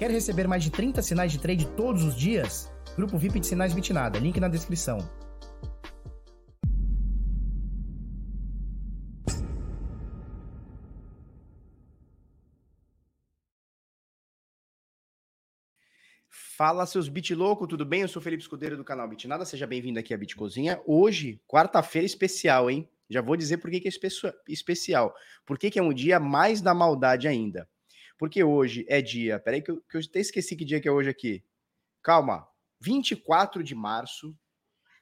Quer receber mais de 30 sinais de trade todos os dias? Grupo VIP de Sinais Bitnada, link na descrição. Fala seus bit tudo bem? Eu sou Felipe Escudeiro do canal Bitnada, seja bem-vindo aqui à Bitcozinha. Hoje, quarta-feira especial, hein? Já vou dizer por que, que é especial. Por que, que é um dia mais da maldade ainda. Porque hoje é dia. Peraí, que eu, que eu até esqueci que dia que é hoje aqui. Calma. 24 de março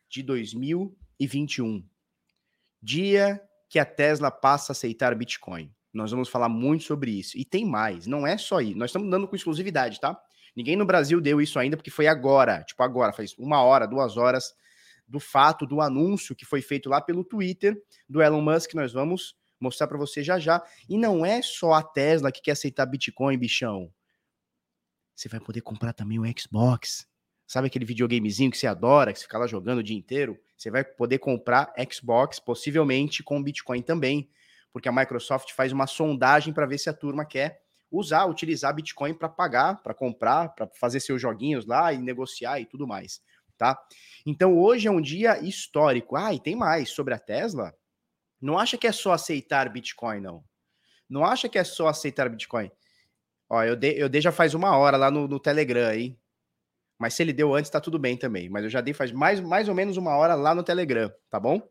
de 2021. Dia que a Tesla passa a aceitar Bitcoin. Nós vamos falar muito sobre isso. E tem mais, não é só isso. Nós estamos dando com exclusividade, tá? Ninguém no Brasil deu isso ainda, porque foi agora, tipo agora, faz uma hora, duas horas do fato, do anúncio que foi feito lá pelo Twitter do Elon Musk. Nós vamos mostrar para você já já. E não é só a Tesla que quer aceitar Bitcoin, bichão. Você vai poder comprar também o Xbox. Sabe aquele videogamezinho que você adora, que você fica lá jogando o dia inteiro? Você vai poder comprar Xbox, possivelmente com Bitcoin também, porque a Microsoft faz uma sondagem para ver se a turma quer usar, utilizar Bitcoin para pagar, para comprar, para fazer seus joguinhos lá e negociar e tudo mais, tá? Então hoje é um dia histórico. Ah, e tem mais sobre a Tesla. Não acha que é só aceitar Bitcoin, não. Não acha que é só aceitar Bitcoin. Ó, eu dei, eu dei já faz uma hora lá no, no Telegram aí. Mas se ele deu antes, tá tudo bem também. Mas eu já dei faz mais, mais ou menos uma hora lá no Telegram, tá bom?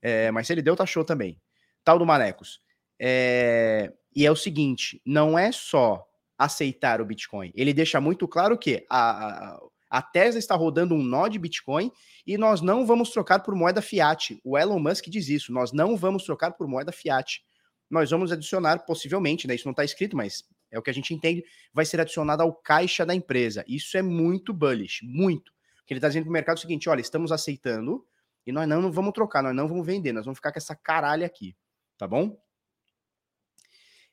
É, mas se ele deu, tá show também. Tal do Manecos. É, e é o seguinte: não é só aceitar o Bitcoin. Ele deixa muito claro que a, a, a Tesla está rodando um nó de Bitcoin e nós não vamos trocar por moeda fiat. O Elon Musk diz isso: nós não vamos trocar por moeda fiat. Nós vamos adicionar, possivelmente, né? Isso não está escrito, mas é o que a gente entende, vai ser adicionado ao caixa da empresa. Isso é muito bullish, muito. Porque ele está dizendo para o mercado o seguinte: olha, estamos aceitando e nós não, não vamos trocar, nós não vamos vender, nós vamos ficar com essa caralho aqui, tá bom?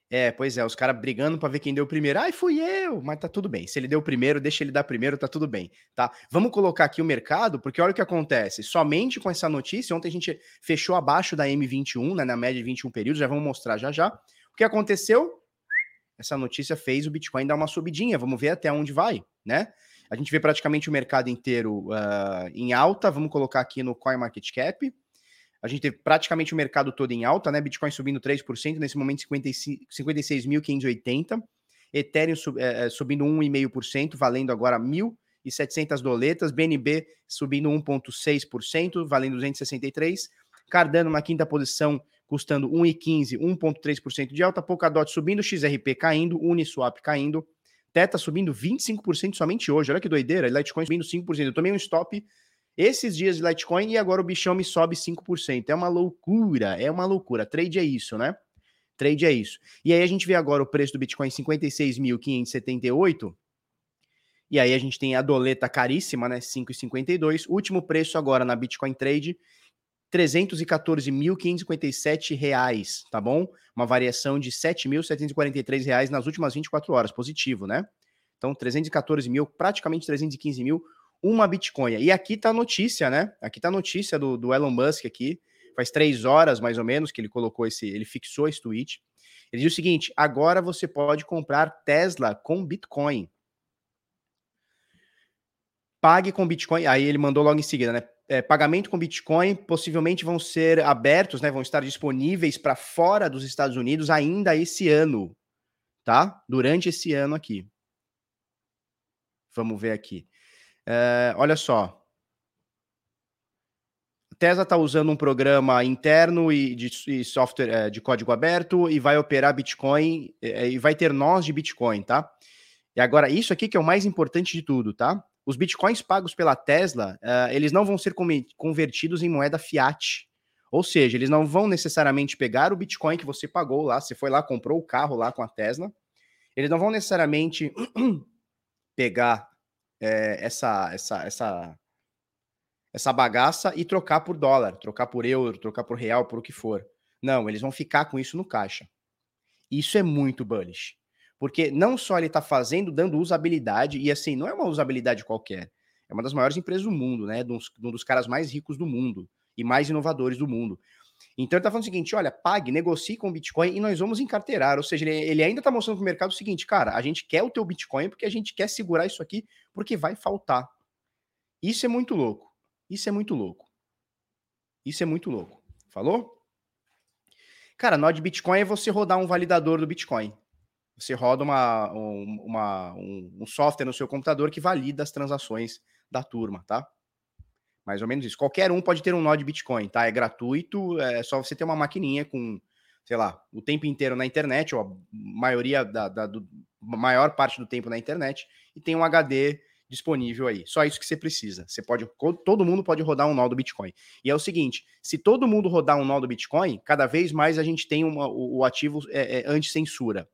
É, pois é, os caras brigando para ver quem deu primeiro. Ai, fui eu, mas tá tudo bem. Se ele deu primeiro, deixa ele dar primeiro, tá tudo bem, tá? Vamos colocar aqui o mercado, porque olha o que acontece. Somente com essa notícia, ontem a gente fechou abaixo da M21, né, na média de 21 períodos, já vamos mostrar já já. O que aconteceu? Essa notícia fez o Bitcoin dar uma subidinha, vamos ver até onde vai, né? A gente vê praticamente o mercado inteiro uh, em alta, vamos colocar aqui no CoinMarketCap. A gente teve praticamente o mercado todo em alta, né? Bitcoin subindo 3%, nesse momento 56.580. Ethereum sub, é, subindo 1,5%, valendo agora 1.700 doletas. BNB subindo 1,6%, valendo 263. Cardano na quinta posição, custando 1,15, 1,3% de alta. Polkadot subindo, XRP caindo, Uniswap caindo. Teta subindo 25% somente hoje. Olha que doideira. Litecoin subindo 5%. Eu tomei um stop esses dias de Litecoin e agora o bichão me sobe 5%. É uma loucura, é uma loucura. Trade é isso, né? Trade é isso. E aí a gente vê agora o preço do Bitcoin 56.578. E aí a gente tem a doleta caríssima, né? 5,52. Último preço agora na Bitcoin Trade, 314.557 reais, tá bom? Uma variação de 7.743 reais nas últimas 24 horas, positivo, né? Então, 314 mil, praticamente 315 mil uma Bitcoin. E aqui tá a notícia, né? Aqui tá a notícia do, do Elon Musk aqui. Faz três horas, mais ou menos, que ele colocou esse, ele fixou esse tweet. Ele diz o seguinte: agora você pode comprar Tesla com Bitcoin. Pague com Bitcoin. Aí ele mandou logo em seguida, né? É, pagamento com Bitcoin possivelmente vão ser abertos, né? Vão estar disponíveis para fora dos Estados Unidos ainda esse ano, tá? Durante esse ano aqui. Vamos ver aqui. É, olha só. Tesla está usando um programa interno e de e software é, de código aberto e vai operar Bitcoin é, e vai ter nós de Bitcoin, tá? E agora, isso aqui que é o mais importante de tudo, tá? Os Bitcoins pagos pela Tesla, eles não vão ser convertidos em moeda fiat. Ou seja, eles não vão necessariamente pegar o Bitcoin que você pagou lá, você foi lá, comprou o carro lá com a Tesla. Eles não vão necessariamente pegar é, essa, essa, essa, essa bagaça e trocar por dólar, trocar por euro, trocar por real, por o que for. Não, eles vão ficar com isso no caixa. Isso é muito bullish. Porque não só ele está fazendo, dando usabilidade, e assim, não é uma usabilidade qualquer. É uma das maiores empresas do mundo, né? Dos, um dos caras mais ricos do mundo e mais inovadores do mundo. Então ele está falando o seguinte: olha, pague, negocie com o Bitcoin e nós vamos encarteirar. Ou seja, ele, ele ainda está mostrando para o mercado o seguinte, cara, a gente quer o teu Bitcoin porque a gente quer segurar isso aqui porque vai faltar. Isso é muito louco. Isso é muito louco. Isso é muito louco. Falou? Cara, nó de Bitcoin é você rodar um validador do Bitcoin. Você roda uma, um, uma, um, um software no seu computador que valida as transações da turma, tá? Mais ou menos isso. Qualquer um pode ter um nó de Bitcoin, tá? É gratuito, é só você ter uma maquininha com, sei lá, o tempo inteiro na internet, ou a maioria da, da do, maior parte do tempo na internet, e tem um HD disponível aí. Só isso que você precisa. Você pode, todo mundo pode rodar um nó do Bitcoin. E é o seguinte: se todo mundo rodar um nó do Bitcoin, cada vez mais a gente tem uma, o, o ativo é, é anti-censura.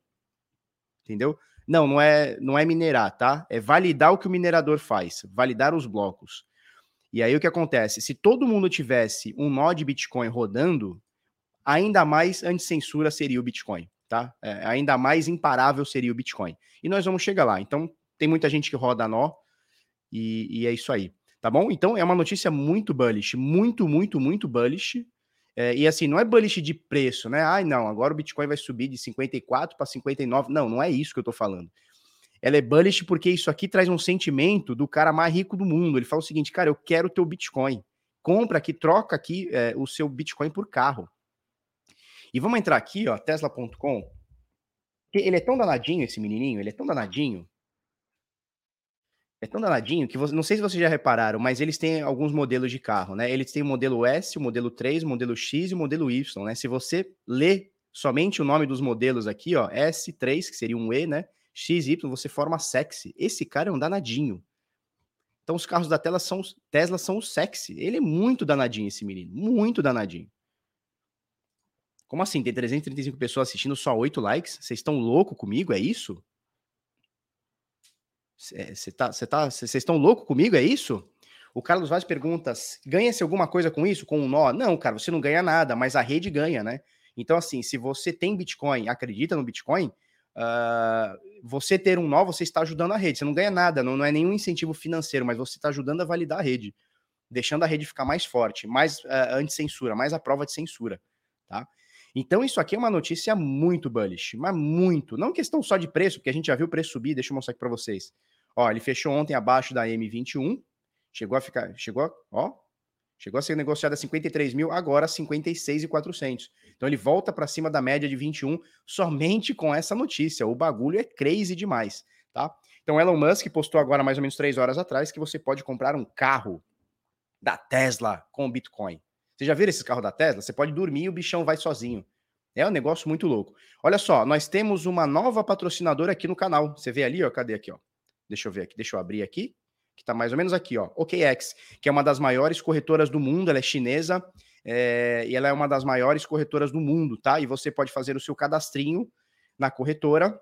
Entendeu? Não, não é, não é minerar, tá? É validar o que o minerador faz, validar os blocos. E aí o que acontece? Se todo mundo tivesse um nó de Bitcoin rodando, ainda mais anti-censura seria o Bitcoin, tá? É, ainda mais imparável seria o Bitcoin. E nós vamos chegar lá. Então, tem muita gente que roda nó e, e é isso aí, tá bom? Então, é uma notícia muito bullish, muito, muito, muito bullish. É, e assim, não é bullish de preço, né? Ai, não, agora o Bitcoin vai subir de 54 para 59. Não, não é isso que eu tô falando ela é bullish porque isso aqui traz um sentimento do cara mais rico do mundo. Ele fala o seguinte, cara, eu quero o teu Bitcoin. Compra aqui, troca aqui é, o seu Bitcoin por carro. E vamos entrar aqui, ó, tesla.com. Ele é tão danadinho, esse menininho, ele é tão danadinho. É tão danadinho que você, não sei se vocês já repararam, mas eles têm alguns modelos de carro, né? Eles têm o modelo S, o modelo 3, o modelo X e o modelo Y, né? Se você lê somente o nome dos modelos aqui, ó, S3, que seria um E, né? XY, você forma sexy. Esse cara é um danadinho. Então os carros da Tesla são, Tesla são o sexy. Ele é muito danadinho, esse menino. Muito danadinho. Como assim? Tem 335 pessoas assistindo, só 8 likes? Vocês estão loucos comigo? É isso? Vocês é, tá, tá, estão loucos comigo? É isso? O Carlos Vaz pergunta: ganha-se alguma coisa com isso? Com um nó? Não, cara, você não ganha nada, mas a rede ganha, né? Então, assim, se você tem Bitcoin, acredita no Bitcoin, Uh, você ter um nó, você está ajudando a rede. Você não ganha nada, não, não é nenhum incentivo financeiro, mas você está ajudando a validar a rede, deixando a rede ficar mais forte, mais uh, anti-censura, mais a prova de censura, tá? Então, isso aqui é uma notícia muito bullish, mas muito. Não questão só de preço, porque a gente já viu o preço subir. Deixa eu mostrar aqui para vocês. Ó, ele fechou ontem abaixo da M21, chegou a ficar, chegou, ó, chegou a ser negociado a 53 mil, agora 56,400. Então ele volta para cima da média de 21 somente com essa notícia. O bagulho é crazy demais, tá? Então Elon Musk postou agora mais ou menos três horas atrás que você pode comprar um carro da Tesla com Bitcoin. Você já viu esse carro da Tesla? Você pode dormir e o bichão vai sozinho. É um negócio muito louco. Olha só, nós temos uma nova patrocinadora aqui no canal. Você vê ali, ó, cadê aqui, ó? Deixa eu ver aqui, deixa eu abrir aqui, que tá mais ou menos aqui, ó. OKX, que é uma das maiores corretoras do mundo, ela é chinesa é, e ela é uma das maiores corretoras do mundo, tá? E você pode fazer o seu cadastrinho na corretora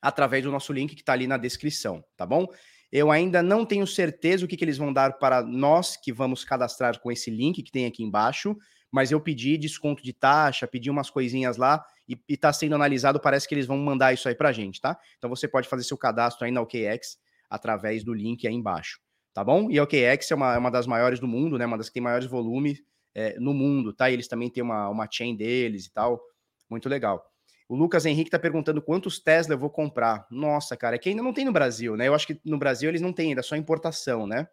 através do nosso link que está ali na descrição, tá bom? Eu ainda não tenho certeza o que, que eles vão dar para nós que vamos cadastrar com esse link que tem aqui embaixo, mas eu pedi desconto de taxa, pedi umas coisinhas lá e está sendo analisado. Parece que eles vão mandar isso aí para gente, tá? Então você pode fazer seu cadastro aí na OKX através do link aí embaixo, tá bom? E a OKX é uma, é uma das maiores do mundo, né? Uma das que tem maiores volumes é, no mundo, tá? E eles também têm uma, uma chain deles e tal. Muito legal. O Lucas Henrique tá perguntando quantos Tesla eu vou comprar. Nossa, cara, é que ainda não tem no Brasil, né? Eu acho que no Brasil eles não têm ainda, só importação, né?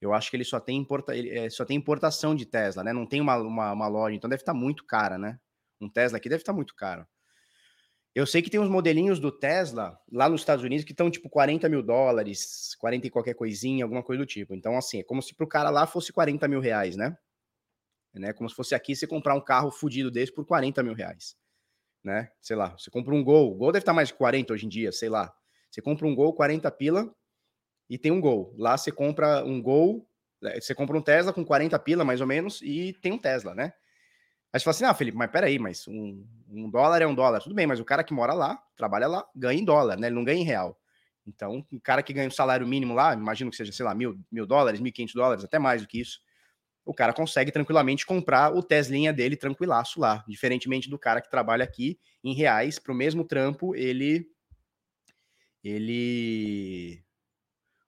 Eu acho que ele só tem, importa, ele, é, só tem importação de Tesla, né? Não tem uma, uma, uma loja, então deve estar tá muito cara, né? Um Tesla aqui deve estar tá muito caro. Eu sei que tem uns modelinhos do Tesla lá nos Estados Unidos que estão tipo 40 mil dólares, 40 e qualquer coisinha, alguma coisa do tipo. Então, assim, é como se pro cara lá fosse 40 mil reais, né? né? Como se fosse aqui você comprar um carro fudido desse por 40 mil reais, né? Sei lá, você compra um Gol, o Gol deve estar mais de 40 hoje em dia, sei lá. Você compra um Gol 40 pila e tem um Gol. Lá você compra um Gol, é, você compra um Tesla com 40 pila mais ou menos e tem um Tesla, né? Aí você fala assim, ah, Felipe, mas peraí, mas um, um dólar é um dólar. Tudo bem, mas o cara que mora lá, trabalha lá, ganha em dólar, né? Ele não ganha em real. Então, um cara que ganha um salário mínimo lá, imagino que seja, sei lá, mil, mil dólares, mil quinhentos dólares, até mais do que isso, o cara consegue tranquilamente comprar o Teslinha dele tranquilaço lá. Diferentemente do cara que trabalha aqui em reais, para o mesmo trampo, ele. Ele.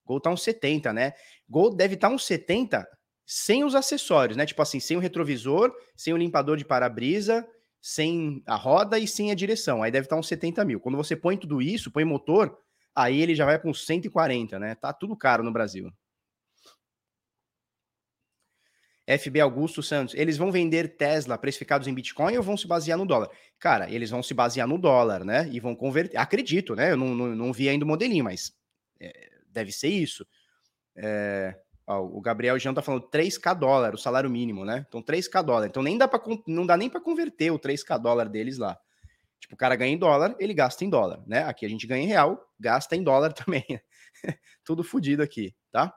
Gol tá uns 70, né? Gol deve estar tá uns 70 sem os acessórios, né? Tipo assim, sem o retrovisor, sem o limpador de para-brisa, sem a roda e sem a direção. Aí deve estar uns 70 mil. Quando você põe tudo isso, põe motor, aí ele já vai com 140, né? Tá tudo caro no Brasil. FB Augusto Santos, eles vão vender Tesla precificados em Bitcoin ou vão se basear no dólar? Cara, eles vão se basear no dólar, né? E vão converter. Acredito, né? Eu não, não, não vi ainda o modelinho, mas é, deve ser isso. É, ó, o Gabriel Jean tá falando 3k dólar, o salário mínimo, né? Então 3k dólar. Então nem dá para não dá nem para converter o 3k dólar deles lá. Tipo, o cara ganha em dólar, ele gasta em dólar, né? Aqui a gente ganha em real, gasta em dólar também. Tudo fodido aqui, tá?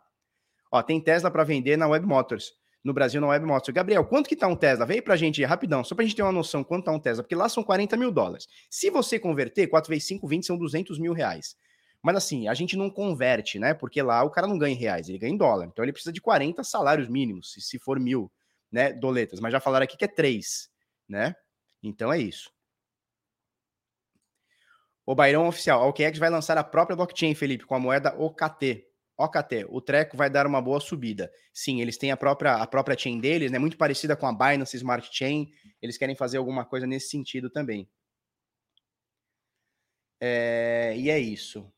Ó, tem Tesla para vender na Web Motors no Brasil na Web Motors. Gabriel, quanto que tá um Tesla? Vem pra gente rapidão, só pra gente ter uma noção quanto tá um Tesla, porque lá são 40 mil dólares. Se você converter, 4 vezes 5, 20 são 200 mil reais. Mas assim, a gente não converte, né? Porque lá o cara não ganha em reais, ele ganha em dólar. Então ele precisa de 40 salários mínimos, se, for mil, né? Doletas. Mas já falaram aqui que é 3, né? Então é isso. O Bairão Oficial, a OKEx vai lançar a própria blockchain, Felipe, com a moeda OKT. OKT, o treco vai dar uma boa subida. Sim, eles têm a própria, a própria chain deles, né? Muito parecida com a Binance Smart Chain. Eles querem fazer alguma coisa nesse sentido também. É, e é isso.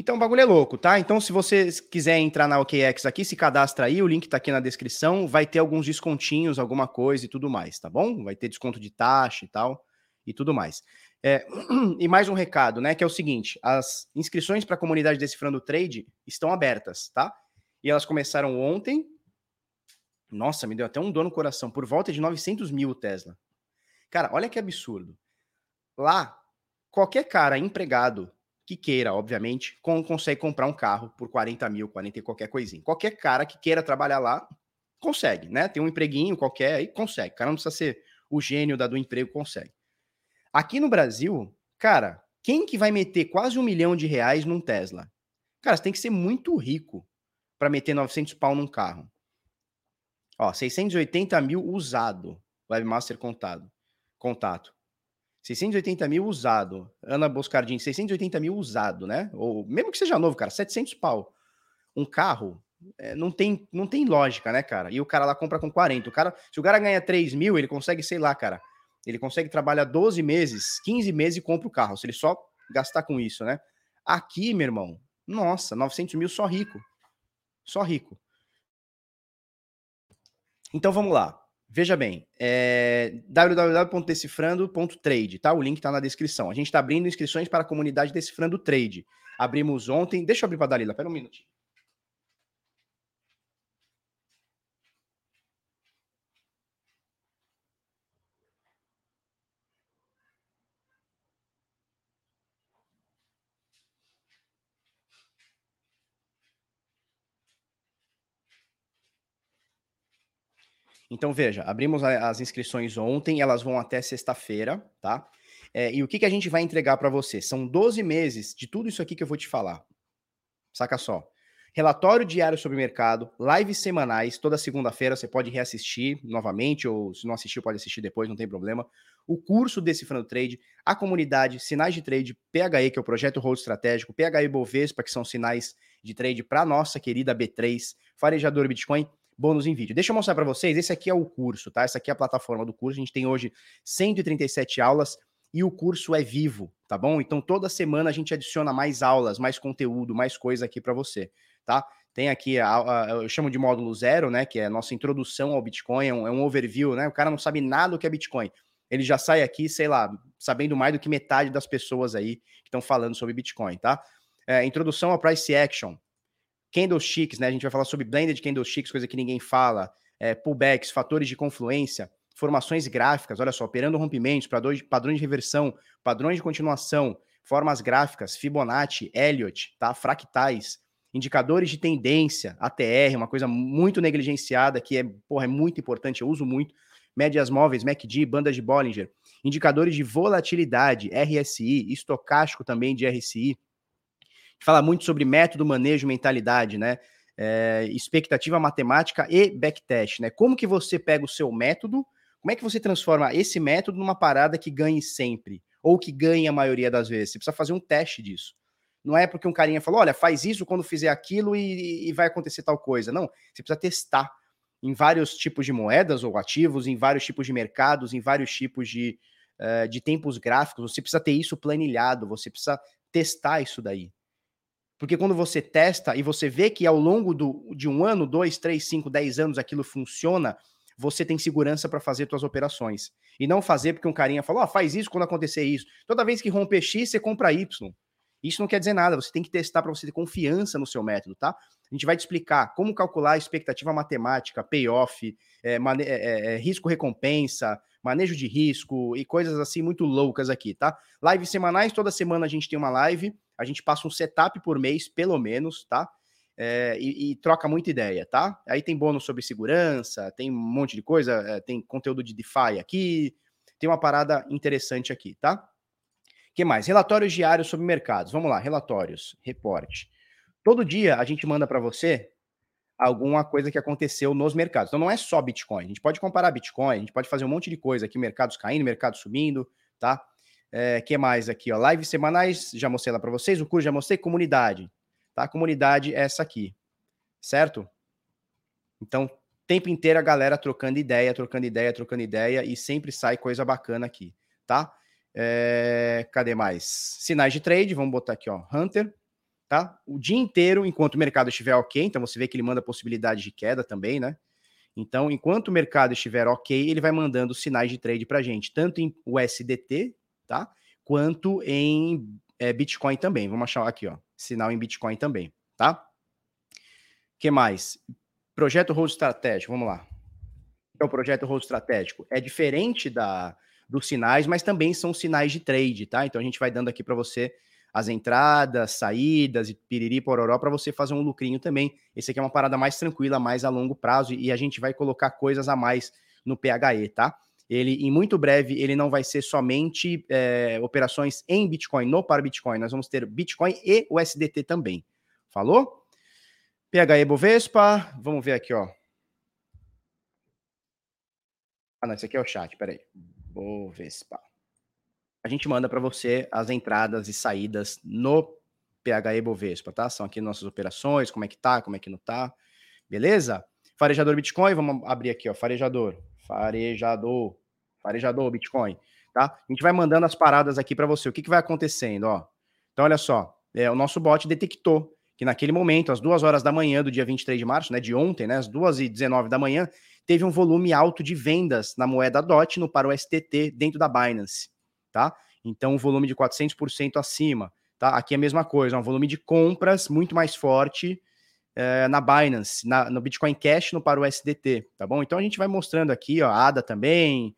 Então o bagulho é louco, tá? Então, se você quiser entrar na OKX aqui, se cadastra aí, o link tá aqui na descrição. Vai ter alguns descontinhos, alguma coisa e tudo mais, tá bom? Vai ter desconto de taxa e tal e tudo mais. É, e mais um recado, né? Que é o seguinte: as inscrições para a comunidade Decifrando Trade estão abertas, tá? E elas começaram ontem. Nossa, me deu até um dor no coração. Por volta de 900 mil Tesla. Cara, olha que absurdo. Lá, qualquer cara empregado que queira, obviamente, com, consegue comprar um carro por 40 mil, 40 e qualquer coisinha. Qualquer cara que queira trabalhar lá, consegue, né? Tem um empreguinho qualquer aí, consegue. O cara não precisa ser o gênio da, do emprego, consegue. Aqui no Brasil, cara, quem que vai meter quase um milhão de reais num Tesla? Cara, você tem que ser muito rico para meter 900 pau num carro. Ó, 680 mil usado, Webmaster contado, contato. 680 mil usado. Ana Boscardini, 680 mil usado, né? Ou mesmo que seja novo, cara, 700 pau. Um carro é, não, tem, não tem lógica, né, cara? E o cara lá compra com 40. O cara, se o cara ganha 3 mil, ele consegue, sei lá, cara, ele consegue trabalhar 12 meses, 15 meses e compra o carro, se ele só gastar com isso, né? Aqui, meu irmão, nossa, 900 mil só rico. Só rico. Então vamos lá. Veja bem, é www.decifrando.trade, tá? O link tá na descrição. A gente está abrindo inscrições para a comunidade Decifrando Trade. Abrimos ontem. Deixa eu abrir para Dalila, pera um minutinho. Então, veja, abrimos as inscrições ontem, elas vão até sexta-feira, tá? É, e o que, que a gente vai entregar para você? São 12 meses de tudo isso aqui que eu vou te falar. Saca só. Relatório diário sobre o mercado, lives semanais, toda segunda-feira você pode reassistir novamente, ou se não assistiu, pode assistir depois, não tem problema. O curso Decifrando Trade, a comunidade, sinais de trade, PHE, que é o projeto Hold Estratégico, PHE Bovespa, que são sinais de trade para nossa querida B3, Farejador Bitcoin bônus em vídeo. Deixa eu mostrar para vocês, esse aqui é o curso, tá? Essa aqui é a plataforma do curso, a gente tem hoje 137 aulas e o curso é vivo, tá bom? Então toda semana a gente adiciona mais aulas, mais conteúdo, mais coisa aqui para você, tá? Tem aqui, a, a, eu chamo de módulo zero, né? Que é a nossa introdução ao Bitcoin, é um, é um overview, né? O cara não sabe nada do que é Bitcoin. Ele já sai aqui, sei lá, sabendo mais do que metade das pessoas aí que estão falando sobre Bitcoin, tá? É, introdução ao Price Action, candlesticks, né? A gente vai falar sobre blended candlesticks, coisa que ninguém fala, é, pullbacks, fatores de confluência, formações gráficas, olha só, operando rompimentos, padrões de reversão, padrões de continuação, formas gráficas, Fibonacci, Elliott, tá? Fractais, indicadores de tendência, ATR, uma coisa muito negligenciada que é, porra, é muito importante, eu uso muito, médias móveis, MACD, bandas de Bollinger, indicadores de volatilidade, RSI, estocástico também de RSI, fala muito sobre método, manejo, mentalidade, né? É, expectativa matemática e backtest, né? Como que você pega o seu método, como é que você transforma esse método numa parada que ganhe sempre, ou que ganhe a maioria das vezes? Você precisa fazer um teste disso, Não é porque um carinha falou, olha, faz isso quando fizer aquilo e, e vai acontecer tal coisa. Não, você precisa testar em vários tipos de moedas ou ativos, em vários tipos de mercados, em vários tipos de, uh, de tempos gráficos. Você precisa ter isso planilhado, você precisa testar isso daí. Porque quando você testa e você vê que ao longo do, de um ano, dois, três, cinco, dez anos aquilo funciona, você tem segurança para fazer suas operações. E não fazer porque um carinha falou, oh, faz isso quando acontecer isso. Toda vez que romper X, você compra Y. Isso não quer dizer nada, você tem que testar para você ter confiança no seu método, tá? A gente vai te explicar como calcular a expectativa matemática, payoff, é, é, é, risco-recompensa, manejo de risco e coisas assim muito loucas aqui, tá? Lives semanais, toda semana a gente tem uma live, a gente passa um setup por mês, pelo menos, tá? É, e, e, troca muita ideia, tá? Aí tem bônus sobre segurança, tem um monte de coisa, é, tem conteúdo de DeFi aqui, tem uma parada interessante aqui, tá? Que mais? Relatórios diários sobre mercados. Vamos lá, relatórios, reporte. Todo dia a gente manda para você alguma coisa que aconteceu nos mercados. Então não é só Bitcoin. A gente pode comparar Bitcoin, a gente pode fazer um monte de coisa aqui, mercados caindo, mercados subindo, tá? É, que mais aqui, ó? Lives semanais, já mostrei lá para vocês. O curso já mostrei. Comunidade, tá? Comunidade é essa aqui, certo? Então, tempo inteiro a galera trocando ideia, trocando ideia, trocando ideia e sempre sai coisa bacana aqui, tá? É, cadê mais? Sinais de trade, vamos botar aqui, ó, Hunter, tá? O dia inteiro, enquanto o mercado estiver ok, então você vê que ele manda possibilidade de queda também, né? Então, enquanto o mercado estiver ok, ele vai mandando sinais de trade para gente, tanto em USDT, tá? Quanto em é, Bitcoin também. Vamos achar aqui, ó, sinal em Bitcoin também, tá? que mais? Projeto Hold Estratégico, vamos lá. É o projeto Hold Estratégico. É diferente da, dos sinais, mas também são sinais de trade, tá? Então a gente vai dando aqui para você as entradas, saídas e piriri pororó para você fazer um lucrinho também. Esse aqui é uma parada mais tranquila, mais a longo prazo e a gente vai colocar coisas a mais no PHE, tá? Ele, em muito breve, ele não vai ser somente é, operações em Bitcoin, no para Bitcoin. Nós vamos ter Bitcoin e o SDT também. Falou? PHE Bovespa, vamos ver aqui, ó. Ah, não, esse aqui é o chat, peraí. Bovespa. A gente manda para você as entradas e saídas no PHE Bovespa, tá? São aqui nossas operações, como é que tá, como é que não tá. Beleza? Farejador Bitcoin, vamos abrir aqui, ó, farejador. Farejador. Farejador Bitcoin, tá? A gente vai mandando as paradas aqui para você. O que, que vai acontecendo, ó? Então, olha só, é, o nosso bot detectou que naquele momento, às duas horas da manhã do dia 23 de março, né, de ontem, né, às duas e 19 da manhã, teve um volume alto de vendas na moeda DOT no para o STT dentro da Binance, tá? Então, um volume de 400% acima, tá? Aqui é a mesma coisa, um volume de compras muito mais forte é, na Binance, na, no Bitcoin Cash no para o SDT, tá bom? Então, a gente vai mostrando aqui, ó, a ADA também,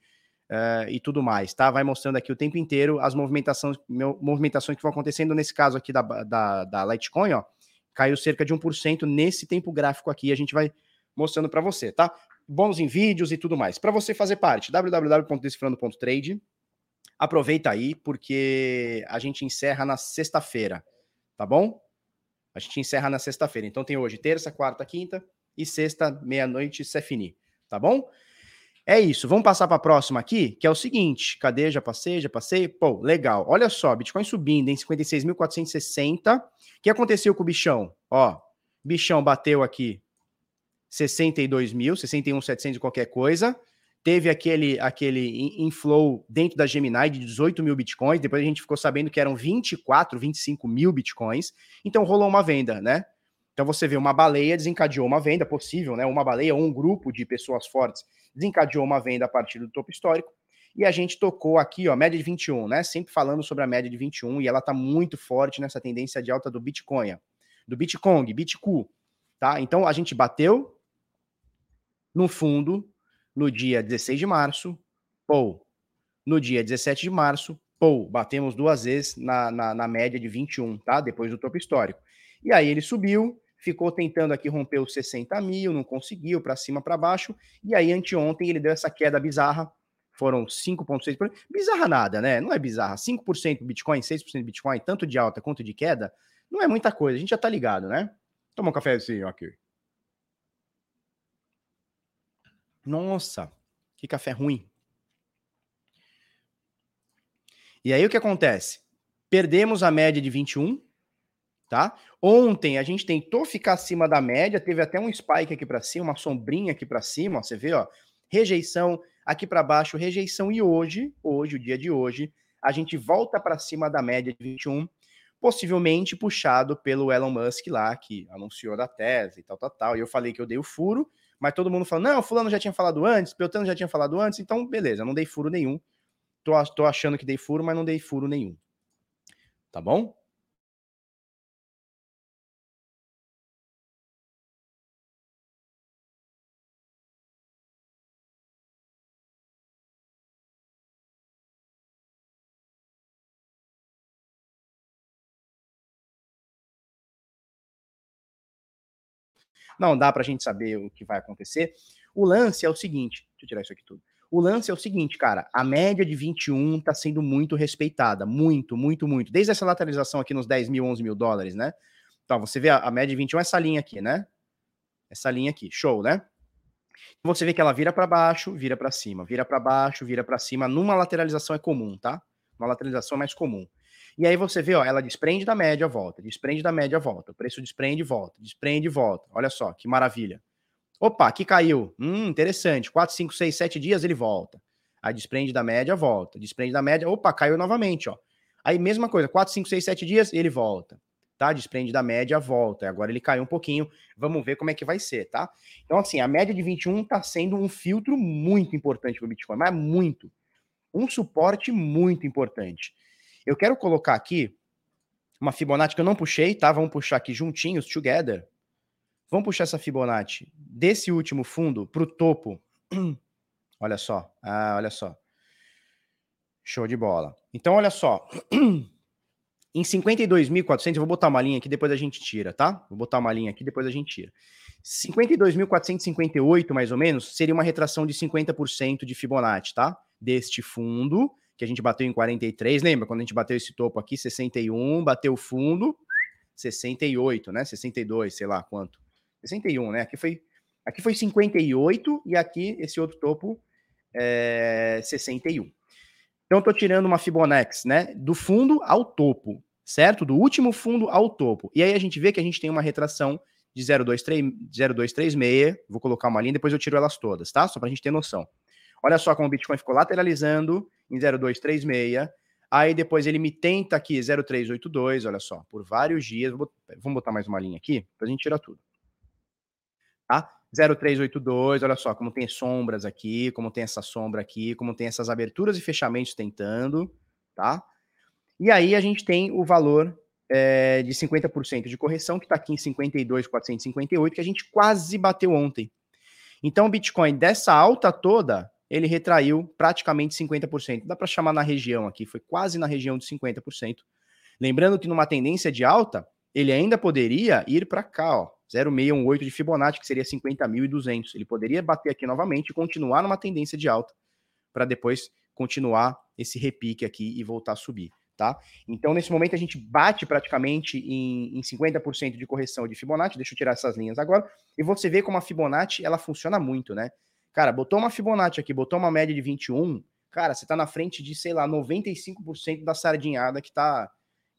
é, e tudo mais, tá? Vai mostrando aqui o tempo inteiro as movimentações, movimentações que vão acontecendo, nesse caso aqui da, da, da Litecoin, ó, caiu cerca de 1% nesse tempo gráfico aqui, a gente vai mostrando para você, tá? Bônus em vídeos e tudo mais. Para você fazer parte, www.decifrando.trade. Aproveita aí, porque a gente encerra na sexta-feira, tá bom? A gente encerra na sexta-feira. Então tem hoje terça, quarta, quinta e sexta, meia-noite, Cefini, tá bom? É isso. Vamos passar para a próxima aqui, que é o seguinte. Cadê? Já passei, já passei. Pô, legal. Olha só, Bitcoin subindo em 56.460. O que aconteceu com o bichão? Ó, bichão bateu aqui 62 mil, 61,700 e qualquer coisa. Teve aquele, aquele inflow dentro da Gemini de 18 mil bitcoins. Depois a gente ficou sabendo que eram 24, 25 mil bitcoins. Então rolou uma venda, né? Então você vê uma baleia desencadeou uma venda possível, né? Uma baleia ou um grupo de pessoas fortes desencadeou uma venda a partir do topo histórico. E a gente tocou aqui, ó, média de 21, né? Sempre falando sobre a média de 21 e ela tá muito forte nessa tendência de alta do Bitcoin, do Bitcoin, Bitcoin, tá? Então a gente bateu, no fundo, no dia 16 de março, pô, no dia 17 de março, pô, batemos duas vezes na, na, na média de 21, tá? Depois do topo histórico. E aí ele subiu, ficou tentando aqui romper os 60 mil, não conseguiu, para cima, para baixo, e aí anteontem ele deu essa queda bizarra, foram 5,6%, bizarra nada, né? Não é bizarra, 5% Bitcoin, 6% Bitcoin, tanto de alta quanto de queda, não é muita coisa, a gente já tá ligado, né? Toma um cafezinho aqui. Nossa, que café ruim. E aí o que acontece? Perdemos a média de 21, tá? Ontem a gente tentou ficar acima da média, teve até um spike aqui para cima, uma sombrinha aqui para cima, ó, você vê, ó, rejeição aqui para baixo, rejeição e hoje, hoje, o dia de hoje, a gente volta para cima da média de 21, possivelmente puxado pelo Elon Musk lá, que anunciou da tese e tal, tal, tal. E eu falei que eu dei o furo, mas todo mundo falou: não, fulano já tinha falado antes, Peltano já tinha falado antes, então beleza, não dei furo nenhum. Tô, tô achando que dei furo, mas não dei furo nenhum. Tá bom? Não dá para a gente saber o que vai acontecer. O lance é o seguinte: deixa eu tirar isso aqui tudo. O lance é o seguinte, cara, a média de 21 está sendo muito respeitada, muito, muito, muito. Desde essa lateralização aqui nos 10 mil, 11 mil dólares, né? Então, você vê a, a média de 21, essa linha aqui, né? Essa linha aqui, show, né? Você vê que ela vira para baixo, vira para cima, vira para baixo, vira para cima. Numa lateralização é comum, tá? Uma lateralização é mais comum. E aí você vê, ó, ela desprende da média, volta, desprende da média, volta. O preço desprende, volta, desprende, volta. Olha só, que maravilha. Opa, aqui caiu. Hum, interessante. 4, 5, 6, 7 dias ele volta. Aí desprende da média, volta. Desprende da média, opa, caiu novamente, ó. Aí mesma coisa, 4, 5, 6, 7 dias, ele volta. Tá? Desprende da média, volta. Agora ele caiu um pouquinho. Vamos ver como é que vai ser, tá? Então, assim, a média de 21 tá sendo um filtro muito importante para o Bitcoin, mas muito. Um suporte muito importante. Eu quero colocar aqui uma Fibonacci que eu não puxei, tá? Vamos puxar aqui juntinhos, together. Vamos puxar essa Fibonacci desse último fundo para o topo. olha só. Ah, olha só. Show de bola. Então, olha só. em 52.400, eu vou botar uma linha aqui, depois a gente tira, tá? Vou botar uma linha aqui, depois a gente tira. 52.458, mais ou menos, seria uma retração de 50% de Fibonacci, tá? Deste fundo, que a gente bateu em 43. Lembra quando a gente bateu esse topo aqui, 61, bateu o fundo, 68, né? 62, sei lá quanto. 61, né? Aqui foi, aqui foi 58 e aqui esse outro topo é 61. Então eu tô tirando uma Fibonacci, né? Do fundo ao topo, certo? Do último fundo ao topo. E aí a gente vê que a gente tem uma retração de 0,236. Vou colocar uma linha, depois eu tiro elas todas, tá? Só pra gente ter noção. Olha só como o Bitcoin ficou lateralizando em 0,236. Aí depois ele me tenta aqui 0,382, olha só, por vários dias. Vamos botar mais uma linha aqui pra gente tirar tudo tá? 0382, olha só como tem sombras aqui, como tem essa sombra aqui, como tem essas aberturas e fechamentos tentando, tá? E aí a gente tem o valor é, de 50% de correção, que está aqui em 52,458, que a gente quase bateu ontem. Então o Bitcoin dessa alta toda, ele retraiu praticamente 50%. Dá para chamar na região aqui, foi quase na região de 50%. Lembrando que numa tendência de alta, ele ainda poderia ir para cá, ó, 0,618 de Fibonacci, que seria 50.200. Ele poderia bater aqui novamente e continuar numa tendência de alta, para depois continuar esse repique aqui e voltar a subir, tá? Então, nesse momento, a gente bate praticamente em, em 50% de correção de Fibonacci. Deixa eu tirar essas linhas agora. E você vê como a Fibonacci, ela funciona muito, né? Cara, botou uma Fibonacci aqui, botou uma média de 21, cara, você tá na frente de, sei lá, 95% da sardinhada que tá,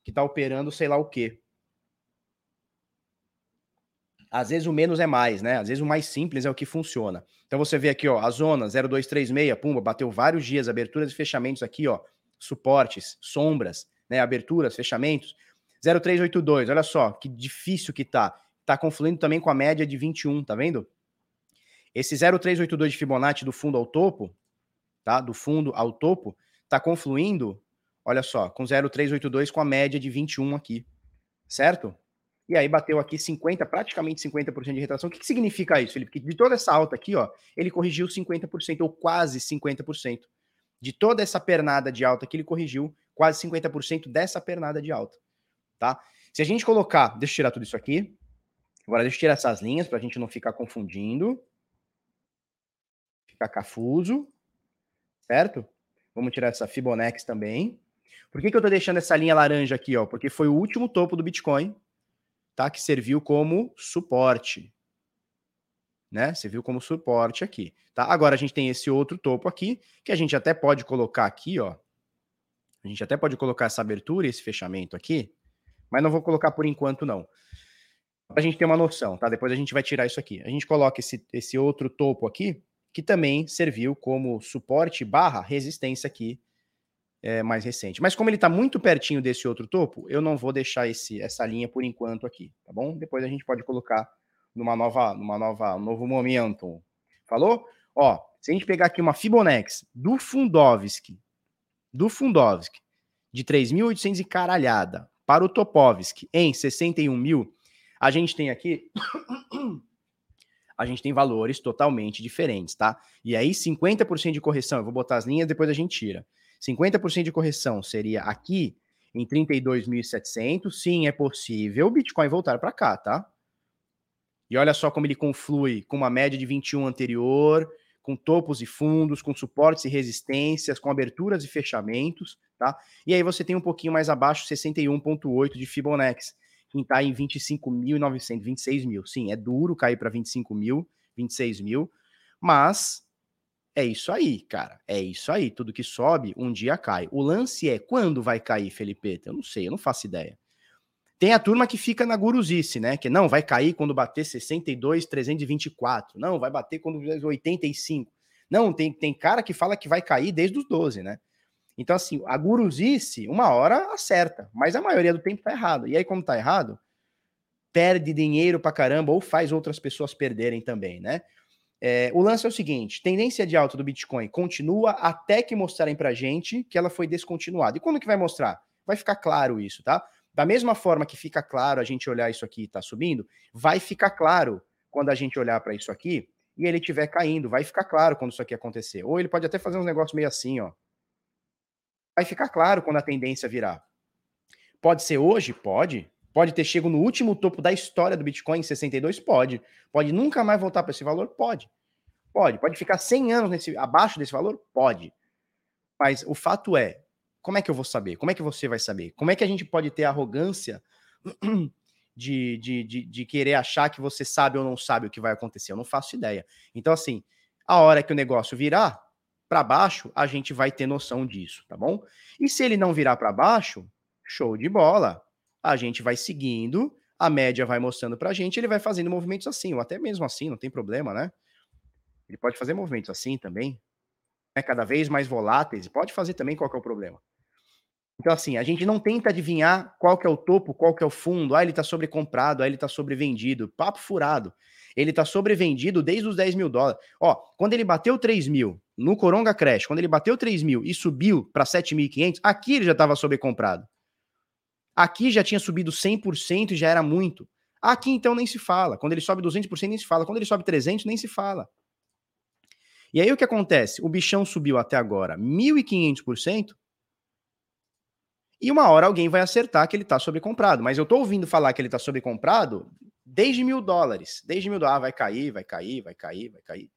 que tá operando sei lá o quê, às vezes o menos é mais, né? Às vezes o mais simples é o que funciona. Então você vê aqui, ó, a zona 0236, pumba, bateu vários dias, aberturas e fechamentos aqui, ó, suportes, sombras, né, aberturas, fechamentos. 0382, olha só, que difícil que tá. Tá confluindo também com a média de 21, tá vendo? Esse 0382 de Fibonacci do fundo ao topo, tá? Do fundo ao topo, tá confluindo, olha só, com 0382 com a média de 21 aqui, certo? E aí bateu aqui 50, praticamente 50% de retração. O que, que significa isso, Felipe? Que de toda essa alta aqui, ó, ele corrigiu 50% ou quase 50%. De toda essa pernada de alta que ele corrigiu, quase 50% dessa pernada de alta, tá? Se a gente colocar, deixa eu tirar tudo isso aqui. Agora deixa eu tirar essas linhas para a gente não ficar confundindo. Ficar cafuso, certo? Vamos tirar essa Fibonacci também. Por que, que eu estou deixando essa linha laranja aqui, ó? Porque foi o último topo do Bitcoin tá? Que serviu como suporte, né? Serviu como suporte aqui, tá? Agora a gente tem esse outro topo aqui, que a gente até pode colocar aqui, ó. A gente até pode colocar essa abertura e esse fechamento aqui, Mas não vou colocar por enquanto, não. Para a gente ter uma noção, tá? Depois a gente vai tirar isso aqui. A gente coloca esse, esse outro topo aqui, que também serviu como suporte barra resistência aqui é, mais recente. Mas como ele está muito pertinho desse outro topo, eu não vou deixar esse, essa linha por enquanto aqui, tá bom? Depois a gente pode colocar numa nova, numa nova, um novo momento. Falou? Ó, se a gente pegar aqui uma Fibonacci do Fundovski, do Fundovski, de 3.800 e caralhada, para o Topovski em 61 mil, a gente tem aqui. A gente tem valores totalmente diferentes, tá? E aí, 50% de correção, eu vou botar as linhas, depois a gente tira. 50% de correção seria aqui em 32.700. Sim, é possível o Bitcoin voltar para cá, tá? E olha só como ele conflui com uma média de 21 anterior, com topos e fundos, com suportes e resistências, com aberturas e fechamentos, tá? E aí você tem um pouquinho mais abaixo, 61.8 de Fibonacci, que está em 25.900, 26 mil. Sim, é duro cair para 25 mil, 26 mil, mas é isso aí, cara. É isso aí. Tudo que sobe, um dia cai. O lance é quando vai cair, Felipe? Eu não sei, eu não faço ideia. Tem a turma que fica na guruzice, né? Que não, vai cair quando bater 62, 324. Não, vai bater quando 85. Não, tem, tem cara que fala que vai cair desde os 12, né? Então, assim, a guruzice, uma hora acerta, mas a maioria do tempo tá errado. E aí, como tá errado, perde dinheiro pra caramba ou faz outras pessoas perderem também, né? É, o lance é o seguinte: tendência de alta do Bitcoin continua até que mostrarem pra gente que ela foi descontinuada. E quando que vai mostrar? Vai ficar claro isso, tá? Da mesma forma que fica claro a gente olhar isso aqui e está subindo, vai ficar claro quando a gente olhar para isso aqui e ele estiver caindo. Vai ficar claro quando isso aqui acontecer. Ou ele pode até fazer uns negócios meio assim, ó. Vai ficar claro quando a tendência virar. Pode ser hoje? Pode. Pode ter chegado no último topo da história do Bitcoin em 62? Pode. Pode nunca mais voltar para esse valor? Pode. Pode. Pode ficar 100 anos nesse, abaixo desse valor? Pode. Mas o fato é, como é que eu vou saber? Como é que você vai saber? Como é que a gente pode ter arrogância de, de, de, de, querer achar que você sabe ou não sabe o que vai acontecer? Eu não faço ideia. Então, assim, a hora que o negócio virar para baixo, a gente vai ter noção disso, tá bom? E se ele não virar para baixo, show de bola. A gente vai seguindo, a média vai mostrando para a gente, ele vai fazendo movimentos assim, ou até mesmo assim, não tem problema, né? Ele pode fazer movimentos assim também, né? cada vez mais voláteis, pode fazer também, qual é o problema? Então, assim, a gente não tenta adivinhar qual que é o topo, qual que é o fundo. Ah, ele está sobrecomprado, ah, ele está sobrevendido. Papo furado. Ele está sobrevendido desde os 10 mil dólares. Ó, quando ele bateu 3 mil no Coronga Crash, quando ele bateu 3 mil e subiu para 7.500, aqui ele já estava sobrecomprado. Aqui já tinha subido 100% e já era muito. Aqui então nem se fala. Quando ele sobe 200% nem se fala. Quando ele sobe 300 nem se fala. E aí o que acontece? O bichão subiu até agora 1.500%. E uma hora alguém vai acertar que ele está sobrecomprado. Mas eu estou ouvindo falar que ele está sobrecomprado desde mil dólares. Desde mil dólares. Ah, vai cair, vai cair, vai cair, vai cair.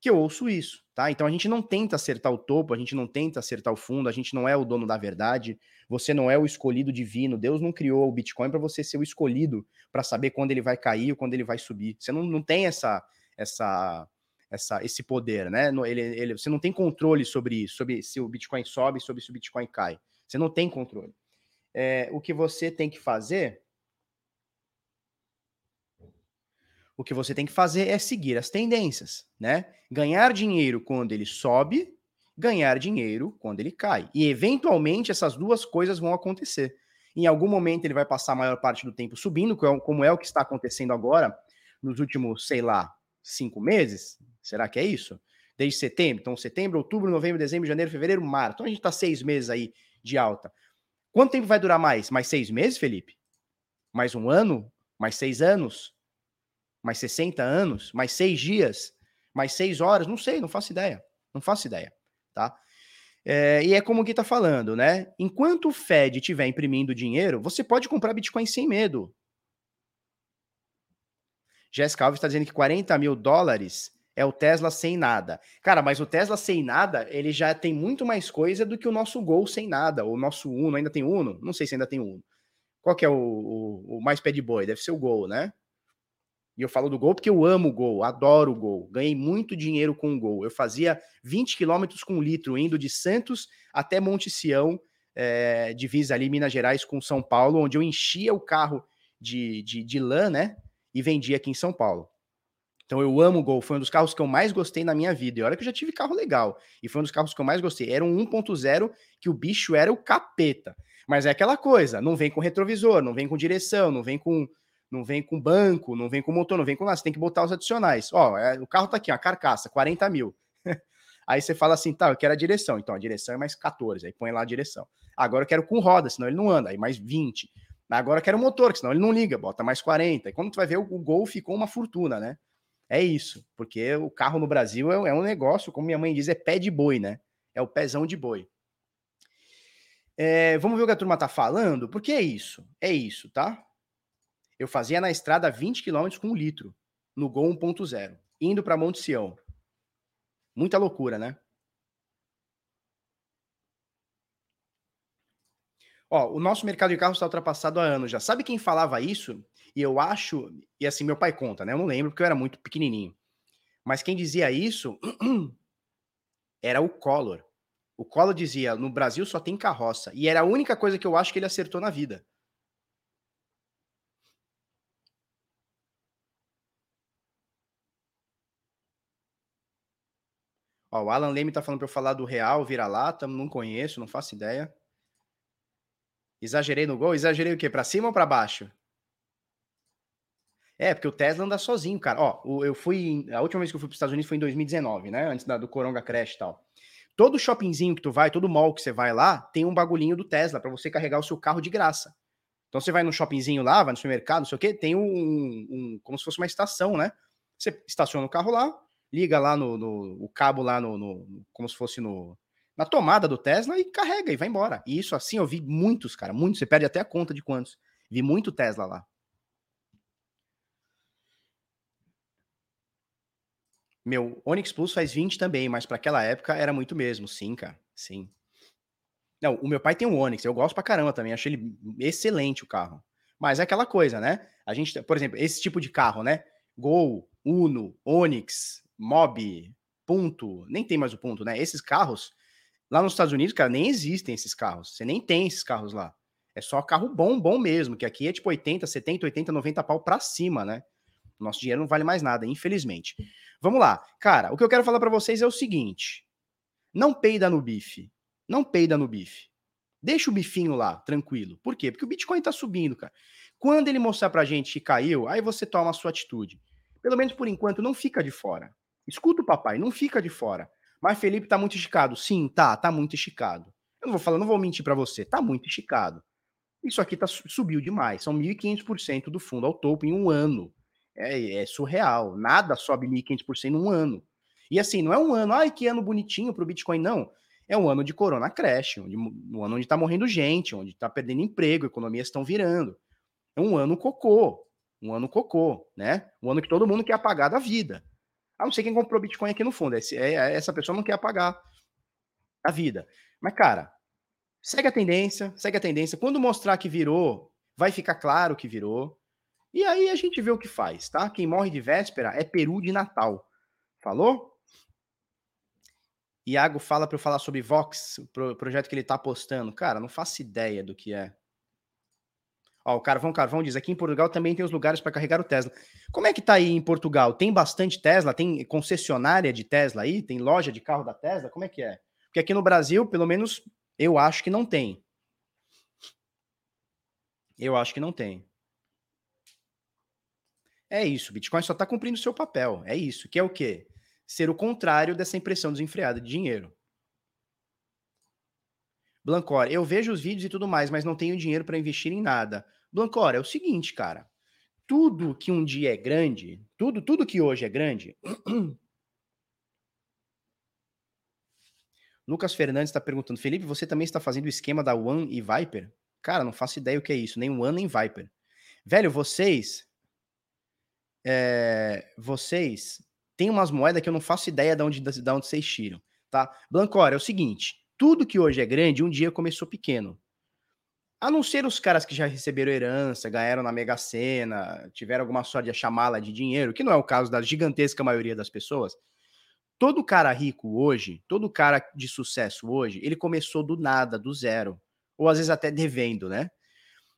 Que eu ouço isso, tá? Então a gente não tenta acertar o topo, a gente não tenta acertar o fundo, a gente não é o dono da verdade. Você não é o escolhido divino. Deus não criou o Bitcoin para você ser o escolhido para saber quando ele vai cair ou quando ele vai subir. Você não, não tem essa, essa, essa, esse poder, né? Ele, ele, você não tem controle sobre isso, sobre se o Bitcoin sobe, sobre se o Bitcoin cai. Você não tem controle. É, o que você tem que fazer. O que você tem que fazer é seguir as tendências, né? Ganhar dinheiro quando ele sobe, ganhar dinheiro quando ele cai. E eventualmente essas duas coisas vão acontecer. Em algum momento ele vai passar a maior parte do tempo subindo, como é o que está acontecendo agora nos últimos, sei lá, cinco meses. Será que é isso? Desde setembro. Então, setembro, outubro, novembro, dezembro, janeiro, fevereiro, março. Então a gente está seis meses aí de alta. Quanto tempo vai durar mais? Mais seis meses, Felipe? Mais um ano? Mais seis anos? Mais 60 anos? Mais seis dias? Mais seis horas? Não sei, não faço ideia. Não faço ideia, tá? É, e é como o Gui tá falando, né? Enquanto o Fed estiver imprimindo dinheiro, você pode comprar Bitcoin sem medo. Jéssica Alves está dizendo que 40 mil dólares é o Tesla sem nada. Cara, mas o Tesla sem nada, ele já tem muito mais coisa do que o nosso Gol sem nada. O nosso Uno ainda tem Uno? Não sei se ainda tem Uno. Qual que é o, o, o mais pé de boi? Deve ser o Gol, né? E eu falo do Gol porque eu amo o Gol, adoro o Gol. Ganhei muito dinheiro com o Gol. Eu fazia 20 quilômetros com litro, indo de Santos até Monte Sião, é, divisa ali Minas Gerais com São Paulo, onde eu enchia o carro de, de, de lã, né? E vendia aqui em São Paulo. Então eu amo o Gol, foi um dos carros que eu mais gostei na minha vida. E olha que eu já tive carro legal. E foi um dos carros que eu mais gostei. Era um 1.0 que o bicho era o capeta. Mas é aquela coisa, não vem com retrovisor, não vem com direção, não vem com não vem com banco, não vem com motor, não vem com nada. Você tem que botar os adicionais. Ó, é, o carro tá aqui, a carcaça, 40 mil. Aí você fala assim, tá, eu quero a direção. Então a direção é mais 14, aí põe lá a direção. Agora eu quero com roda, senão ele não anda, aí mais 20. Agora eu quero motor, senão ele não liga, bota mais 40. E quando tu vai ver, o, o Gol ficou uma fortuna, né? É isso, porque o carro no Brasil é, é um negócio, como minha mãe diz, é pé de boi, né? É o pezão de boi. É, vamos ver o que a turma tá falando? Porque é isso, é isso, tá? Eu fazia na estrada 20 km com um litro, no Gol 1.0, indo para Monte Sião. Muita loucura, né? Ó, o nosso mercado de carros está ultrapassado há anos já. Sabe quem falava isso? E eu acho, e assim, meu pai conta, né? Eu não lembro porque eu era muito pequenininho. Mas quem dizia isso era o Collor. O Collor dizia: no Brasil só tem carroça. E era a única coisa que eu acho que ele acertou na vida. Ó, o Alan Leme tá falando para eu falar do Real, vira-lata, não conheço, não faço ideia. Exagerei no gol? Exagerei o quê? Para cima ou para baixo? É, porque o Tesla anda sozinho, cara. Ó, eu fui. A última vez que eu fui para os Estados Unidos foi em 2019, né? Antes da, do Coronga Crash e tal. Todo shoppingzinho que tu vai, todo mall que você vai lá, tem um bagulhinho do Tesla para você carregar o seu carro de graça. Então você vai no shoppingzinho lá, vai no supermercado, não sei o quê, tem um, um como se fosse uma estação, né? Você estaciona o carro lá, liga lá no, no o cabo lá no, no, como se fosse no na tomada do Tesla e carrega e vai embora. E isso assim eu vi muitos, cara, muitos, você perde até a conta de quantos. Vi muito Tesla lá. Meu, Onix Plus faz 20 também, mas para aquela época era muito mesmo, sim, cara. Sim. Não, o meu pai tem um Onix, eu gosto pra caramba também, achei ele excelente o carro. Mas é aquela coisa, né? A gente, por exemplo, esse tipo de carro, né? Gol, Uno, Onix, Mob, Punto, nem tem mais o Punto, né? Esses carros, lá nos Estados Unidos, cara, nem existem esses carros. Você nem tem esses carros lá. É só carro bom, bom mesmo, que aqui é tipo 80, 70, 80, 90 pau pra cima, né? Nosso dinheiro não vale mais nada, infelizmente. Vamos lá. Cara, o que eu quero falar para vocês é o seguinte: não peida no bife. Não peida no bife. Deixa o bifinho lá, tranquilo. Por quê? Porque o Bitcoin tá subindo, cara. Quando ele mostrar pra gente que caiu, aí você toma a sua atitude. Pelo menos por enquanto, não fica de fora. Escuta o papai, não fica de fora. Mas Felipe tá muito esticado. Sim, tá, tá muito esticado. Eu não vou falar, não vou mentir para você, tá muito esticado. Isso aqui tá, subiu demais. São 1.500% do fundo ao topo em um ano. É, é surreal. Nada sobe 1.500% em um ano. E assim, não é um ano, ai, que ano bonitinho para o Bitcoin, não. É um ano de corona crash, onde, um ano onde está morrendo gente, onde está perdendo emprego, economias estão virando. É um ano cocô. Um ano cocô, né? Um ano que todo mundo quer apagar da vida. A não ser quem comprou Bitcoin aqui no fundo. Esse, é, é, essa pessoa não quer apagar a vida. Mas, cara, segue a tendência, segue a tendência. Quando mostrar que virou, vai ficar claro que virou. E aí a gente vê o que faz, tá? Quem morre de véspera é peru de Natal. Falou? Iago fala para eu falar sobre Vox, o pro, projeto que ele tá postando. Cara, não faço ideia do que é. Ó, o Carvão Carvão diz: aqui em Portugal também tem os lugares para carregar o Tesla. Como é que tá aí em Portugal? Tem bastante Tesla? Tem concessionária de Tesla aí? Tem loja de carro da Tesla? Como é que é? Porque aqui no Brasil, pelo menos, eu acho que não tem. Eu acho que não tem. É isso, Bitcoin só está cumprindo seu papel. É isso, que é o quê? Ser o contrário dessa impressão desenfreada de dinheiro. Blancor, eu vejo os vídeos e tudo mais, mas não tenho dinheiro para investir em nada. Blancor, é o seguinte, cara. Tudo que um dia é grande, tudo, tudo que hoje é grande. Lucas Fernandes está perguntando, Felipe, você também está fazendo o esquema da One e Viper? Cara, não faço ideia o que é isso, nem One nem Viper. Velho, vocês é, vocês têm umas moedas que eu não faço ideia de onde, de onde vocês tiram, tá? Blancor, é o seguinte, tudo que hoje é grande, um dia começou pequeno. A não ser os caras que já receberam herança, ganharam na Mega Sena, tiveram alguma sorte de achar mala de dinheiro, que não é o caso da gigantesca maioria das pessoas. Todo cara rico hoje, todo cara de sucesso hoje, ele começou do nada, do zero. ou às vezes até devendo, né?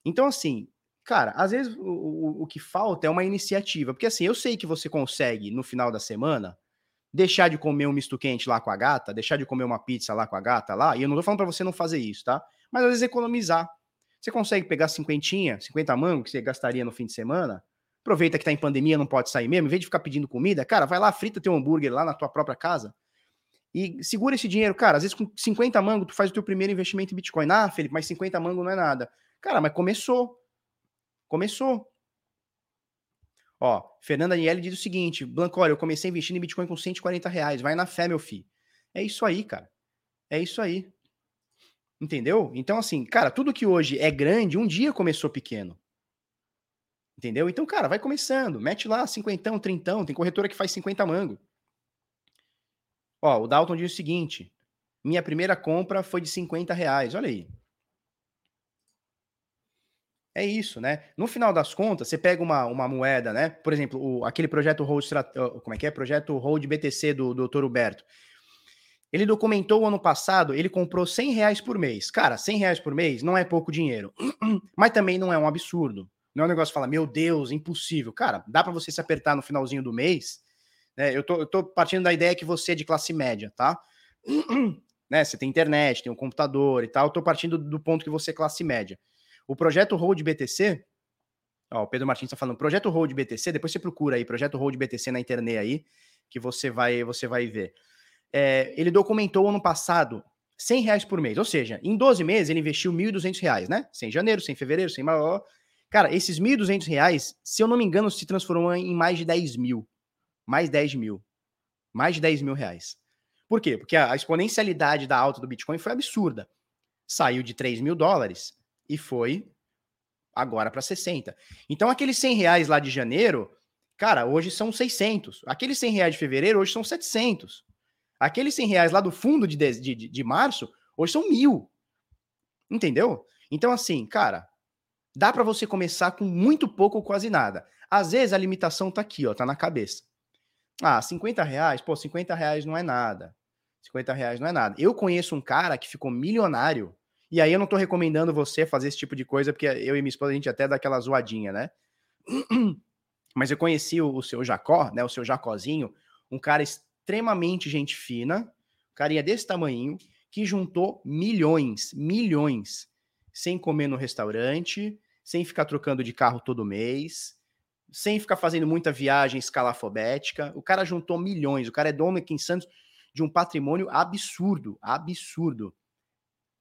Então, assim, cara, às vezes o, o, o que falta é uma iniciativa, porque assim, eu sei que você consegue, no final da semana, deixar de comer um misto quente lá com a gata, deixar de comer uma pizza lá com a gata lá, e eu não tô falando para você não fazer isso, tá? Mas às vezes economizar. Você consegue pegar cinquentinha, 50 mangos que você gastaria no fim de semana, aproveita que tá em pandemia, não pode sair mesmo, em vez de ficar pedindo comida, cara, vai lá, frita teu hambúrguer lá na tua própria casa e segura esse dinheiro. Cara, às vezes com 50 mangos tu faz o teu primeiro investimento em Bitcoin. Ah, Felipe, mas 50 mangos não é nada. Cara, mas começou. Começou. Ó, Fernanda Daniele diz o seguinte: Blanco, olha, eu comecei investindo em Bitcoin com 140 reais. Vai na fé, meu filho. É isso aí, cara. É isso aí. Entendeu? Então, assim, cara, tudo que hoje é grande, um dia começou pequeno. Entendeu? Então, cara, vai começando. Mete lá cinquentão, trintão. Tem corretora que faz 50 mango. Ó, o Dalton diz o seguinte: minha primeira compra foi de 50 reais. Olha aí. É isso, né? No final das contas, você pega uma, uma moeda, né? Por exemplo, o, aquele projeto Hold, como é que é? Projeto Hold BTC do, do Dr. Huberto. Ele documentou o ano passado, ele comprou 100 reais por mês. Cara, 100 reais por mês não é pouco dinheiro, mas também não é um absurdo. Não é um negócio que fala, meu Deus, impossível. Cara, dá para você se apertar no finalzinho do mês. Né? Eu, tô, eu tô partindo da ideia que você é de classe média, tá? né? Você tem internet, tem um computador e tal. Eu tô partindo do ponto que você é classe média. O projeto Hold BTC, ó, o Pedro Martins está falando, projeto Hold BTC, depois você procura aí, projeto Hold BTC na internet aí, que você vai, você vai ver. É, ele documentou ano passado 100 reais por mês, ou seja, em 12 meses ele investiu 1.200 reais, né? Sem janeiro, sem fevereiro, sem. Cara, esses 1.200 reais, se eu não me engano, se transformou em mais de 10 mil. Mais 10 mil. Mais de 10 mil reais. Por quê? Porque a exponencialidade da alta do Bitcoin foi absurda. Saiu de 3 mil dólares e foi agora para 60. Então, aqueles 100 reais lá de janeiro, cara, hoje são 600. Aqueles 100 reais de fevereiro, hoje são 700. Aqueles 100 reais lá do fundo de, de, de, março, hoje são mil. Entendeu? Então, assim, cara, dá para você começar com muito pouco ou quase nada. Às vezes a limitação tá aqui, ó, tá na cabeça. Ah, 50 reais? Pô, 50 reais não é nada. 50 reais não é nada. Eu conheço um cara que ficou milionário e aí eu não tô recomendando você fazer esse tipo de coisa, porque eu e minha esposa a gente até dá aquela zoadinha, né? Mas eu conheci o, o seu Jacó, né? O seu Jacózinho, um cara extremamente gente fina, um carinha desse tamanho, que juntou milhões, milhões, sem comer no restaurante, sem ficar trocando de carro todo mês, sem ficar fazendo muita viagem escalafobética. O cara juntou milhões, o cara é dono aqui em Santos de um patrimônio absurdo, absurdo.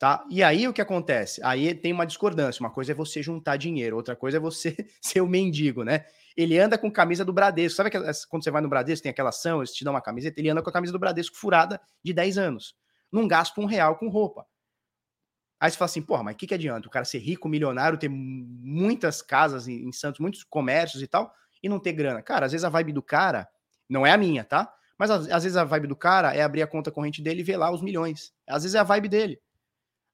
Tá? E aí o que acontece? Aí tem uma discordância. Uma coisa é você juntar dinheiro, outra coisa é você ser o mendigo, né? Ele anda com camisa do Bradesco. Sabe que quando você vai no Bradesco, tem aquela ação, eles te dão uma camiseta, ele anda com a camisa do Bradesco furada de 10 anos. Não gasta um real com roupa. Aí você fala assim, porra, mas o que, que adianta? O cara ser rico, milionário, ter muitas casas em, Santos, muitos comércios e tal, e não ter grana. Cara, às vezes a vibe do cara, não é a minha, tá? Mas às vezes a vibe do cara é abrir a conta corrente dele e ver lá os milhões. Às vezes é a vibe dele.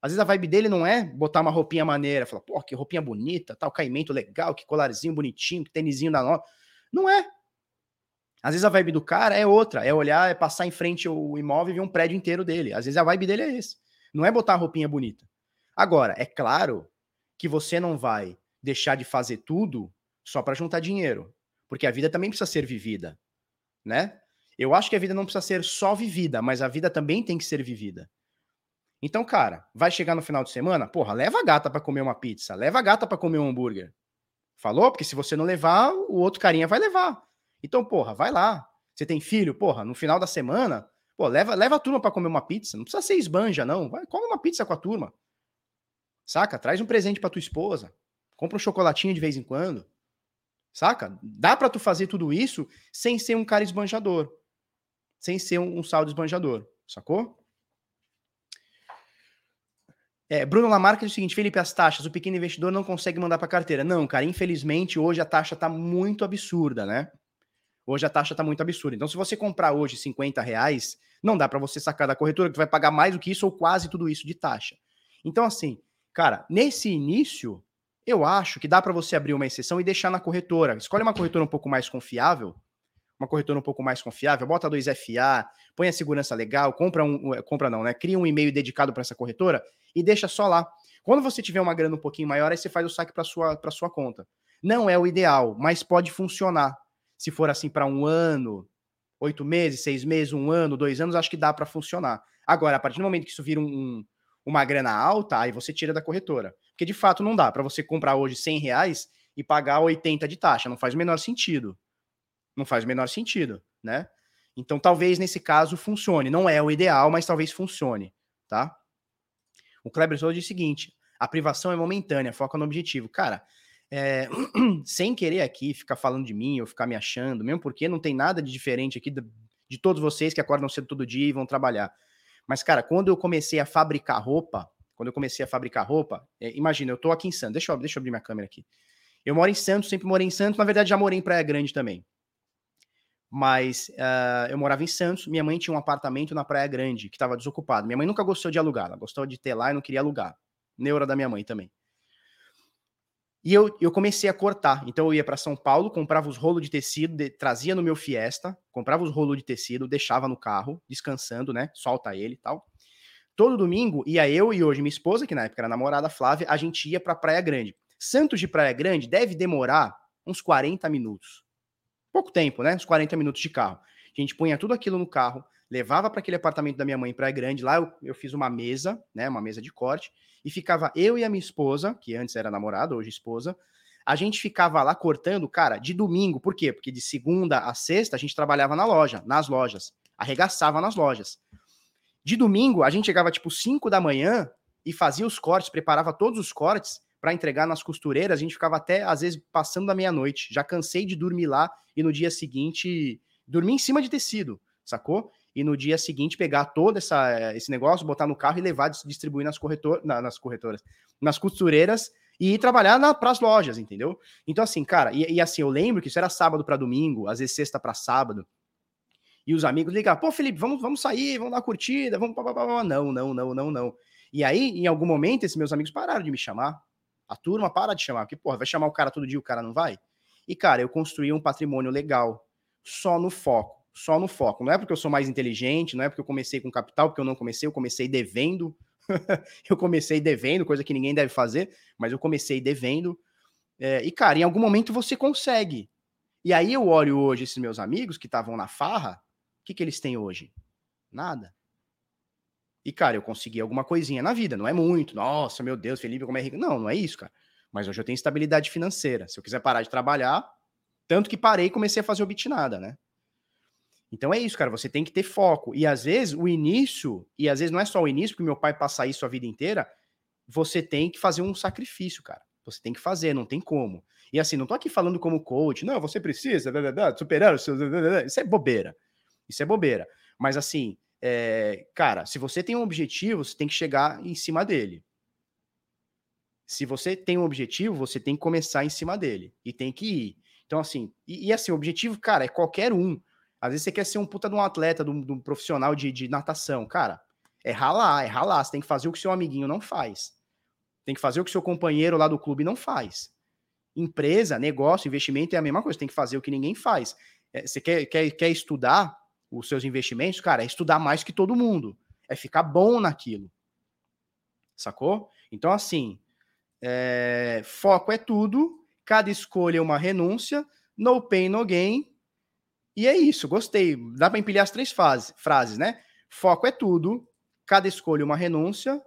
Às vezes a vibe dele não é botar uma roupinha maneira, falar, pô, que roupinha bonita, tal, caimento legal, que colarzinho bonitinho, que tênisinho da nova. Não é. Às vezes a vibe do cara é outra, é olhar, é passar em frente o imóvel e ver um prédio inteiro dele. Às vezes a vibe dele é esse. Não é botar a roupinha bonita. Agora, é claro que você não vai deixar de fazer tudo só para juntar dinheiro, porque a vida também precisa ser vivida, né? Eu acho que a vida não precisa ser só vivida, mas a vida também tem que ser vivida. Então, cara, vai chegar no final de semana, porra, leva a gata para comer uma pizza, leva a gata para comer um hambúrguer. Falou? Porque se você não levar, o outro carinha vai levar. Então, porra, vai lá. Você tem filho, porra, no final da semana, pô, leva, leva a turma para comer uma pizza. Não precisa ser esbanja, não. Vai, come uma pizza com a turma. Saca? Traz um presente para tua esposa. Compra um chocolatinho de vez em quando. Saca? Dá para tu fazer tudo isso sem ser um cara esbanjador. Sem ser um, um saldo esbanjador. Sacou? É, Bruno Lamarca diz o seguinte: Felipe, as taxas, o pequeno investidor não consegue mandar para carteira. Não, cara, infelizmente hoje a taxa está muito absurda, né? Hoje a taxa está muito absurda. Então, se você comprar hoje 50 reais, não dá para você sacar da corretora, que vai pagar mais do que isso ou quase tudo isso de taxa. Então, assim, cara, nesse início, eu acho que dá para você abrir uma exceção e deixar na corretora. Escolhe uma corretora um pouco mais confiável, uma corretora um pouco mais confiável, bota dois FA, põe a segurança legal, compra um, compra não, né? Cria um e-mail dedicado para essa corretora e deixa só lá. Quando você tiver uma grana um pouquinho maior, aí você faz o saque para sua para sua conta. Não é o ideal, mas pode funcionar. Se for assim para um ano, oito meses, seis meses, um ano, dois anos, acho que dá para funcionar. Agora, a partir do momento que isso vira um, um, uma grana alta, aí você tira da corretora. Porque de fato não dá para você comprar hoje 100 reais e pagar 80 de taxa. Não faz o menor sentido. Não faz o menor sentido, né? Então talvez nesse caso funcione. Não é o ideal, mas talvez funcione, tá? O Kleber Souza diz o seguinte: a privação é momentânea, foca no objetivo. Cara, é, sem querer aqui ficar falando de mim ou ficar me achando, mesmo porque não tem nada de diferente aqui de, de todos vocês que acordam cedo todo dia e vão trabalhar. Mas, cara, quando eu comecei a fabricar roupa, quando eu comecei a fabricar roupa, é, imagina, eu tô aqui em Santos, deixa eu, deixa eu abrir minha câmera aqui. Eu moro em Santos, sempre morei em Santos, na verdade já morei em Praia Grande também. Mas uh, eu morava em Santos, minha mãe tinha um apartamento na Praia Grande, que estava desocupado. Minha mãe nunca gostou de alugar, ela gostou de ter lá e não queria alugar. Neura da minha mãe também. E eu, eu comecei a cortar. Então eu ia para São Paulo, comprava os rolos de tecido, de, trazia no meu Fiesta, comprava os rolos de tecido, deixava no carro, descansando, né? Solta ele e tal. Todo domingo ia eu e hoje minha esposa, que na época era namorada, Flávia, a gente ia para Praia Grande. Santos de Praia Grande deve demorar uns 40 minutos. Pouco tempo, né? Uns 40 minutos de carro. A gente punha tudo aquilo no carro, levava para aquele apartamento da minha mãe em Praia Grande. Lá eu, eu fiz uma mesa, né? Uma mesa de corte e ficava eu e a minha esposa, que antes era namorada, hoje esposa, a gente ficava lá cortando, cara, de domingo. Por quê? Porque de segunda a sexta a gente trabalhava na loja, nas lojas, arregaçava nas lojas. De domingo a gente chegava tipo 5 da manhã e fazia os cortes, preparava todos os cortes para entregar nas costureiras. A gente ficava até às vezes passando da meia-noite. Já cansei de dormir lá e no dia seguinte dormir em cima de tecido, sacou? e no dia seguinte pegar todo essa, esse negócio, botar no carro e levar, distribuir nas, corretor, na, nas corretoras, nas costureiras e ir trabalhar para as lojas, entendeu? Então, assim, cara, e, e, assim, eu lembro que isso era sábado para domingo, às vezes sexta para sábado, e os amigos ligavam, pô, Felipe, vamos, vamos sair, vamos dar uma curtida, vamos. Não, não, não, não, não. E aí, em algum momento, esses meus amigos pararam de me chamar. A turma para de chamar, porque, porra, vai chamar o cara todo dia, o cara não vai? E, cara, eu construí um patrimônio legal, só no foco só no foco. Não é porque eu sou mais inteligente, não é porque eu comecei com capital, porque eu não comecei, eu comecei devendo. eu comecei devendo, coisa que ninguém deve fazer, mas eu comecei devendo. É, e, cara, em algum momento você consegue. E aí eu olho hoje esses meus amigos que estavam na farra, o que, que eles têm hoje? Nada. E, cara, eu consegui alguma coisinha na vida, não é muito. Nossa, meu Deus, Felipe, como é rico. Não, não é isso, cara. Mas hoje eu tenho estabilidade financeira. Se eu quiser parar de trabalhar, tanto que parei e comecei a fazer o bitnada, né? Então é isso, cara. Você tem que ter foco. E às vezes o início, e às vezes não é só o início, porque meu pai passa isso a vida inteira, você tem que fazer um sacrifício, cara. Você tem que fazer, não tem como. E assim, não tô aqui falando como coach, não, você precisa, superar os seus. Isso é bobeira. Isso é bobeira. Mas assim, é, cara, se você tem um objetivo, você tem que chegar em cima dele. Se você tem um objetivo, você tem que começar em cima dele. E tem que ir. Então, assim, e, e assim, o objetivo, cara, é qualquer um. Às vezes você quer ser um puta de um atleta, de um, de um profissional de, de natação. Cara, é ralar, é ralar. Você tem que fazer o que seu amiguinho não faz. Tem que fazer o que seu companheiro lá do clube não faz. Empresa, negócio, investimento é a mesma coisa. Tem que fazer o que ninguém faz. É, você quer, quer, quer estudar os seus investimentos? Cara, é estudar mais que todo mundo. É ficar bom naquilo. Sacou? Então, assim, é, foco é tudo. Cada escolha é uma renúncia. No pain, no gain e é isso, gostei. Dá para empilhar as três frases, né? Foco é tudo, cada escolha uma renúncia,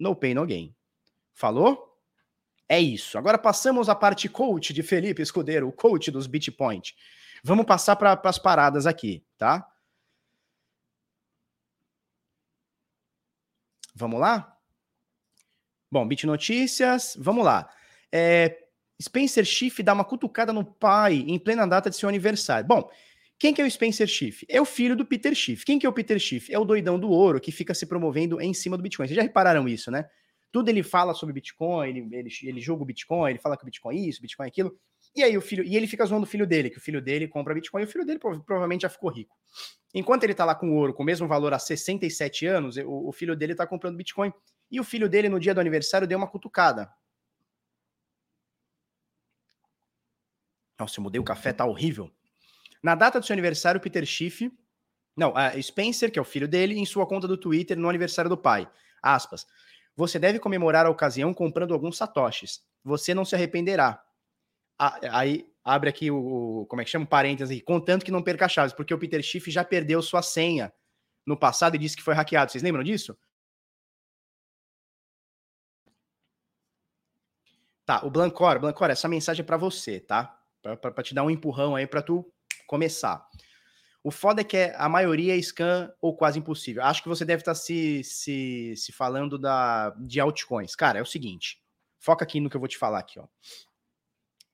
no pain, no gain. Falou? É isso. Agora passamos à parte coach de Felipe Escudeiro, o coach dos Bitpoint. Vamos passar para as paradas aqui, tá? Vamos lá? Bom, Bit Notícias, vamos lá. É, Spencer Schiff dá uma cutucada no pai em plena data de seu aniversário. Bom, quem que é o Spencer Schiff? É o filho do Peter Schiff. Quem que é o Peter Schiff? É o doidão do ouro que fica se promovendo em cima do Bitcoin. Vocês já repararam isso, né? Tudo ele fala sobre Bitcoin, ele, ele, ele julga o Bitcoin, ele fala que o Bitcoin é isso, Bitcoin é aquilo. E aí o filho, e ele fica zoando o filho dele, que o filho dele compra Bitcoin e o filho dele provavelmente já ficou rico. Enquanto ele tá lá com ouro com o mesmo valor há 67 anos, o, o filho dele tá comprando Bitcoin. E o filho dele, no dia do aniversário, deu uma cutucada. Nossa, eu mudei o café, tá horrível. Na data do seu aniversário, Peter Schiff, não, uh, Spencer, que é o filho dele, em sua conta do Twitter no aniversário do pai. Aspas. Você deve comemorar a ocasião comprando alguns satoshis. Você não se arrependerá. Aí abre aqui o. Como é que chama? Parênteses aqui. Contanto que não perca chaves, porque o Peter Schiff já perdeu sua senha no passado e disse que foi hackeado. Vocês lembram disso? Tá, o Blancor, Blancor, essa mensagem é para você, tá? Para te dar um empurrão aí para tu começar. O foda é que é, a maioria é scan ou quase impossível. Acho que você deve estar tá se, se, se falando da, de altcoins. Cara, é o seguinte. Foca aqui no que eu vou te falar aqui, ó.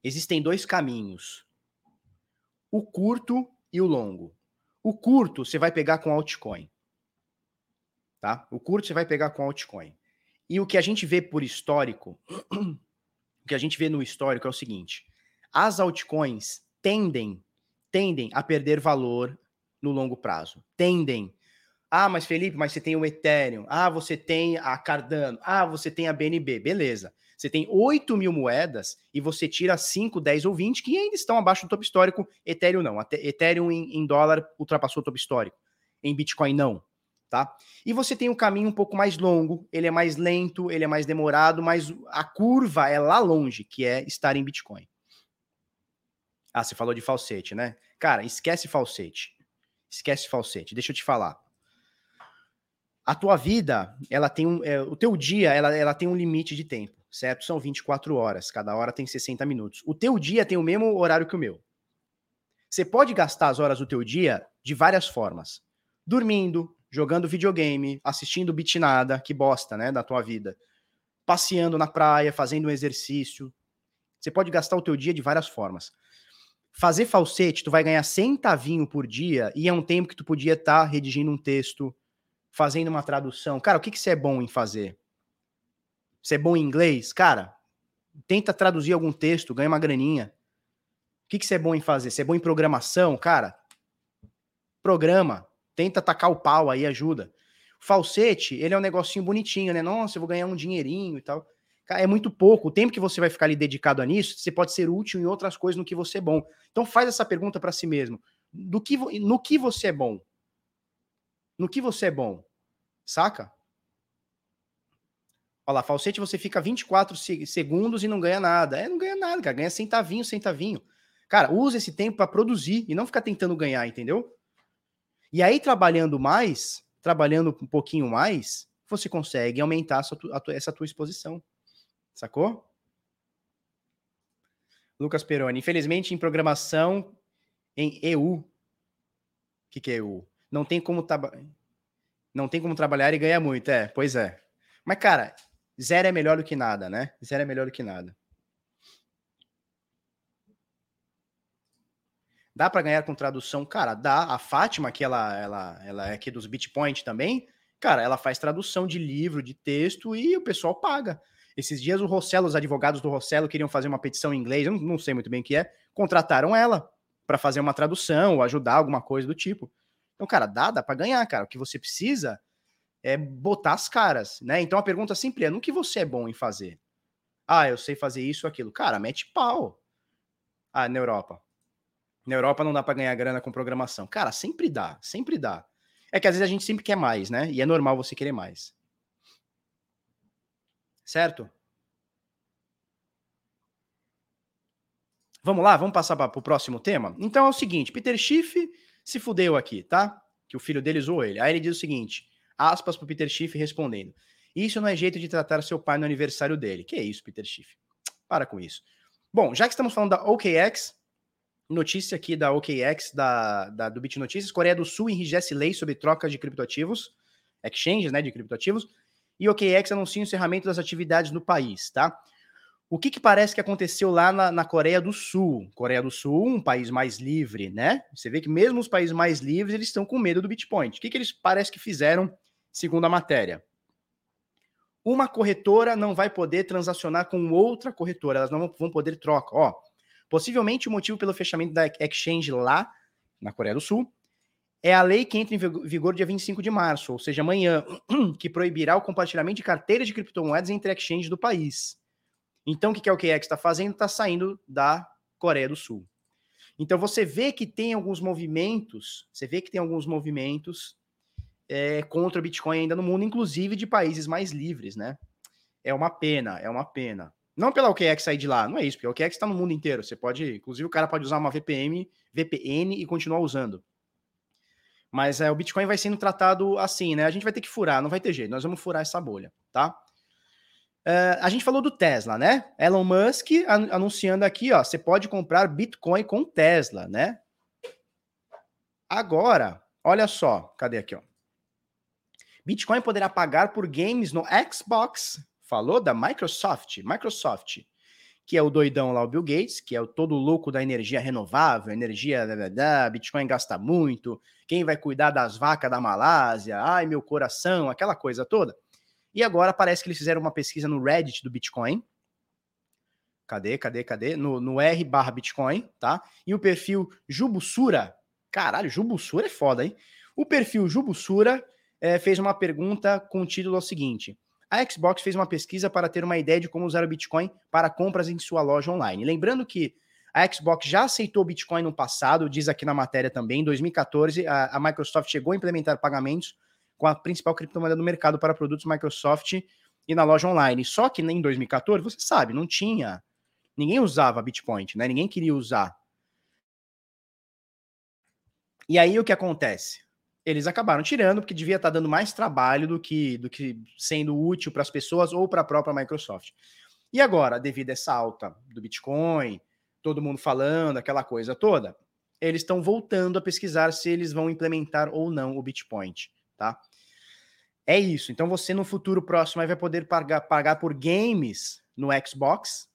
Existem dois caminhos. O curto e o longo. O curto você vai pegar com altcoin. Tá? O curto você vai pegar com altcoin. E o que a gente vê por histórico o que a gente vê no histórico é o seguinte: as altcoins tendem, tendem a perder valor no longo prazo. Tendem. Ah, mas Felipe, mas você tem o Ethereum. Ah, você tem a Cardano. Ah, você tem a BNB. Beleza. Você tem 8 mil moedas e você tira 5, 10 ou 20 que ainda estão abaixo do topo histórico. Ethereum não. Ethereum em, em dólar ultrapassou o topo histórico. Em Bitcoin não tá? E você tem um caminho um pouco mais longo, ele é mais lento, ele é mais demorado, mas a curva é lá longe, que é estar em Bitcoin. Ah, você falou de falsete, né? Cara, esquece falsete. Esquece falsete. Deixa eu te falar. A tua vida, ela tem um. É, o teu dia, ela, ela tem um limite de tempo, certo? São 24 horas, cada hora tem 60 minutos. O teu dia tem o mesmo horário que o meu. Você pode gastar as horas do teu dia de várias formas. Dormindo, jogando videogame, assistindo bitnada, que bosta, né, da tua vida. Passeando na praia, fazendo um exercício. Você pode gastar o teu dia de várias formas. Fazer falsete, tu vai ganhar centavinho por dia e é um tempo que tu podia estar tá redigindo um texto, fazendo uma tradução. Cara, o que, que você é bom em fazer? Você é bom em inglês? Cara, tenta traduzir algum texto, ganha uma graninha. O que, que você é bom em fazer? Você é bom em programação? Cara, programa tenta tacar o pau aí, ajuda. Falsete, ele é um negocinho bonitinho, né? Nossa, eu vou ganhar um dinheirinho e tal. É muito pouco. O tempo que você vai ficar ali dedicado a nisso, você pode ser útil em outras coisas no que você é bom. Então faz essa pergunta para si mesmo. Do que, no que você é bom? No que você é bom? Saca? Olha lá, falsete você fica 24 segundos e não ganha nada. É, não ganha nada, cara. Ganha centavinho, centavinho. Cara, usa esse tempo para produzir e não ficar tentando ganhar, entendeu? E aí, trabalhando mais, trabalhando um pouquinho mais, você consegue aumentar tua, essa tua exposição. Sacou? Lucas Peroni. Infelizmente, em programação em EU. O que, que é EU? Não tem como não tem como trabalhar e ganhar muito. É, pois é. Mas, cara, zero é melhor do que nada, né? Zero é melhor do que nada. Dá para ganhar com tradução? Cara, dá. A Fátima, que ela, ela, ela é aqui dos Bitpoint também, cara, ela faz tradução de livro, de texto e o pessoal paga. Esses dias o Rossello, os advogados do Rossello queriam fazer uma petição em inglês, eu não, sei muito bem o que é, contrataram ela para fazer uma tradução ou ajudar alguma coisa do tipo. Então, cara, dá, dá para ganhar, cara. O que você precisa é botar as caras, né? Então a pergunta sempre é: no que você é bom em fazer? Ah, eu sei fazer isso, aquilo. Cara, mete pau. Ah, na Europa. Na Europa não dá para ganhar grana com programação. Cara, sempre dá, sempre dá. É que às vezes a gente sempre quer mais, né? E é normal você querer mais. Certo? Vamos lá, vamos passar para o próximo tema? Então é o seguinte: Peter Schiff se fudeu aqui, tá? Que o filho dele zoou ele. Aí ele diz o seguinte: aspas para Peter Schiff respondendo. Isso não é jeito de tratar seu pai no aniversário dele. Que é isso, Peter Schiff? Para com isso. Bom, já que estamos falando da OKX, Notícia aqui da OKX, da, da, do Bit Notícias. Coreia do Sul enrijece lei sobre trocas de criptoativos, exchanges, né, de criptoativos. E OKX anuncia o encerramento das atividades no país, tá? O que, que parece que aconteceu lá na, na, Coreia do Sul? Coreia do Sul, um país mais livre, né? Você vê que mesmo os países mais livres, eles estão com medo do Bitcoin. O que, que eles parece que fizeram, segundo a matéria? Uma corretora não vai poder transacionar com outra corretora, elas não vão poder troca. Ó, Possivelmente o motivo pelo fechamento da exchange lá, na Coreia do Sul, é a lei que entra em vigor dia 25 de março, ou seja, amanhã, que proibirá o compartilhamento de carteiras de criptomoedas entre exchanges do país. Então, o que, que é o KX está fazendo? Está saindo da Coreia do Sul. Então você vê que tem alguns movimentos, você vê que tem alguns movimentos é, contra o Bitcoin ainda no mundo, inclusive de países mais livres, né? É uma pena, é uma pena. Não pela OKEx sair de lá, não é isso, porque a OKEx está no mundo inteiro. Você pode, inclusive, o cara pode usar uma VPN, VPN e continuar usando. Mas é, o Bitcoin vai sendo tratado assim, né? A gente vai ter que furar, não vai ter jeito. Nós vamos furar essa bolha, tá? Uh, a gente falou do Tesla, né? Elon Musk anunciando aqui, ó, você pode comprar Bitcoin com Tesla, né? Agora, olha só, cadê aqui, ó? Bitcoin poderá pagar por games no Xbox. Falou da Microsoft, Microsoft, que é o doidão lá, o Bill Gates, que é o todo louco da energia renovável, energia, da, Bitcoin gasta muito, quem vai cuidar das vacas da Malásia, ai meu coração, aquela coisa toda. E agora parece que eles fizeram uma pesquisa no Reddit do Bitcoin. Cadê, cadê, cadê? No, no R barra Bitcoin, tá? E o perfil Jubussura. Caralho, Jubussura é foda, hein? O perfil Jubussura é, fez uma pergunta com o título ao seguinte. A Xbox fez uma pesquisa para ter uma ideia de como usar o Bitcoin para compras em sua loja online. Lembrando que a Xbox já aceitou Bitcoin no passado, diz aqui na matéria também, em 2014, a, a Microsoft chegou a implementar pagamentos com a principal criptomoeda do mercado para produtos Microsoft e na loja online. Só que em 2014, você sabe, não tinha. Ninguém usava Bitcoin, né? Ninguém queria usar. E aí o que acontece? Eles acabaram tirando porque devia estar tá dando mais trabalho do que, do que sendo útil para as pessoas ou para a própria Microsoft. E agora, devido a essa alta do Bitcoin, todo mundo falando, aquela coisa toda, eles estão voltando a pesquisar se eles vão implementar ou não o Bitcoin, tá? É isso. Então você no futuro próximo vai poder pagar, pagar por games no Xbox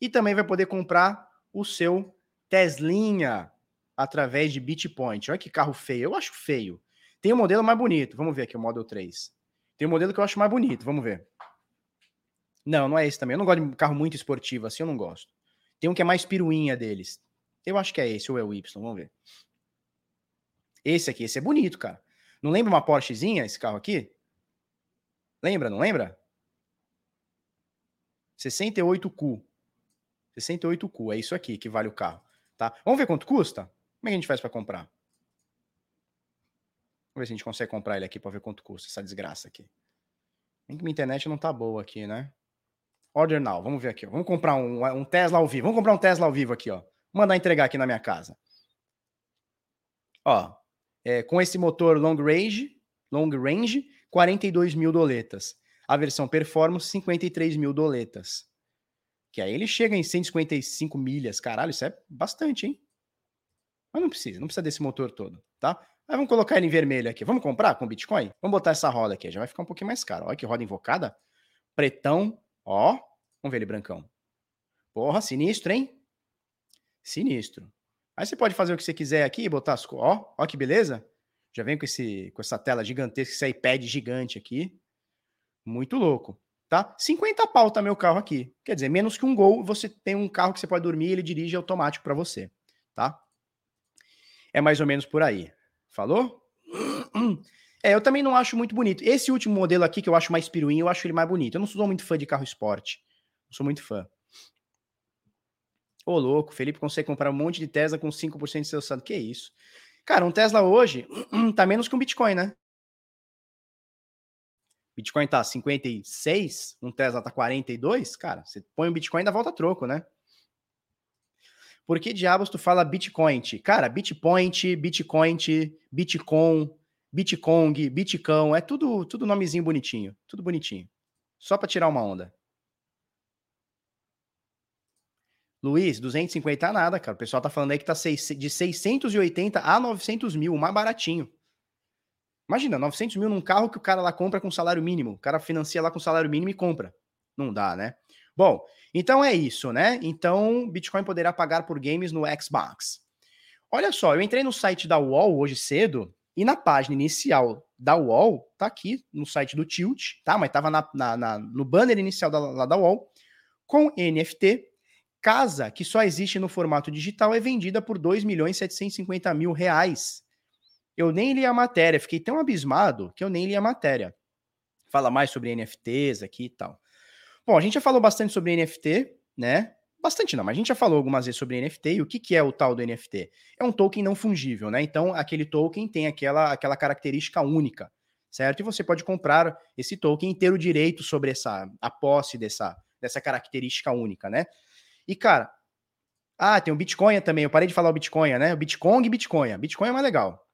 e também vai poder comprar o seu Teslinha através de Bitpoint. Olha que carro feio. Eu acho feio. Tem um modelo mais bonito. Vamos ver aqui o Model 3. Tem um modelo que eu acho mais bonito. Vamos ver. Não, não é esse também. Eu não gosto de carro muito esportivo assim, eu não gosto. Tem um que é mais piruinha deles. Eu acho que é esse ou é o Y. Vamos ver. Esse aqui, esse é bonito, cara. Não lembra uma Porschezinha, esse carro aqui? Lembra, não lembra? 68Q. 68Q, é isso aqui que vale o carro, tá? Vamos ver quanto custa? Como é que a gente faz para comprar? Vamos ver se a gente consegue comprar ele aqui para ver quanto custa essa desgraça aqui. Bem que minha internet não tá boa aqui, né? Order now, vamos ver aqui. Ó. Vamos comprar um, um Tesla ao vivo. Vamos comprar um Tesla ao vivo aqui, ó. Mandar entregar aqui na minha casa. Ó, é, com esse motor long range, long range, 42 mil doletas. A versão performance, 53 mil doletas. Que aí ele chega em 155 milhas. Caralho, isso é bastante, hein? Mas não precisa, não precisa desse motor todo, tá? Aí vamos colocar ele em vermelho aqui. Vamos comprar com Bitcoin? Vamos botar essa roda aqui, já vai ficar um pouquinho mais caro. Olha que roda invocada. Pretão, ó. Vamos ver ele brancão. Porra, sinistro, hein? Sinistro. Aí você pode fazer o que você quiser aqui botar as Ó, ó que beleza. Já vem com, esse, com essa tela gigantesca, esse iPad gigante aqui. Muito louco, tá? 50 pau tá meu carro aqui. Quer dizer, menos que um Gol, você tem um carro que você pode dormir e ele dirige automático para você, tá? É mais ou menos por aí. Falou? É, eu também não acho muito bonito. Esse último modelo aqui, que eu acho mais piruinho, eu acho ele mais bonito. Eu não sou muito fã de carro esporte. Não sou muito fã. Ô, louco, Felipe consegue comprar um monte de Tesla com 5% de seu saldo. Que isso? Cara, um Tesla hoje tá menos que um Bitcoin, né? Bitcoin tá 56, um Tesla tá 42, cara, você põe um Bitcoin da volta troco, né? Por que diabos tu fala Bitcoin? Cara, Bitcoin, Bitcoin, Bitcoin, Bitcoin, Bitcão, é tudo, tudo nomezinho bonitinho, tudo bonitinho. Só para tirar uma onda. Luiz, 250 nada, cara. O pessoal tá falando aí que tá de 680 a 900 mil, o mais baratinho. Imagina, 900 mil num carro que o cara lá compra com salário mínimo. O cara financia lá com salário mínimo e compra. Não dá, né? Bom, então é isso, né? Então, Bitcoin poderá pagar por games no Xbox. Olha só, eu entrei no site da UOL hoje cedo e na página inicial da UOL, tá aqui no site do Tilt, tá? Mas tava na, na, na no banner inicial da, lá da UOL, com NFT, Casa, que só existe no formato digital, é vendida por 2 milhões e 750 mil reais. Eu nem li a matéria, fiquei tão abismado que eu nem li a matéria. Fala mais sobre NFTs aqui e tal. Bom, a gente já falou bastante sobre NFT, né? Bastante não, mas a gente já falou algumas vezes sobre NFT e o que, que é o tal do NFT? É um token não fungível, né? Então, aquele token tem aquela, aquela característica única, certo? E você pode comprar esse token e ter o direito sobre essa a posse dessa, dessa característica única, né? E, cara, ah, tem o Bitcoin também. Eu parei de falar o Bitcoin, né? O Bitcoin e Bitcoin. Bitcoin é mais legal.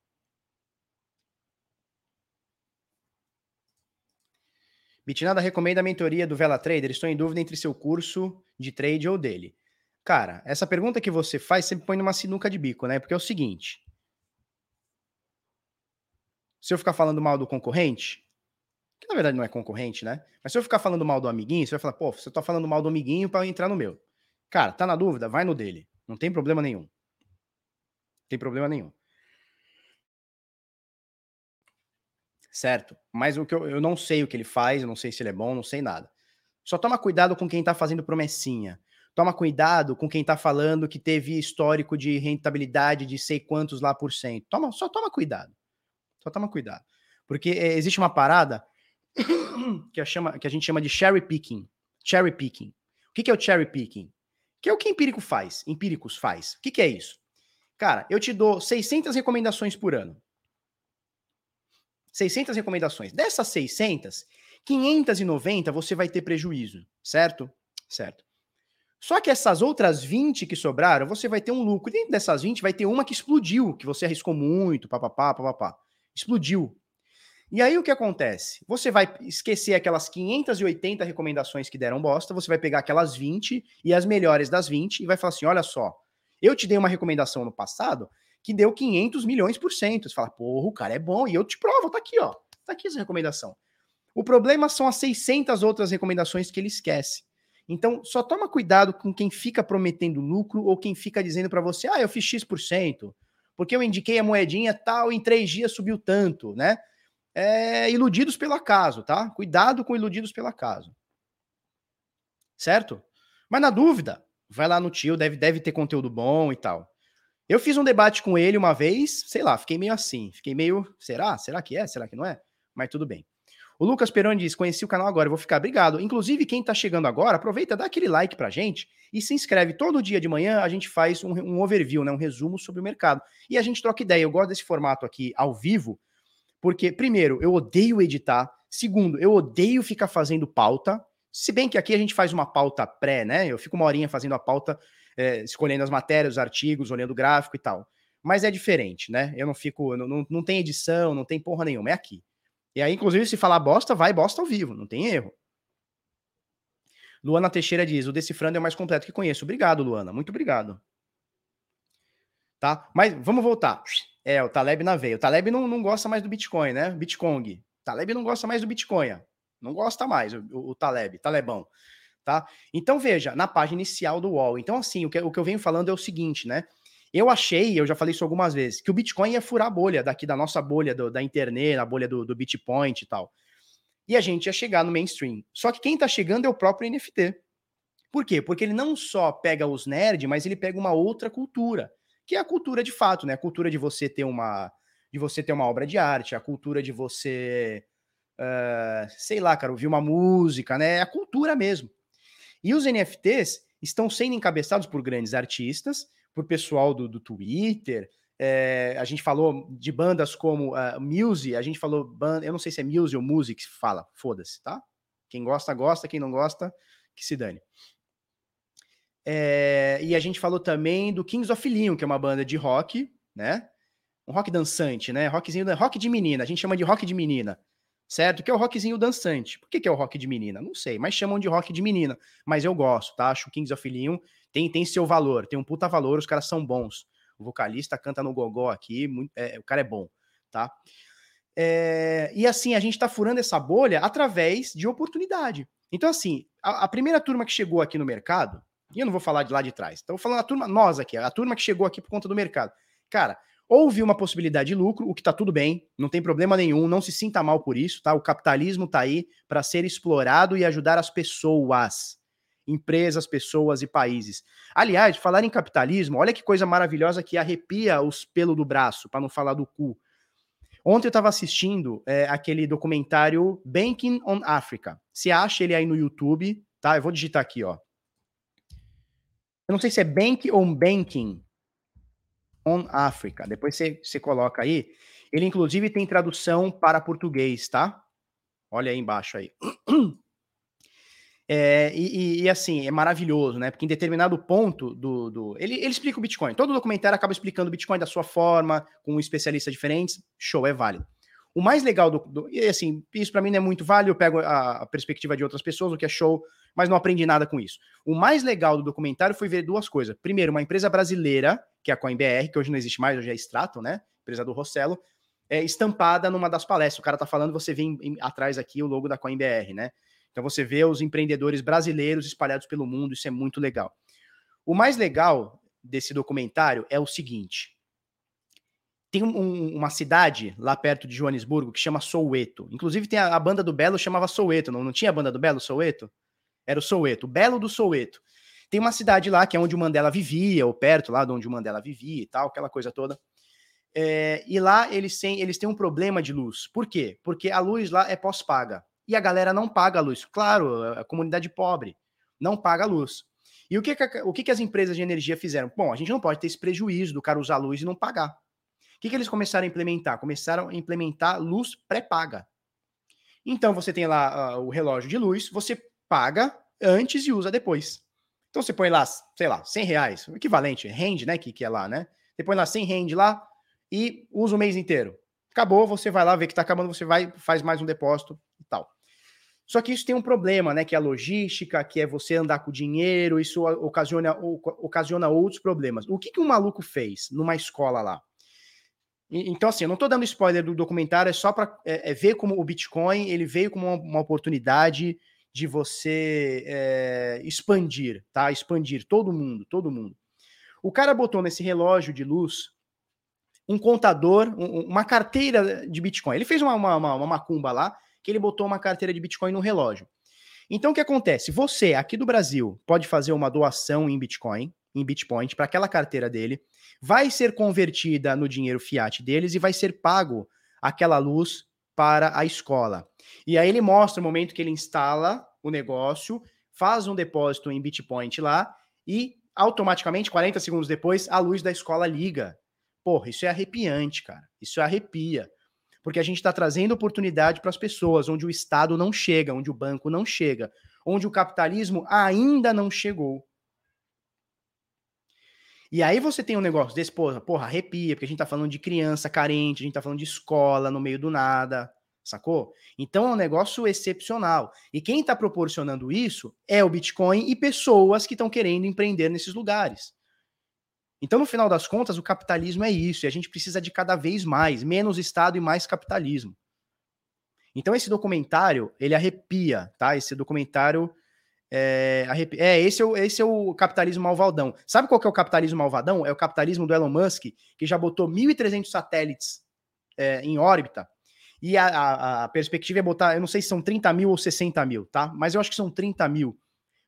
Bitnada recomenda a mentoria do Vela Trader. Estou em dúvida entre seu curso de trade ou dele. Cara, essa pergunta que você faz sempre põe numa sinuca de bico, né? Porque é o seguinte: se eu ficar falando mal do concorrente, que na verdade não é concorrente, né? Mas se eu ficar falando mal do amiguinho, você vai falar, pô, você tá falando mal do amiguinho para entrar no meu. Cara, tá na dúvida? Vai no dele. Não tem problema nenhum. Não tem problema nenhum. certo? Mas o que eu, eu não sei o que ele faz, eu não sei se ele é bom, não sei nada. Só toma cuidado com quem tá fazendo promessinha. Toma cuidado com quem tá falando que teve histórico de rentabilidade de sei quantos lá por cento. Toma, só toma cuidado. Só toma cuidado. Porque é, existe uma parada que a, chama, que a gente chama de cherry picking. Cherry picking. O que, que é o cherry picking? Que é o que empírico faz. Empíricos faz. O que, que é isso? Cara, eu te dou 600 recomendações por ano. 600 recomendações. Dessas 600, 590 você vai ter prejuízo, certo? Certo. Só que essas outras 20 que sobraram, você vai ter um lucro. E dentro dessas 20 vai ter uma que explodiu, que você arriscou muito, papapá, papapá. Explodiu. E aí o que acontece? Você vai esquecer aquelas 580 recomendações que deram bosta, você vai pegar aquelas 20 e as melhores das 20 e vai falar assim: olha só, eu te dei uma recomendação no passado que deu 500 milhões por cento. Você fala, porra, o cara é bom, e eu te provo, tá aqui, ó. Tá aqui essa recomendação. O problema são as 600 outras recomendações que ele esquece. Então, só toma cuidado com quem fica prometendo lucro ou quem fica dizendo para você, ah, eu fiz X%, porque eu indiquei a moedinha tal, em três dias subiu tanto, né? É, iludidos pelo acaso, tá? Cuidado com iludidos pelo acaso. Certo? Mas na dúvida, vai lá no tio, deve, deve ter conteúdo bom e tal. Eu fiz um debate com ele uma vez, sei lá, fiquei meio assim, fiquei meio, será? Será que é? Será que não é? Mas tudo bem. O Lucas Peroni diz: conheci o canal agora, vou ficar obrigado. Inclusive, quem tá chegando agora, aproveita, dá aquele like pra gente e se inscreve. Todo dia de manhã a gente faz um, um overview, né, um resumo sobre o mercado. E a gente troca ideia. Eu gosto desse formato aqui ao vivo, porque, primeiro, eu odeio editar. Segundo, eu odeio ficar fazendo pauta. Se bem que aqui a gente faz uma pauta pré, né? Eu fico uma horinha fazendo a pauta é, escolhendo as matérias, os artigos, olhando o gráfico e tal. Mas é diferente, né? Eu não fico, não, não, não tem edição, não tem porra nenhuma, é aqui. E aí, inclusive, se falar bosta, vai bosta ao vivo, não tem erro. Luana Teixeira diz: o Decifrando é o mais completo que conheço. Obrigado, Luana. Muito obrigado. Tá? Mas vamos voltar. É, o Taleb na veia. O Taleb não, não gosta mais do Bitcoin, né? Bitcoin. Taleb não gosta mais do Bitcoin. Não gosta mais, o, o Taleb, Talebão tá? Então veja, na página inicial do UOL. Então assim, o que, o que eu venho falando é o seguinte, né? Eu achei, eu já falei isso algumas vezes, que o Bitcoin ia furar a bolha daqui da nossa bolha do, da internet, a bolha do, do Bitpoint e tal. E a gente ia chegar no mainstream. Só que quem tá chegando é o próprio NFT. Por quê? Porque ele não só pega os nerds, mas ele pega uma outra cultura, que é a cultura de fato, né? A cultura de você ter uma de você ter uma obra de arte, a cultura de você, uh, sei lá, cara, ouvir uma música, né? É a cultura mesmo. E os NFTs estão sendo encabeçados por grandes artistas, por pessoal do, do Twitter. É, a gente falou de bandas como uh, Muse, a gente falou banda, eu não sei se é Muse ou Music fala, foda-se, tá? Quem gosta, gosta, quem não gosta, que se dane. É, e a gente falou também do Kings of Leon, que é uma banda de rock, né? Um rock dançante, né? Rockzinho, rock de menina, a gente chama de rock de menina certo? Que é o rockzinho dançante. Por que, que é o rock de menina? Não sei, mas chamam de rock de menina. Mas eu gosto, tá? Acho o Kings of Leon tem, tem seu valor, tem um puta valor, os caras são bons. O vocalista canta no gogó aqui, muito, é, o cara é bom, tá? É, e assim, a gente tá furando essa bolha através de oportunidade. Então, assim, a, a, primeira turma que chegou aqui no mercado, e eu não vou falar de lá de trás, então vou falando a turma, nós aqui, a turma que chegou aqui por conta do mercado. Cara, Houve uma possibilidade de lucro, o que está tudo bem, não tem problema nenhum, não se sinta mal por isso, tá? O capitalismo está aí para ser explorado e ajudar as pessoas, empresas, pessoas e países. Aliás, falar em capitalismo, olha que coisa maravilhosa que arrepia os pelos do braço, para não falar do cu. Ontem eu estava assistindo é, aquele documentário Banking on Africa. Se acha ele aí no YouTube, tá? Eu vou digitar aqui, ó. Eu não sei se é Bank ou Banking on Africa. Depois você, você coloca aí. Ele, inclusive, tem tradução para português, tá? Olha aí embaixo aí. É, e, e, assim, é maravilhoso, né? Porque em determinado ponto do. do ele, ele explica o Bitcoin. Todo documentário acaba explicando o Bitcoin da sua forma, com especialistas diferentes. Show, é válido. O mais legal do. do e assim, isso para mim não é muito válido, eu pego a, a, perspectiva de outras pessoas, o que é show, mas não aprendi nada com isso. O mais legal do documentário foi ver duas coisas. Primeiro, uma empresa brasileira, que é a CoinBR, que hoje não existe mais, hoje é Strato, né? Empresa do Rossello, é estampada numa das palestras. O cara tá falando, você vê em, em, atrás aqui o logo da CoinBR, né? Então você vê os empreendedores brasileiros espalhados pelo mundo, isso é muito legal. O mais legal desse documentário é o seguinte: tem um, uma cidade lá perto de Joanesburgo que chama Soueto. Inclusive tem a, a, banda do Belo chamava Soueto, não, não tinha a banda do Belo, Soueto? Era o Soueto, o Belo do Soueto. Tem uma cidade lá que é onde o Mandela vivia, ou perto lá de onde o Mandela vivia e tal, aquela coisa toda. É, e lá eles têm, eles têm um problema de luz. Por quê? Porque a luz lá é pós-paga e a galera não paga a luz. Claro, a comunidade pobre não paga a luz. E o que, que, o que, que as empresas de energia fizeram? Bom, a gente não pode ter esse prejuízo do cara usar a luz e não pagar. O que, que eles começaram a implementar? Começaram a implementar luz pré-paga. Então você tem lá uh, o relógio de luz, você paga antes e usa depois. Então você põe lá, sei lá, 100 reais, equivalente, rende, né, que, que é lá, né? Você põe lá 100 rende lá e usa o mês inteiro. Acabou, você vai lá, vê que tá acabando, você vai, faz mais um depósito e tal. Só que isso tem um problema, né? Que é a logística, que é você andar com dinheiro, isso ocasiona, ocasiona outros problemas. O que, que um maluco fez numa escola lá? Então, assim, eu não estou dando spoiler do documentário, é só para é, é, ver como o Bitcoin ele veio como uma, uma oportunidade de você é, expandir, tá? Expandir todo mundo, todo mundo. O cara botou nesse relógio de luz um contador, um, uma carteira de Bitcoin. Ele fez uma, uma, uma macumba lá que ele botou uma carteira de Bitcoin no relógio. Então o que acontece? Você, aqui do Brasil, pode fazer uma doação em Bitcoin, em Bitcoin, para aquela carteira dele, vai ser convertida no dinheiro fiat deles e vai ser pago aquela luz para a escola. E aí ele mostra o momento que ele instala o negócio, faz um depósito em Bitcoin lá e automaticamente, 40 segundos depois, a luz da escola liga. Porra, isso é arrepiante, cara. Isso arrepia porque a gente está trazendo oportunidade para as pessoas, onde o Estado não chega, onde o banco não chega, onde o capitalismo ainda não chegou. E aí você tem um negócio desse, porra, porra, arrepia, porque a gente tá falando de criança carente, a gente tá falando de escola no meio do nada, sacou? Então é um negócio excepcional. E quem está proporcionando isso é o Bitcoin e pessoas que estão querendo empreender nesses lugares. Então, no final das contas, o capitalismo é isso, e a gente precisa de cada vez mais, menos Estado e mais capitalismo. Então, esse documentário, ele arrepia, tá? Esse documentário é, arrepia. é, esse é, o, esse é o capitalismo malvadão. Sabe qual que é o capitalismo malvadão? É o capitalismo do Elon Musk, que já botou 1.300 satélites é, em órbita, e a, a, a, perspectiva é botar, eu não sei se são 30 mil ou 60 mil, tá? Mas eu acho que são 30 mil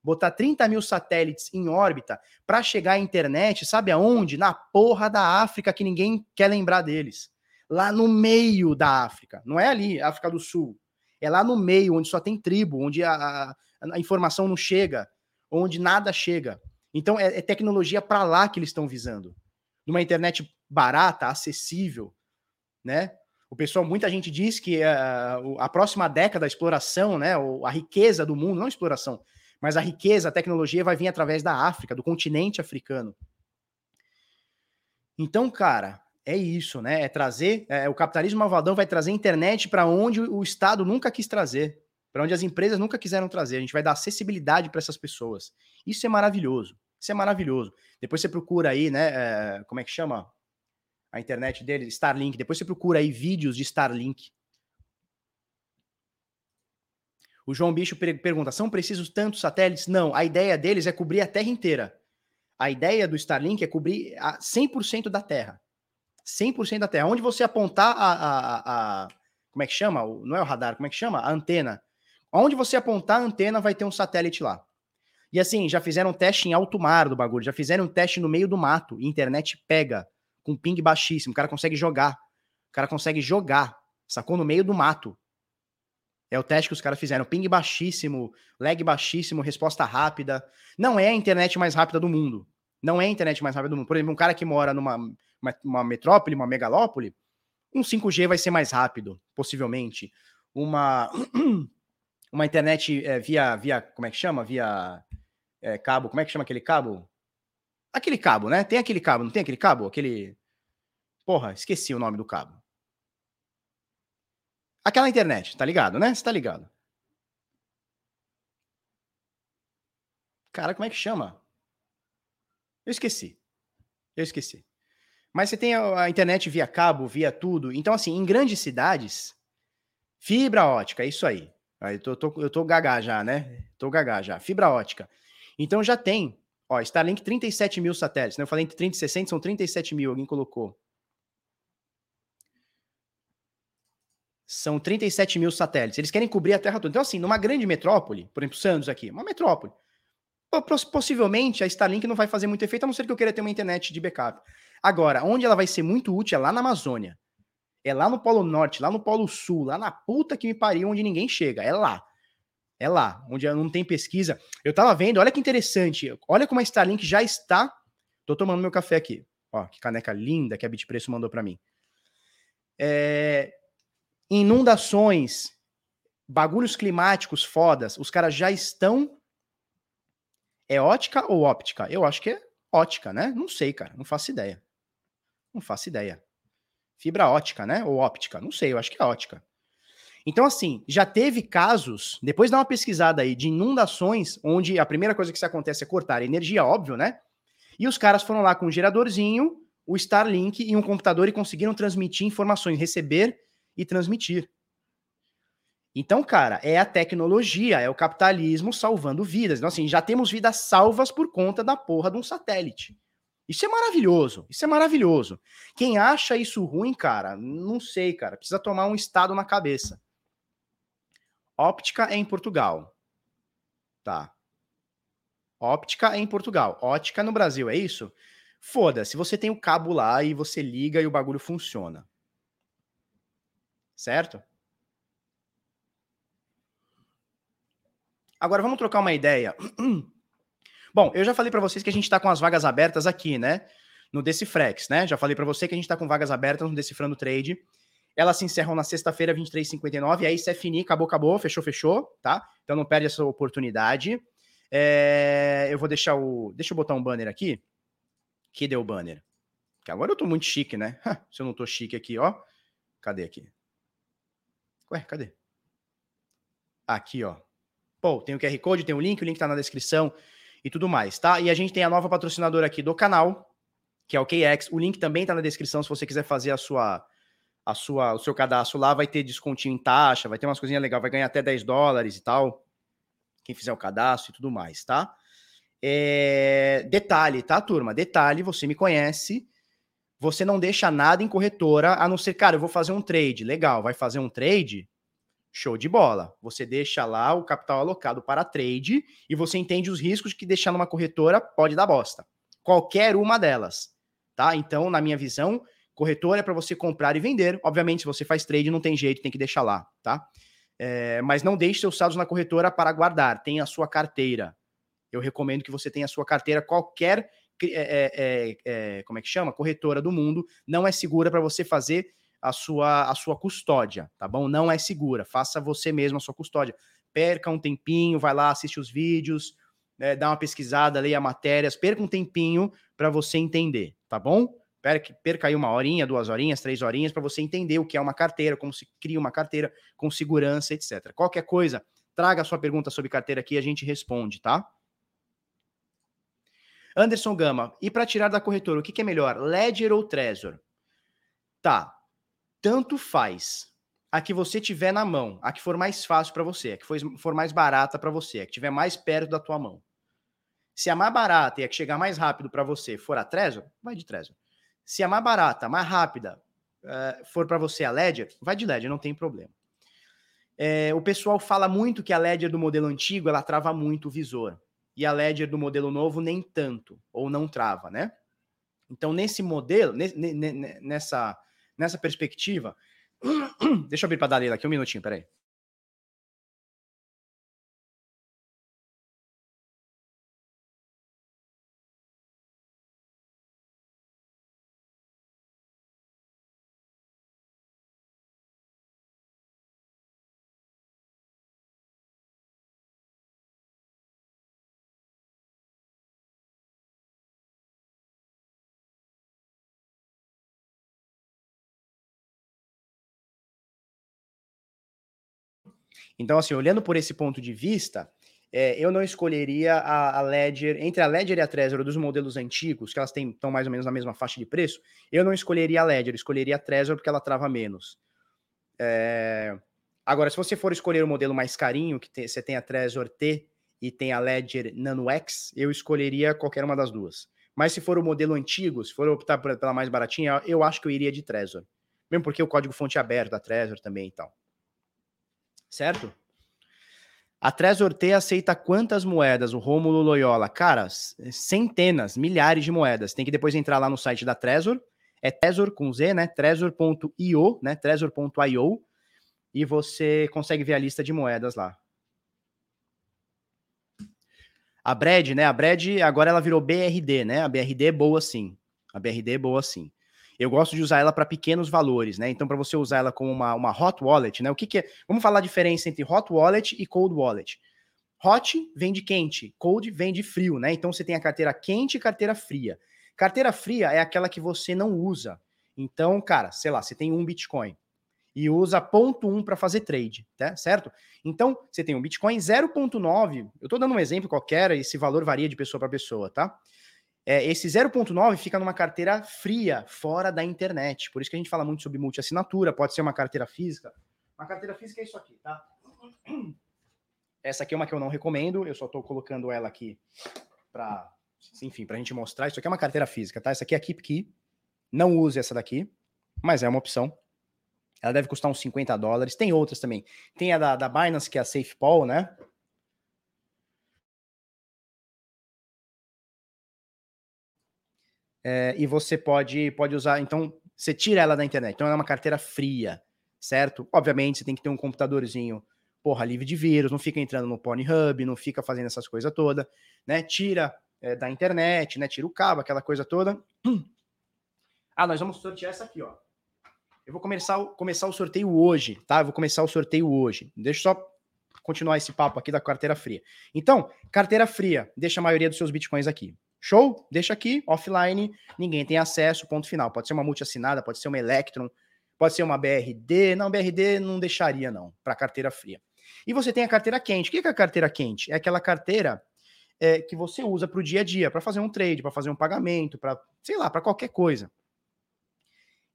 botar 30 mil satélites em órbita para chegar à internet, sabe aonde? Na porra da África que ninguém quer lembrar deles. Lá no meio da África. Não é ali, África do Sul. É lá no meio, onde só tem tribo, onde a, a, a informação não chega, onde nada chega. Então é, é tecnologia para lá que eles estão visando. Numa internet barata, acessível, né? O pessoal, muita gente diz que uh, a próxima década, a exploração, né, a riqueza do mundo, não exploração, mas a riqueza, a tecnologia vai vir através da África, do continente africano. Então, cara, é isso, né? É trazer. É, o capitalismo malvadão vai trazer internet para onde o Estado nunca quis trazer, para onde as empresas nunca quiseram trazer. A gente vai dar acessibilidade para essas pessoas. Isso é maravilhoso. Isso é maravilhoso. Depois você procura aí, né? É, como é que chama? A internet dele, Starlink. Depois você procura aí vídeos de Starlink. O João Bicho pergunta: são precisos tantos satélites? Não, a ideia deles é cobrir a Terra inteira. A ideia do Starlink é cobrir 100% da Terra. 100% da Terra. Onde você apontar a, a, a, Como é que chama? Não é o radar, como é que chama? A antena. Onde você apontar a antena, vai ter um satélite lá. E assim, já fizeram um teste em alto mar do bagulho, já fizeram um teste no meio do mato. Internet pega, com ping baixíssimo. O cara consegue jogar. O cara consegue jogar, sacou? No meio do mato. É o teste que os caras fizeram. Ping baixíssimo, lag baixíssimo, resposta rápida. Não é a internet mais rápida do mundo. Não é a internet mais rápida do mundo. Por exemplo, um cara que mora numa uma, uma metrópole, uma megalópole, um 5G vai ser mais rápido, possivelmente. Uma, uma internet é, via, via, como é que chama? Via é, cabo, como é que chama aquele cabo? Aquele cabo, né? Tem aquele cabo, não tem aquele cabo? Aquele. Porra, esqueci o nome do cabo. Aquela internet, tá ligado, né? Você tá ligado. Cara, como é que chama? Eu esqueci. Eu esqueci. Mas você tem a, internet via cabo, via tudo. Então, assim, em grandes cidades, fibra ótica, é isso aí. Eu tô, tô, eu tô gagá já, né? Tô gagá já. Fibra ótica. Então já tem, ó, Starlink 37 mil satélites, né? Eu falei entre 30 e 60, são 37 mil, alguém colocou. São 37 mil satélites. Eles querem cobrir a Terra toda. Então, assim, numa grande metrópole, por exemplo, Santos aqui, uma metrópole, possivelmente a Starlink não vai fazer muito efeito, a não ser que eu queira ter uma internet de backup. Agora, onde ela vai ser muito útil é lá na Amazônia. É lá no Polo Norte, lá no Polo Sul, lá na puta que me pariu, onde ninguém chega. É lá. É lá, onde não tem pesquisa. Eu tava vendo, olha que interessante. Olha como a Starlink já está. Tô tomando meu café aqui. Ó, que caneca linda que a Bitpreço mandou para mim. É... Inundações, bagulhos climáticos fodas, os caras já estão. É ótica ou óptica? Eu acho que é ótica, né? Não sei, cara. Não faço ideia. Não faço ideia. Fibra ótica, né? Ou óptica? Não sei, eu acho que é ótica. Então, assim, já teve casos, depois dá uma pesquisada aí, de inundações, onde a primeira coisa que se acontece é cortar energia, óbvio, né? E os caras foram lá com um geradorzinho, o Starlink e um computador e conseguiram transmitir informações, receber e transmitir. Então, cara, é a tecnologia, é o capitalismo salvando vidas. Então, assim, já temos vidas salvas por conta da porra de um satélite. Isso é maravilhoso, isso é maravilhoso. Quem acha isso ruim, cara, não sei, cara, precisa tomar um estado na cabeça. Óptica é em Portugal. Tá. Óptica é em Portugal. Ótica no Brasil, é isso? Foda-se, você tem o cabo lá e você liga e o bagulho funciona. Certo? Agora vamos trocar uma ideia. Bom, eu já falei para vocês que a gente está com as vagas abertas aqui, né? No Decifrex, né? Já falei para você que a gente está com vagas abertas no Decifrando Trade. Elas se encerram na sexta-feira, 23h59. Aí se é finir, acabou, acabou, fechou, fechou, tá? Então não perde essa oportunidade. É... Eu vou deixar o. Deixa eu botar um banner aqui. Que deu o banner? Que agora eu tô muito chique, né? Se eu não tô chique aqui, ó. Cadê aqui? Ué, cadê? Aqui, ó. Pô, tem o QR Code, tem o link, o link tá na descrição e tudo mais, tá? E a gente tem a nova patrocinadora aqui do canal, que é o KX. O link também tá na descrição se você quiser fazer a sua a sua, o seu cadastro lá vai ter descontinho em taxa, vai ter umas coisinhas legais, vai ganhar até 10 dólares e tal. Quem fizer o cadastro e tudo mais, tá? É... Detalhe, tá, turma? Detalhe, você me conhece. Você não deixa nada em corretora, a não ser, cara, eu vou fazer um trade. Legal, vai fazer um trade? Show de bola. Você deixa lá o capital alocado para trade e você entende os riscos que deixar numa corretora pode dar bosta. Qualquer uma delas, tá? Então, na minha visão, Corretora é para você comprar e vender. Obviamente, se você faz trade, não tem jeito, tem que deixar lá, tá? É, mas não deixe seus saldos na corretora para guardar. Tenha a sua carteira. Eu recomendo que você tenha a sua carteira. Qualquer, é, é, é, é como é que chama? Corretora do mundo não é segura para você fazer a sua, a sua custódia, tá bom? Não é segura. Faça você mesmo a sua custódia. Perca um tempinho, vai lá, assiste os vídeos, né, dá uma pesquisada, leia matérias, perca um tempinho para você entender, tá bom? perca, perca aí uma horinha, duas horinhas, três horinhas para você entender o que é uma carteira, como se cria uma carteira com segurança, etc. Qualquer coisa, traga a sua pergunta sobre carteira aqui e a gente responde, tá? Anderson Gama, e para tirar da corretora, o que, que é melhor, Ledger ou Trezor? Tá, tanto faz. A que você tiver na mão, a que for mais fácil para você, a que for mais barata para você, a que tiver mais perto da tua mão. Se a mais barata e a que chegar mais rápido para você for a Trezor, vai de Trezor. Se a mais barata, mais rápida uh, for para você a Ledger, vai de Ledger, não tem problema. É, o pessoal fala muito que a Ledger do modelo antigo ela trava muito o visor e a Ledger do modelo novo nem tanto ou não trava, né? Então nesse modelo, nessa nessa perspectiva, deixa eu abrir para dar aqui um minutinho, peraí. Então, assim, olhando por esse ponto de vista, é, eu não escolheria a, a, Ledger, entre a Ledger e a Trezor dos modelos antigos, que elas estão mais ou menos na mesma faixa de preço, eu não escolheria a Ledger, escolheria a Trezor porque ela trava menos. É... Agora, se você for escolher o modelo mais carinho, que tem, você tem a Trezor T e tem a Ledger Nano X, eu escolheria qualquer uma das duas. Mas se for o modelo antigo, se for optar pela mais baratinha, eu acho que eu iria de Trezor. Mesmo porque o código fonte é aberto da Trezor também e tal. Certo? A Trezor T aceita quantas moedas? O Rômulo Loyola. Cara, centenas, milhares de moedas. Tem que depois entrar lá no site da Trezor. É Trezor com Z, né? Trezor.io, né? Trezor.io. E você consegue ver a lista de moedas lá. A Brad, né? A Brad agora ela virou BRD, né? A BRD é boa sim. A BRD é boa sim. Eu gosto de usar ela para pequenos valores, né? Então, para você usar ela como uma, uma hot wallet, né? O que, que é? Vamos falar a diferença entre hot wallet e cold wallet. Hot vem de quente, cold vem de frio, né? Então você tem a carteira quente e carteira fria. Carteira fria é aquela que você não usa. Então, cara, sei lá, você tem um Bitcoin e usa ponto .1 para fazer trade, tá? certo? Então, você tem um Bitcoin 0.9, eu estou dando um exemplo qualquer, esse valor varia de pessoa para pessoa, tá? É, esse 0.9 fica numa carteira fria, fora da internet. Por isso que a gente fala muito sobre multi-assinatura, pode ser uma carteira física. Uma carteira física é isso aqui, tá? Essa aqui é uma que eu não recomendo, eu só estou colocando ela aqui para, enfim, para a gente mostrar. Isso aqui é uma carteira física, tá? Essa aqui é a Keep Key. Não use essa daqui, mas é uma opção. Ela deve custar uns 50 dólares. Tem outras também. Tem a da, da Binance, que é a SafePol, né? É, e você pode, pode usar. Então, você tira ela da internet. Então, é uma carteira fria, certo? Obviamente, você tem que ter um computadorzinho, porra, livre de vírus, não fica entrando no Pornhub, não fica fazendo essas coisas todas, né? Tira é, da internet, né? Tira o cabo, aquela coisa toda. Ah, nós vamos sortear essa aqui, ó. Eu vou começar, começar o sorteio hoje, tá? Eu vou começar o sorteio hoje. Deixa eu só continuar esse papo aqui da carteira fria. Então, carteira fria, deixa a maioria dos seus bitcoins aqui. Show? Deixa aqui, offline, ninguém tem acesso, ponto final. Pode ser uma multi-assinada, pode ser uma Electron, pode ser uma BRD. Não, BRD não deixaria, não, para carteira fria. E você tem a carteira quente. O que é a carteira quente? É aquela carteira é, que você usa para o dia a dia, para fazer um trade, para fazer um pagamento, para, sei lá, para qualquer coisa.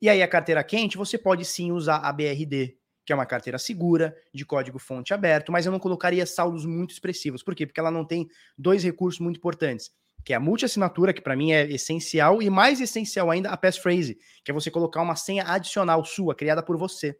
E aí, a carteira quente, você pode sim usar a BRD, que é uma carteira segura, de código fonte aberto, mas eu não colocaria saldos muito expressivos. Por quê? Porque ela não tem dois recursos muito importantes que é a multi-assinatura, que para mim é essencial, e mais essencial ainda a passphrase, que é você colocar uma senha adicional sua, criada por você.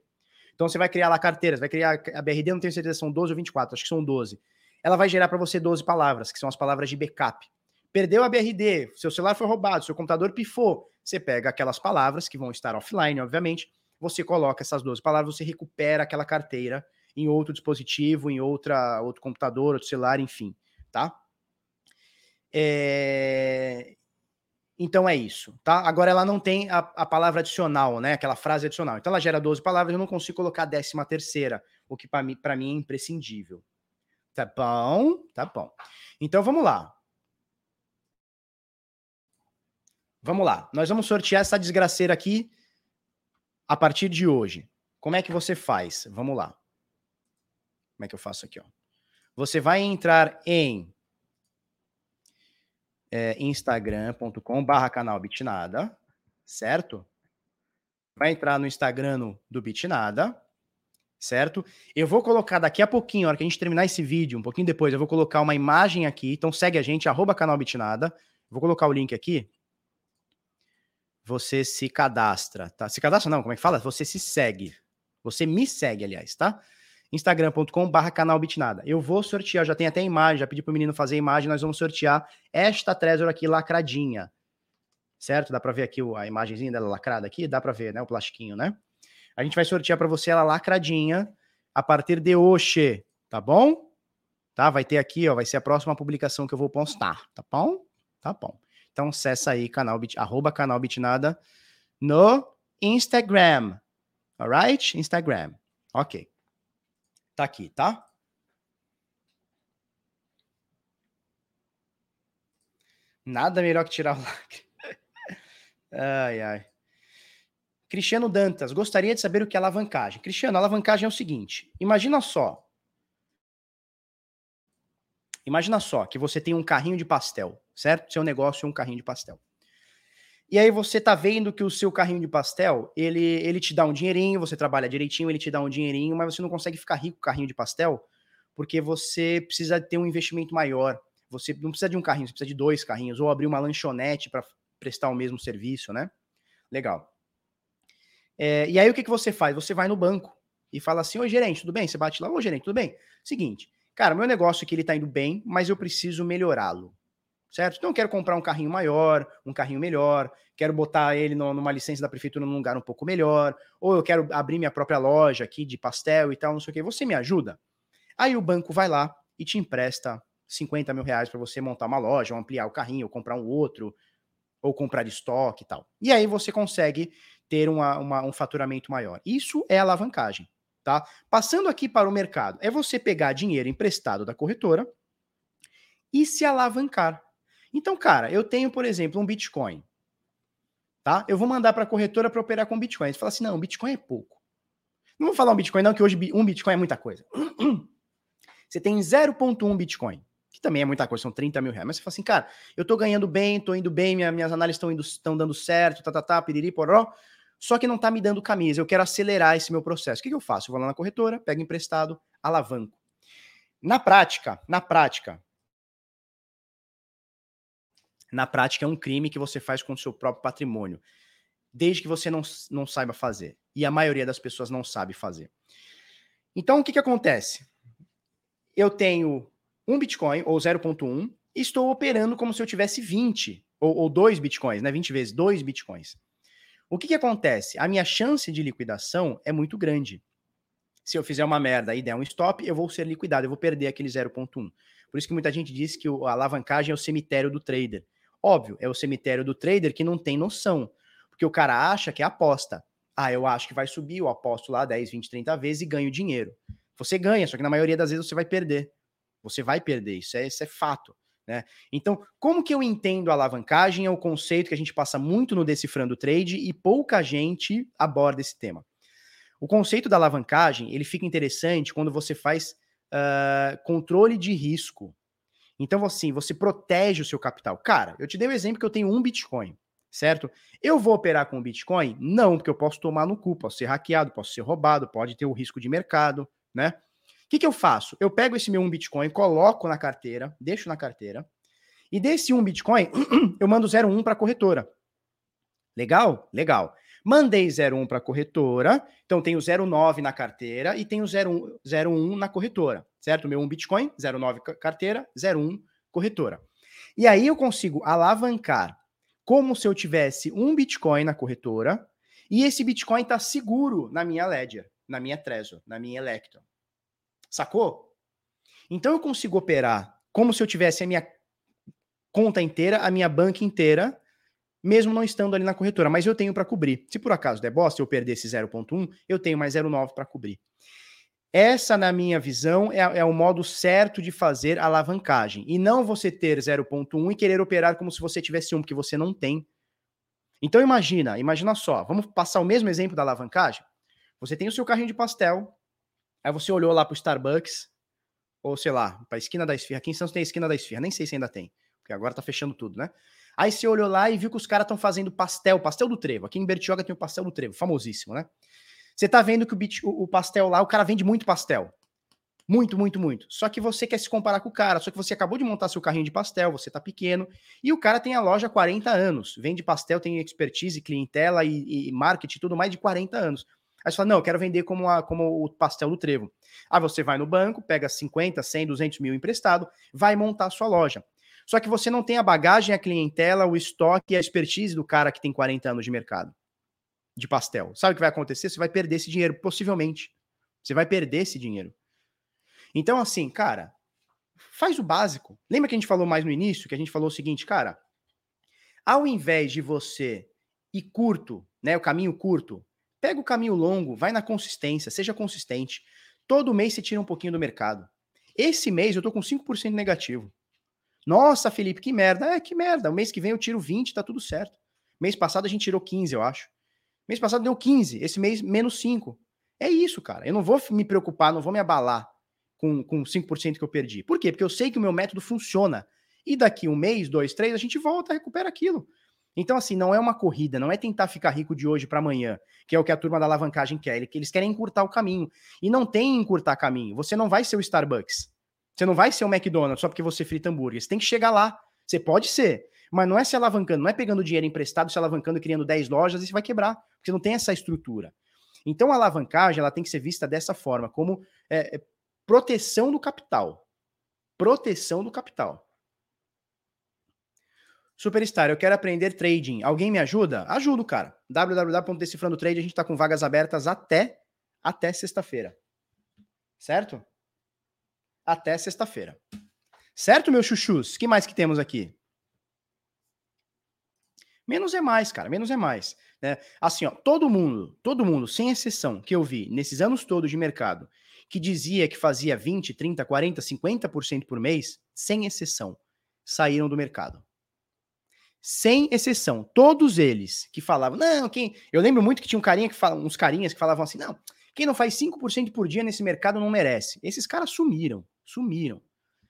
Então você vai criar lá carteiras, vai criar a BRD, não tenho certeza, são 12 ou 24, acho que são 12. Ela vai gerar para você 12 palavras, que são as palavras de backup. Perdeu a BRD, seu celular foi roubado, seu computador pifou, você pega aquelas palavras que vão estar offline, obviamente, você coloca essas 12 palavras, você recupera aquela carteira em outro dispositivo, em outra, outro computador, outro celular, enfim, tá? É... Então é isso, tá? Agora ela não tem a, a, palavra adicional, né? Aquela frase adicional. Então ela gera 12 palavras, eu não consigo colocar a décima terceira, o que para mim, mim é imprescindível. Tá bom? Tá bom. Então vamos lá. Vamos lá. Nós vamos sortear essa desgraceira aqui a partir de hoje. Como é que você faz? Vamos lá. Como é que eu faço aqui, ó? Você vai entrar em é, instagram.com barra canal Bitnada, certo? Vai entrar no Instagram no, do Bitnada, certo? Eu vou colocar daqui a pouquinho, na hora que a gente terminar esse vídeo, um pouquinho depois, eu vou colocar uma imagem aqui, então segue a gente, arroba canal Bitnada, vou colocar o link aqui, você se cadastra, tá? Se cadastra não, como é que fala? Você se segue, você me segue, aliás, tá? instagram.com/barra canal Bitnada. Eu vou sortear, já tem até imagem, já pedi pro menino fazer a imagem, nós vamos sortear esta Trezor aqui lacradinha. Certo? Dá para ver aqui a imagenzinha dela lacrada aqui, dá para ver, né, o plastiquinho, né? A gente vai sortear para você ela lacradinha a partir de hoje, tá bom? Tá? Vai ter aqui, ó, vai ser a próxima publicação que eu vou postar, tá bom? Tá bom. Então acessa aí canal arroba canal Bitnada no Instagram. Alright? Instagram. Ok. Tá aqui, tá? Nada melhor que tirar o lacre. ai, ai. Cristiano Dantas, gostaria de saber o que é alavancagem. Cristiano, alavancagem é o seguinte: imagina só. Imagina só que você tem um carrinho de pastel, certo? Seu negócio é um carrinho de pastel. E aí você tá vendo que o seu carrinho de pastel, ele, ele te dá um dinheirinho, você trabalha direitinho, ele te dá um dinheirinho, mas você não consegue ficar rico com carrinho de pastel, porque você precisa ter um investimento maior. Você não precisa de um carrinho, você precisa de dois carrinhos, ou abrir uma lanchonete para prestar o mesmo serviço, né? Legal. É, e aí o que, que você faz? Você vai no banco e fala assim: Oi, gerente, tudo bem? Você bate lá, ô gerente, tudo bem? Seguinte, cara, meu negócio aqui ele tá indo bem, mas eu preciso melhorá-lo. Certo? Então eu quero comprar um carrinho maior, um carrinho melhor, quero botar ele no, numa licença da prefeitura num lugar um pouco melhor, ou eu quero abrir minha própria loja aqui de pastel e tal, não sei o que. Você me ajuda? Aí o banco vai lá e te empresta 50 mil reais para você montar uma loja, ou ampliar o carrinho, ou comprar um outro, ou comprar estoque e tal. E aí você consegue ter uma, uma, um faturamento maior. Isso é alavancagem, tá? Passando aqui para o mercado, é você pegar dinheiro emprestado da corretora e se alavancar. Então, cara, eu tenho, por exemplo, um Bitcoin, tá? Eu vou mandar para a corretora para operar com Bitcoin. Você fala assim, não, Bitcoin é pouco. Não vou falar um Bitcoin não, que hoje um Bitcoin é muita coisa. Você tem 0.1 Bitcoin que também é muita coisa, são 30 mil reais. Mas você fala assim, cara, eu tô ganhando bem, tô indo bem, minha, minhas análises estão dando certo, tá, tá, tá, piriri, poró, só que não tá me dando camisa, eu quero acelerar esse meu processo. O que, que eu faço? Eu vou lá na corretora, pego emprestado, alavanco. Na prática, na prática, na prática é um crime que você faz com o seu próprio patrimônio, desde que você não, não saiba fazer. E a maioria das pessoas não sabe fazer. Então, o que, que acontece? Eu tenho um Bitcoin, ou 0.1, e estou operando como se eu tivesse 20, ou, ou 2 Bitcoins, né? 20 vezes 2 Bitcoins. O que, que acontece? A minha chance de liquidação é muito grande. Se eu fizer uma merda e der um stop, eu vou ser liquidado, eu vou perder aquele 0.1. Por isso que muita gente diz que a alavancagem é o cemitério do trader. Óbvio, é o cemitério do trader que não tem noção. Porque o cara acha que é aposta. Ah, eu acho que vai subir, eu aposto lá 10, 20, 30 vezes e ganho dinheiro. Você ganha, só que na maioria das vezes você vai perder. Você vai perder, isso é, isso é fato. Né? Então, como que eu entendo a alavancagem? É o conceito que a gente passa muito no Decifrando Trade e pouca gente aborda esse tema. O conceito da alavancagem ele fica interessante quando você faz uh, controle de risco. Então, assim, você protege o seu capital. Cara, eu te dei o um exemplo que eu tenho um Bitcoin, certo? Eu vou operar com o Bitcoin? Não, porque eu posso tomar no cu, posso ser hackeado, posso ser roubado, pode ter o risco de mercado, né? que, que eu faço? Eu pego esse meu um Bitcoin, coloco na carteira, deixo na carteira, e desse um Bitcoin, eu mando 01 para a corretora. Legal? Legal. Mandei 01 para a corretora, então tenho 09 na carteira e tenho 01, 01 na corretora, certo? Meu um Bitcoin, 09 carteira, 01 corretora. E aí eu consigo alavancar como se eu tivesse um Bitcoin na corretora e esse Bitcoin está seguro na minha Ledger, na minha Trezor, na minha Electron. Sacou? Então eu consigo operar como se eu tivesse a minha conta inteira, a minha banca inteira, mesmo não estando ali na corretora, mas eu tenho para cobrir. Se por acaso der bosta, eu perder esse 0.1, eu tenho mais 0.9 para cobrir. Essa, na minha visão, é, é, o modo certo de fazer alavancagem. E não você ter 0.1 e querer operar como se você tivesse um, que você não tem. Então imagina, imagina só, vamos passar o mesmo exemplo da alavancagem? Você tem o seu carrinho de pastel, Aí você olhou lá pro Starbucks, ou sei lá, pra esquina da esfirra. Aqui em Santos tem a esquina da esfirra, nem sei se ainda tem, porque agora tá fechando tudo, né? Aí você olhou lá e viu que os caras estão fazendo pastel, pastel do trevo. Aqui em Bertioga tem o pastel do trevo, famosíssimo, né? Você tá vendo que o, bit, o, o pastel lá, o cara vende muito pastel. Muito, muito, muito. Só que você quer se comparar com o cara, só que você acabou de montar seu carrinho de pastel, você tá pequeno, e o cara tem a loja há 40 anos. Vende pastel, tem expertise, clientela e, e marketing, tudo mais de 40 anos. Aí você fala, não, eu quero vender como, a, como o pastel do trevo. Aí você vai no banco, pega 50, 100, 200 mil emprestado, vai montar a sua loja. Só que você não tem a bagagem, a clientela, o estoque e a expertise do cara que tem 40 anos de mercado de pastel. Sabe o que vai acontecer? Você vai perder esse dinheiro, possivelmente. Você vai perder esse dinheiro. Então, assim, cara, faz o básico. Lembra que a gente falou mais no início? Que a gente falou o seguinte, cara, ao invés de você ir curto, né, o caminho curto, Pega o caminho longo, vai na consistência, seja consistente. Todo mês você tira um pouquinho do mercado. Esse mês eu tô com 5% negativo. Nossa, Felipe, que merda. É, que merda. O mês que vem eu tiro 20, tá tudo certo. Mês passado a gente tirou 15, eu acho. Mês passado deu 15, esse mês menos 5. É isso, cara. Eu não vou me preocupar, não vou me abalar com, com 5% que eu perdi. Por quê? Porque eu sei que o meu método funciona. E daqui um mês, dois, três, a gente volta, recupera aquilo. Então, assim, não é uma corrida, não é tentar ficar rico de hoje para amanhã, que é o que a turma da alavancagem quer. Eles querem encurtar o caminho. E não tem encurtar caminho. Você não vai ser o Starbucks. Você não vai ser o McDonald's só porque você frita hambúrguer. Você tem que chegar lá. Você pode ser, mas não é se alavancando, não é pegando dinheiro emprestado, se alavancando e criando 10 lojas e você vai quebrar, porque não tem essa estrutura. Então a alavancagem ela tem que ser vista dessa forma, como é, é proteção do capital. Proteção do capital. Superstar, eu quero aprender trading. Alguém me ajuda? Ajudo, cara. www.decifrandotrade, a gente está com vagas abertas até até sexta-feira. Certo? Até sexta-feira. Certo, meus chuchus? que mais que temos aqui? Menos é mais, cara. Menos é mais. Né? Assim, ó, todo mundo, todo mundo, sem exceção, que eu vi nesses anos todos de mercado, que dizia que fazia 20, 30, 40, 50% por mês, sem exceção, saíram do mercado. Sem exceção, todos eles que falavam, não, quem. Eu lembro muito que tinha um carinha que fala, uns carinhas que falavam assim, não, quem não faz 5% por dia nesse mercado não merece. Esses caras sumiram, sumiram.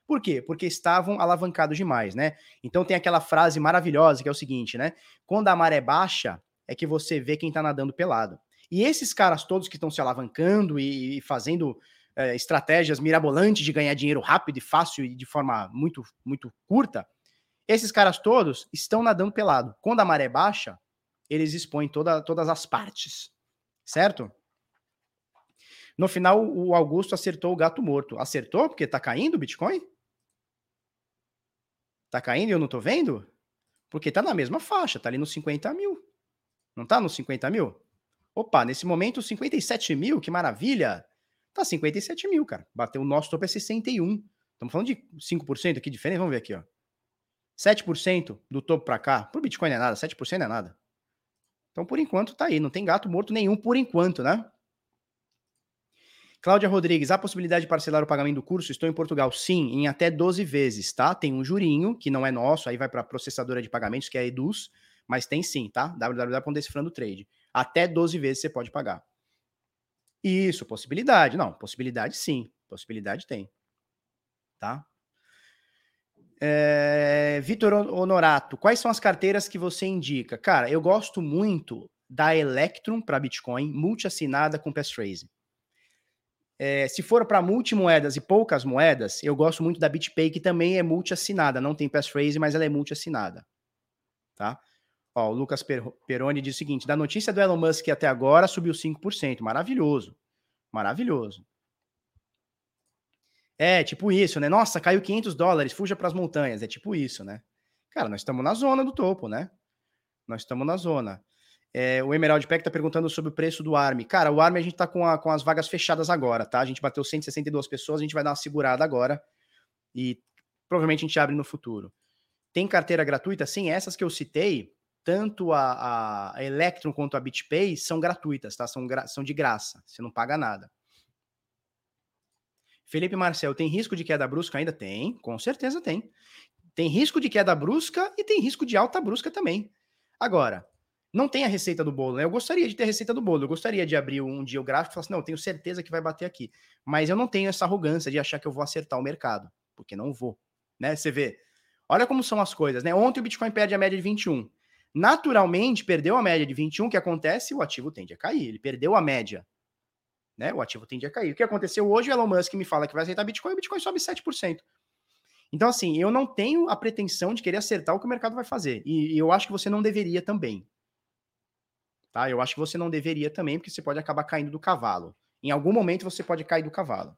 Por quê? Porque estavam alavancados demais, né? Então tem aquela frase maravilhosa que é o seguinte, né? Quando a maré baixa, é que você vê quem tá nadando pelado. E esses caras todos que estão se alavancando e, fazendo é, estratégias mirabolantes de ganhar dinheiro rápido e fácil e de forma muito, muito curta, esses caras todos estão nadando pelado. Quando a maré baixa, eles expõem toda, todas as partes, certo? No final, o Augusto acertou o gato morto. Acertou porque tá caindo o Bitcoin? Tá caindo e eu não tô vendo? Porque tá na mesma faixa, tá ali nos 50 mil. Não tá nos 50 mil? Opa, nesse momento 57 mil, que maravilha! Tá 57 mil, cara. Bateu o nosso topo é 61. Estamos falando de 5% aqui diferente. Vamos ver aqui, ó. 7% do topo para cá. Pro Bitcoin não é nada, 7% não é nada. Então, por enquanto, tá aí. Não tem gato morto nenhum por enquanto, né? Cláudia Rodrigues, há possibilidade de parcelar o pagamento do curso? Estou em Portugal. Sim, em até 12 vezes, tá? Tem um jurinho, que não é nosso, aí vai para a processadora de pagamentos, que é a Eduz, mas tem sim, tá? www.decifrandotrade. Até 12 vezes você pode pagar. Isso, possibilidade. Não, possibilidade sim. Possibilidade tem. Tá? É, Vitor Honorato, quais são as carteiras que você indica? Cara, eu gosto muito da Electrum para Bitcoin, multi-assinada com passphrase. É, se for para multimoedas e poucas moedas, eu gosto muito da BitPay, que também é multi-assinada. Não tem passphrase, mas ela é multi-assinada. Tá? Ó, o Lucas Peroni diz o seguinte: da notícia do Elon Musk até agora subiu 5%. Maravilhoso. Maravilhoso. É, tipo isso, né? Nossa, caiu 500 dólares, fuja para as montanhas. É tipo isso, né? Cara, nós estamos na zona do topo, né? Nós estamos na zona. É, o Emerald Peck tá perguntando sobre o preço do ARM. Cara, o ARM a gente tá com, a, com as vagas fechadas agora, tá? A gente bateu 162 pessoas, a gente vai dar uma segurada agora e provavelmente a gente abre no futuro. Tem carteira gratuita? Sim, essas que eu citei, tanto a, a Electron quanto a BitPay são gratuitas, tá? São, são de graça, você não paga nada. Felipe Marcel, tem risco de queda brusca? Ainda tem, com certeza tem. Tem risco de queda brusca e tem risco de alta brusca também. Agora, não tem a receita do bolo, né? Eu gostaria de ter a receita do bolo, eu gostaria de abrir um dia o gráfico e falar assim, não, eu tenho certeza que vai bater aqui. Mas eu não tenho essa arrogância de achar que eu vou acertar o mercado, porque não vou, né? Você vê, olha como são as coisas, né? Ontem o Bitcoin perde a média de 21 naturalmente perdeu a média de 21, o que acontece? O ativo tende a cair. Ele perdeu a média. Né? O ativo tende a cair. O que aconteceu hoje? O Elon Musk me fala que vai aceitar Bitcoin, o Bitcoin sobe 7%. Então, assim, eu não tenho a pretensão de querer acertar o que o mercado vai fazer. E, eu acho que você não deveria também. Tá? Eu acho que você não deveria também, porque você pode acabar caindo do cavalo. Em algum momento você pode cair do cavalo.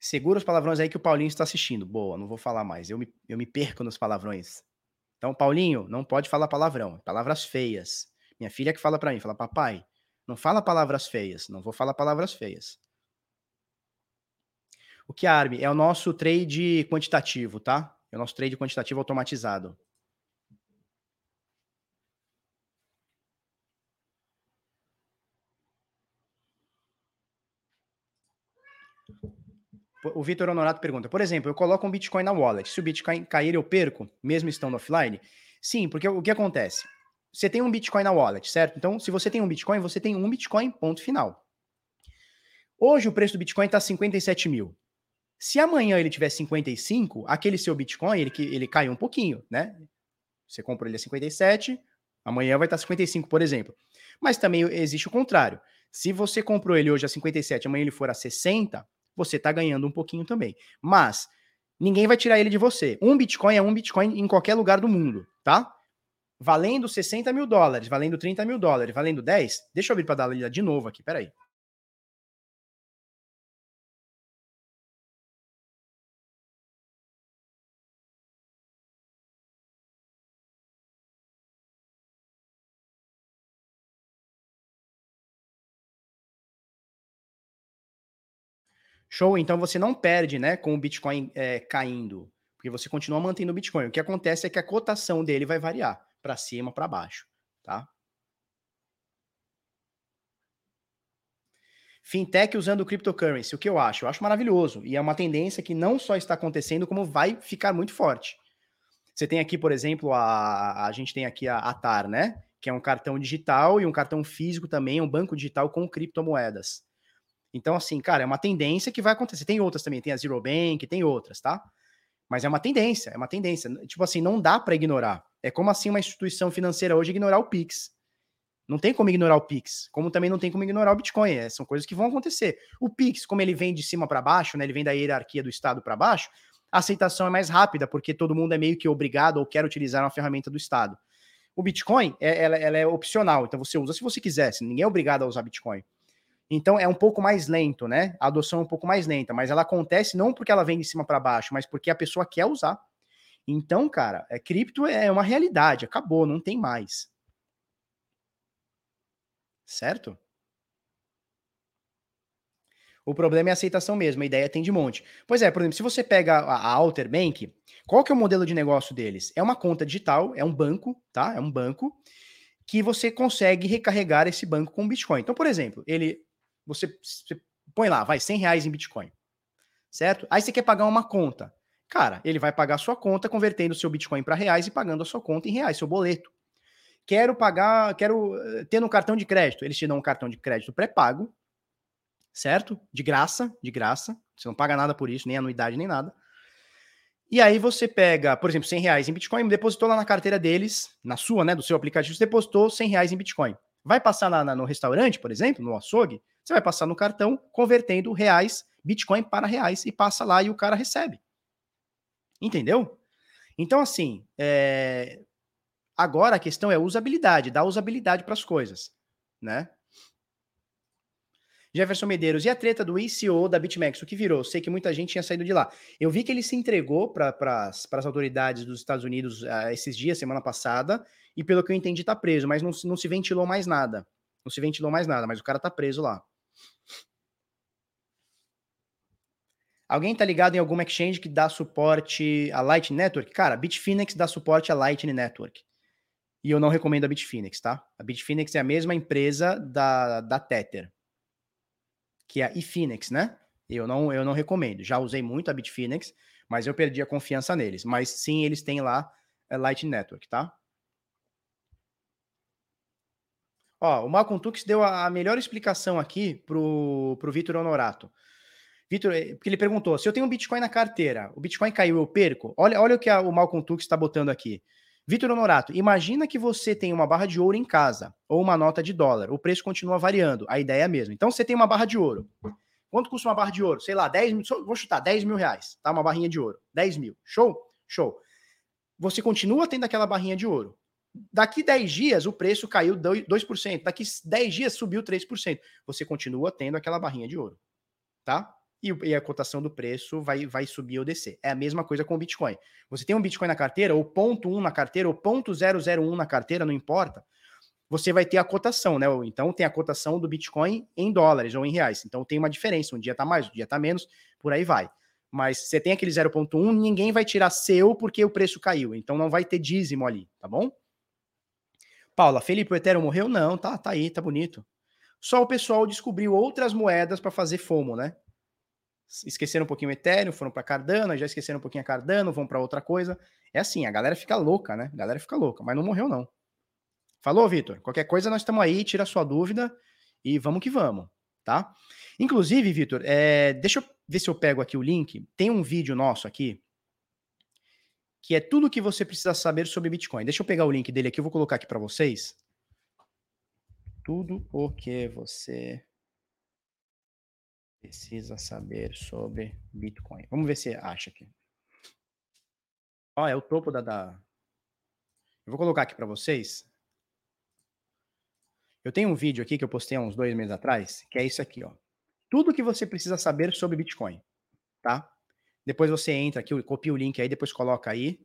Segura os palavrões aí que o Paulinho está assistindo. Boa, não vou falar mais. Eu me, eu me perco nos palavrões. Então, Paulinho, não pode falar palavrão. Palavras feias. Minha filha que fala para mim, fala, papai, não fala palavras feias. Não vou falar palavras feias. O que arme é o nosso trade quantitativo, tá? É o nosso trade quantitativo automatizado. O Vitor Honorato pergunta: por exemplo, eu coloco um Bitcoin na wallet. Se o Bitcoin cair, eu perco, mesmo estando offline? Sim, porque o que acontece? Você tem um Bitcoin na wallet, certo? Então, se você tem um Bitcoin, você tem um Bitcoin, ponto final. Hoje o preço do Bitcoin está 57 mil. Se amanhã ele tiver 55, aquele seu Bitcoin, ele, ele caiu um pouquinho, né? Você comprou ele a 57, amanhã vai estar 55, por exemplo. Mas também existe o contrário. Se você comprou ele hoje a 57, amanhã ele for a 60, você está ganhando um pouquinho também. Mas ninguém vai tirar ele de você. Um Bitcoin é um Bitcoin em qualquer lugar do mundo, tá? Valendo 60 mil dólares, valendo 30 mil dólares, valendo 10. Deixa eu abrir para dar de novo aqui, peraí. Show, então você não perde, né, com o Bitcoin é, caindo, porque você continua mantendo o Bitcoin. O que acontece é que a cotação dele vai variar para cima, para baixo, tá? Fintech usando cryptocurrency, o que eu acho? Eu acho maravilhoso e é uma tendência que não só está acontecendo, como vai ficar muito forte. Você tem aqui, por exemplo, a, a gente tem aqui a ATAR, né? Que é um cartão digital e um cartão físico também, um banco digital com criptomoedas. Então, assim, cara, é uma tendência que vai acontecer. Tem outras também, tem a Zero Bank, tem outras, tá? Mas é uma tendência, é uma tendência. Tipo assim, não dá para ignorar. É como assim uma instituição financeira hoje ignorar o Pix. Não tem como ignorar o Pix, como também não tem como ignorar o Bitcoin. É, são coisas que vão acontecer. O Pix, como ele vem de cima para baixo, né, ele vem da hierarquia do Estado para baixo, a aceitação é mais rápida, porque todo mundo é meio que obrigado ou quer utilizar uma ferramenta do Estado. O Bitcoin, é, ela, ela é opcional, então você usa se você quiser, ninguém é obrigado a usar Bitcoin. Então é um pouco mais lento, né? A adoção é um pouco mais lenta, mas ela acontece não porque ela vem de cima para baixo, mas porque a pessoa quer usar. Então, cara, é, cripto é uma realidade, acabou, não tem mais. Certo? O problema é a aceitação mesmo, a ideia tem de monte. Pois é, por exemplo, se você pega a, Alter Bank, qual que é o modelo de negócio deles? É uma conta digital, é um banco, tá? É um banco que você consegue recarregar esse banco com Bitcoin. Então, por exemplo, ele você, você põe lá, vai 100 reais em Bitcoin, certo? Aí você quer pagar uma conta. Cara, ele vai pagar a sua conta convertendo seu Bitcoin para reais e pagando a sua conta em reais, seu boleto. Quero pagar, quero eh, ter no cartão de crédito. Eles te dão um cartão de crédito pré-pago, certo? De graça, de graça. Você não paga nada por isso, nem anuidade, nem nada. E aí você pega, por exemplo, 100 reais em Bitcoin, depositou lá na carteira deles, na sua, né, do seu aplicativo, você depositou 100 reais em Bitcoin. Vai passar na, no restaurante, por exemplo, no açougue, você vai passar no cartão convertendo reais, Bitcoin para reais e passa lá e o cara recebe. Entendeu? Então, assim, é... agora a questão é usabilidade, dar usabilidade para as coisas, né? Jefferson Medeiros, e a treta do ICO da BitMEX, o que virou? Sei que muita gente tinha saído de lá. Eu vi que ele se entregou para as autoridades dos Estados Unidos uh, esses dias, semana passada, e pelo que eu entendi, está preso, mas não, não se ventilou mais nada. Não se ventilou mais nada, mas o cara está preso lá. Alguém tá ligado em alguma exchange que dá suporte a Lightning Network? Cara, a Bitfinex dá suporte a Lightning Network. E eu não recomendo a Bitfinex, tá? A Bitfinex é a mesma empresa da, da Tether, que é a Efinex, né? Eu não, eu não recomendo. Já usei muito a Bitfinex, mas eu perdi a confiança neles. Mas sim, eles têm lá a Lightning Network, tá? Ó, o Malcolm Tux deu a melhor explicação aqui pro, pro Vitor Honorato. Vitor, eh, porque ele perguntou: se eu tenho um Bitcoin na carteira, o Bitcoin caiu, eu perco? Olha, olha o que a, o Malcolm Tux está botando aqui. Vitor Honorato, imagina que você tem uma barra de ouro em casa ou uma nota de dólar. O preço continua variando. A ideia é a mesma. Então você tem uma barra de ouro. Quanto custa uma barra de ouro? Sei lá, 10 mil. Vou chutar, 10 mil reais. Tá? Uma barrinha de ouro. 10 mil. Show? Show. Você continua tendo aquela barrinha de ouro. Daqui 10 dias o preço caiu 2%, daqui 10 dias subiu 3%. Você continua tendo aquela barrinha de ouro, tá? E, e, a cotação do preço vai, vai subir ou descer. É a mesma coisa com o Bitcoin. Você tem um Bitcoin na carteira, ou ponto .1 na carteira, ou ponto .001 na carteira, não importa. Você vai ter a cotação, né? Então tem a cotação do Bitcoin em dólares ou em reais. Então tem uma diferença. Um dia tá mais, um dia tá menos, por aí vai. Mas você tem aquele 0.1, ninguém vai tirar seu porque o preço caiu. Então não vai ter dízimo ali, tá bom? Paula, Felipe, o Ethereum morreu? Não, tá, tá aí, tá bonito. Só o pessoal descobriu outras moedas para fazer FOMO, né? Esqueceram um pouquinho o Ethereum, foram para Cardano, já esqueceram um pouquinho a Cardano, vão para outra coisa. É assim, a galera fica louca, né? A galera fica louca, mas não morreu não. Falou, Vitor? Qualquer coisa nós estamos aí, tira sua dúvida e vamos que vamos, tá? Inclusive, Vitor, é, deixa eu ver se eu pego aqui o link. Tem um vídeo nosso aqui que é tudo o que você precisa saber sobre Bitcoin. Deixa eu pegar o link dele aqui, eu vou colocar aqui para vocês. Tudo o que você precisa saber sobre Bitcoin. Vamos ver se acha aqui. Ó, é o topo da, da... Eu vou colocar aqui para vocês. Eu tenho um vídeo aqui que eu postei há uns dois meses atrás, que é isso aqui, ó. Tudo que você precisa saber sobre Bitcoin, tá? Depois você entra aqui, copia o link aí, depois coloca aí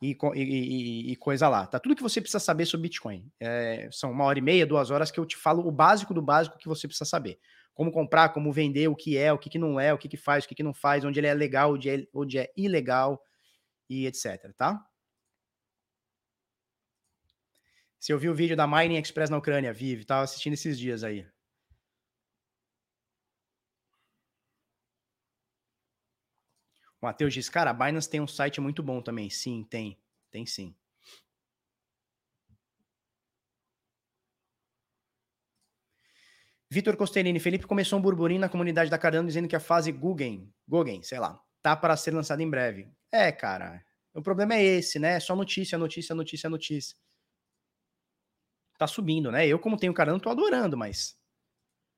e, e, e coisa lá. Tá tudo que você precisa saber sobre Bitcoin. É, são uma hora e meia, duas horas que eu te falo o básico do básico que você precisa saber. Como comprar, como vender, o que é, o que, que não é, o que, que faz, o que, que não faz, onde ele é legal, onde é, onde é ilegal e etc, tá? Se eu vi o vídeo da Mining Express na Ucrânia, vive, tava assistindo esses dias aí. Matheus diz, cara, a Binance tem um site muito bom também. Sim, tem. Tem sim. Vitor Costellini, Felipe começou um burburinho na comunidade da Cardano dizendo que a fase Guggen, Guggen, sei lá, tá para ser lançada em breve. É, cara, o problema é esse, né? Só notícia, notícia, notícia, notícia. Tá subindo, né? Eu, como tenho Cardano, tô adorando, mas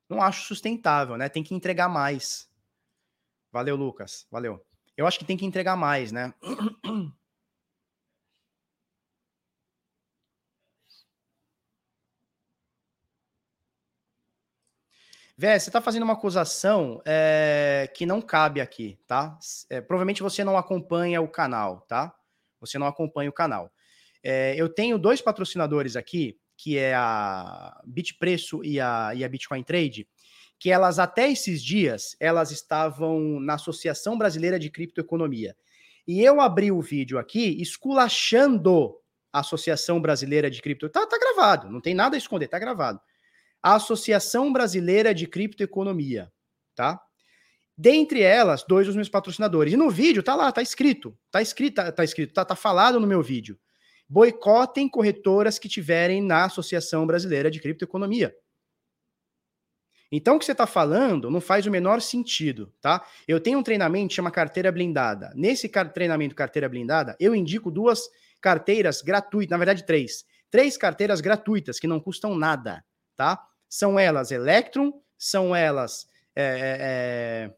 não acho sustentável, né? Tem que entregar mais. Valeu, Lucas. Valeu eu acho que tem que entregar mais, né? Vé, você está fazendo uma acusação é, que não cabe aqui, tá? É, provavelmente você não acompanha o canal, tá? Você não acompanha o canal. É, eu tenho dois patrocinadores aqui, que é a Bitpreço e a, e a Bitcoin Trade, que elas até esses dias elas estavam na Associação Brasileira de Criptoeconomia. E eu abri o vídeo aqui esculachando a Associação Brasileira de Cripto. Tá, tá gravado, não tem nada a esconder, tá gravado. A Associação Brasileira de Criptoeconomia, tá? Dentre elas, dois dos meus patrocinadores. E no vídeo tá lá, tá escrito, tá escrito, tá, tá escrito, tá, tá falado no meu vídeo. Boicotem corretoras que tiverem na Associação Brasileira de Criptoeconomia. Então, o que você está falando não faz o menor sentido, tá? Eu tenho um treinamento que chama carteira blindada. Nesse treinamento carteira blindada, eu indico duas carteiras gratuitas, na verdade, três. Três carteiras gratuitas que não custam nada, tá? São elas Electrum, são elas é, é, é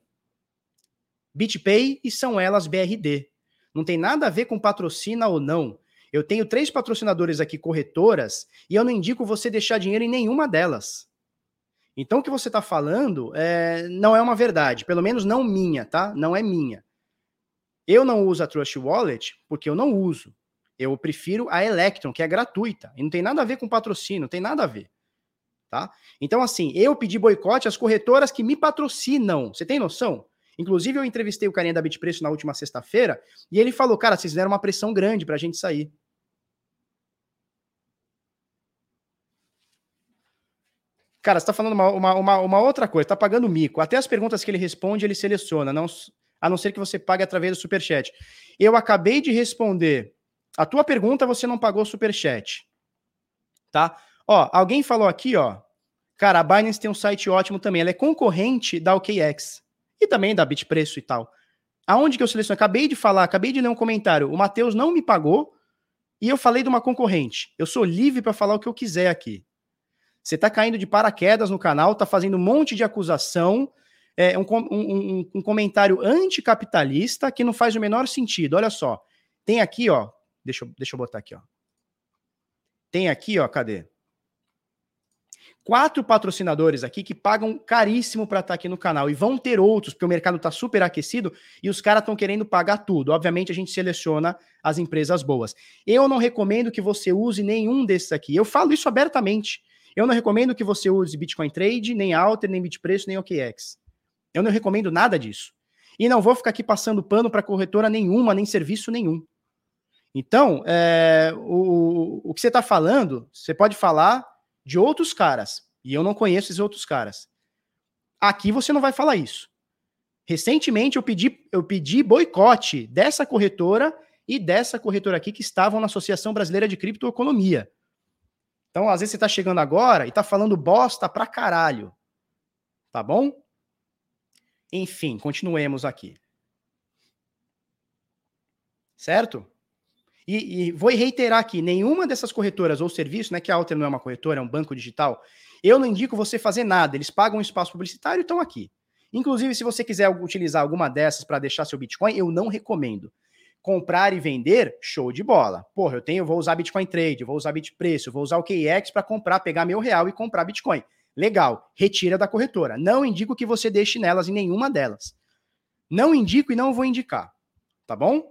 BitPay e são elas BRD. Não tem nada a ver com patrocina ou não. Eu tenho três patrocinadores aqui, corretoras, e eu não indico você deixar dinheiro em nenhuma delas. Então, o que você está falando é, não é uma verdade, pelo menos não minha, tá? Não é minha. Eu não uso a Trust Wallet porque eu não uso. Eu prefiro a Electron, que é gratuita. E não tem nada a ver com patrocínio, não tem nada a ver. Tá? Então, assim, eu pedi boicote às corretoras que me patrocinam. Você tem noção? Inclusive, eu entrevistei o carinha da Bitpreço na última sexta-feira e ele falou: cara, vocês fizeram uma pressão grande para a gente sair. Cara, você tá falando uma, uma, uma, uma, outra coisa, tá pagando mico. Até as perguntas que ele responde, ele seleciona, não, a não ser que você pague através do Superchat. Eu acabei de responder a tua pergunta, você não pagou o Superchat. Tá? Ó, alguém falou aqui, ó. Cara, a Binance tem um site ótimo também. Ela é concorrente da OKX. E também da Bitpreço e tal. Aonde que eu seleciono? Acabei de falar, acabei de ler um comentário. O Matheus não me pagou e eu falei de uma concorrente. Eu sou livre para falar o que eu quiser aqui. Você está caindo de paraquedas no canal, está fazendo um monte de acusação, é, um, um, um, comentário anticapitalista que não faz o menor sentido. Olha só, tem aqui, ó, deixa, eu, deixa eu botar aqui, ó. Tem aqui, ó, cadê? Quatro patrocinadores aqui que pagam caríssimo para estar tá aqui no canal e vão ter outros, porque o mercado está super aquecido e os caras estão querendo pagar tudo. Obviamente, a gente seleciona as empresas boas. Eu não recomendo que você use nenhum desses aqui. Eu falo isso abertamente. Eu não recomendo que você use Bitcoin Trade, nem Alter, nem Bitpreço, nem OKX. Eu não recomendo nada disso. E não vou ficar aqui passando pano para corretora nenhuma, nem serviço nenhum. Então, é, o, o que você está falando, você pode falar de outros caras. E eu não conheço esses outros caras. Aqui você não vai falar isso. Recentemente eu pedi, eu pedi boicote dessa corretora e dessa corretora aqui que estavam na Associação Brasileira de Criptoeconomia. Então, às vezes você tá chegando agora e tá falando bosta pra caralho. Tá bom? Enfim, continuemos aqui. Certo? E, e, vou reiterar aqui: nenhuma dessas corretoras ou serviços, né? Que a Alter não é uma corretora, é um banco digital. Eu não indico você fazer nada. Eles pagam um espaço publicitário e estão aqui. Inclusive, se você quiser utilizar alguma dessas para deixar seu Bitcoin, eu não recomendo. Comprar e vender, show de bola. Porra, eu tenho, vou usar Bitcoin Trade, vou usar Bitpreço, vou usar o KX para comprar, pegar meu real e comprar Bitcoin. Legal, retira da corretora. Não indico que você deixe nelas em nenhuma delas. Não indico e não vou indicar. Tá bom?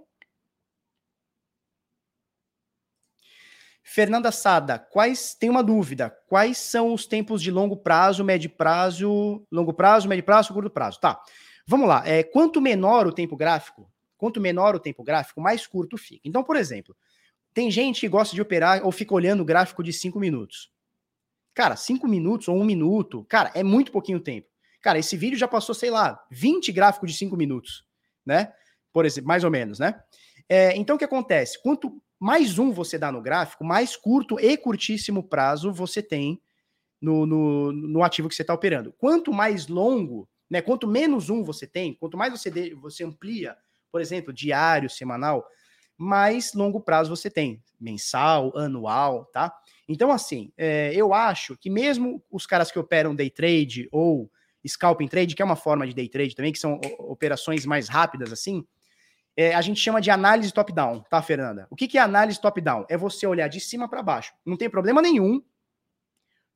Fernanda Sada, quais tem uma dúvida? Quais são os tempos de longo prazo, médio prazo, longo prazo, médio prazo, curto prazo? Tá. Vamos lá. É, quanto menor o tempo gráfico, quanto menor o tempo gráfico, mais curto fica. Então, por exemplo, tem gente que gosta de operar ou fica olhando o gráfico de 5 minutos. Cara, 5 minutos ou 1 um minuto, cara, é muito pouquinho tempo. Cara, esse vídeo já passou, sei lá, 20 gráficos de 5 minutos, né? Por exemplo, mais ou menos, né? É, então, o que acontece? Quanto mais um você dá no gráfico, mais curto e curtíssimo prazo você tem no, no, no ativo que você está operando. Quanto mais longo, né, quanto menos um você tem, quanto mais você, de, você amplia, por exemplo, diário, semanal, mais longo prazo você tem, mensal, anual, tá? Então, assim, é, eu acho que mesmo os caras que operam day trade ou scalping trade, que é uma forma de day trade também, que são operações mais rápidas, assim, é, a gente chama de análise top-down, tá, Fernanda? O que, que é análise top-down? É você olhar de cima para baixo. Não tem problema nenhum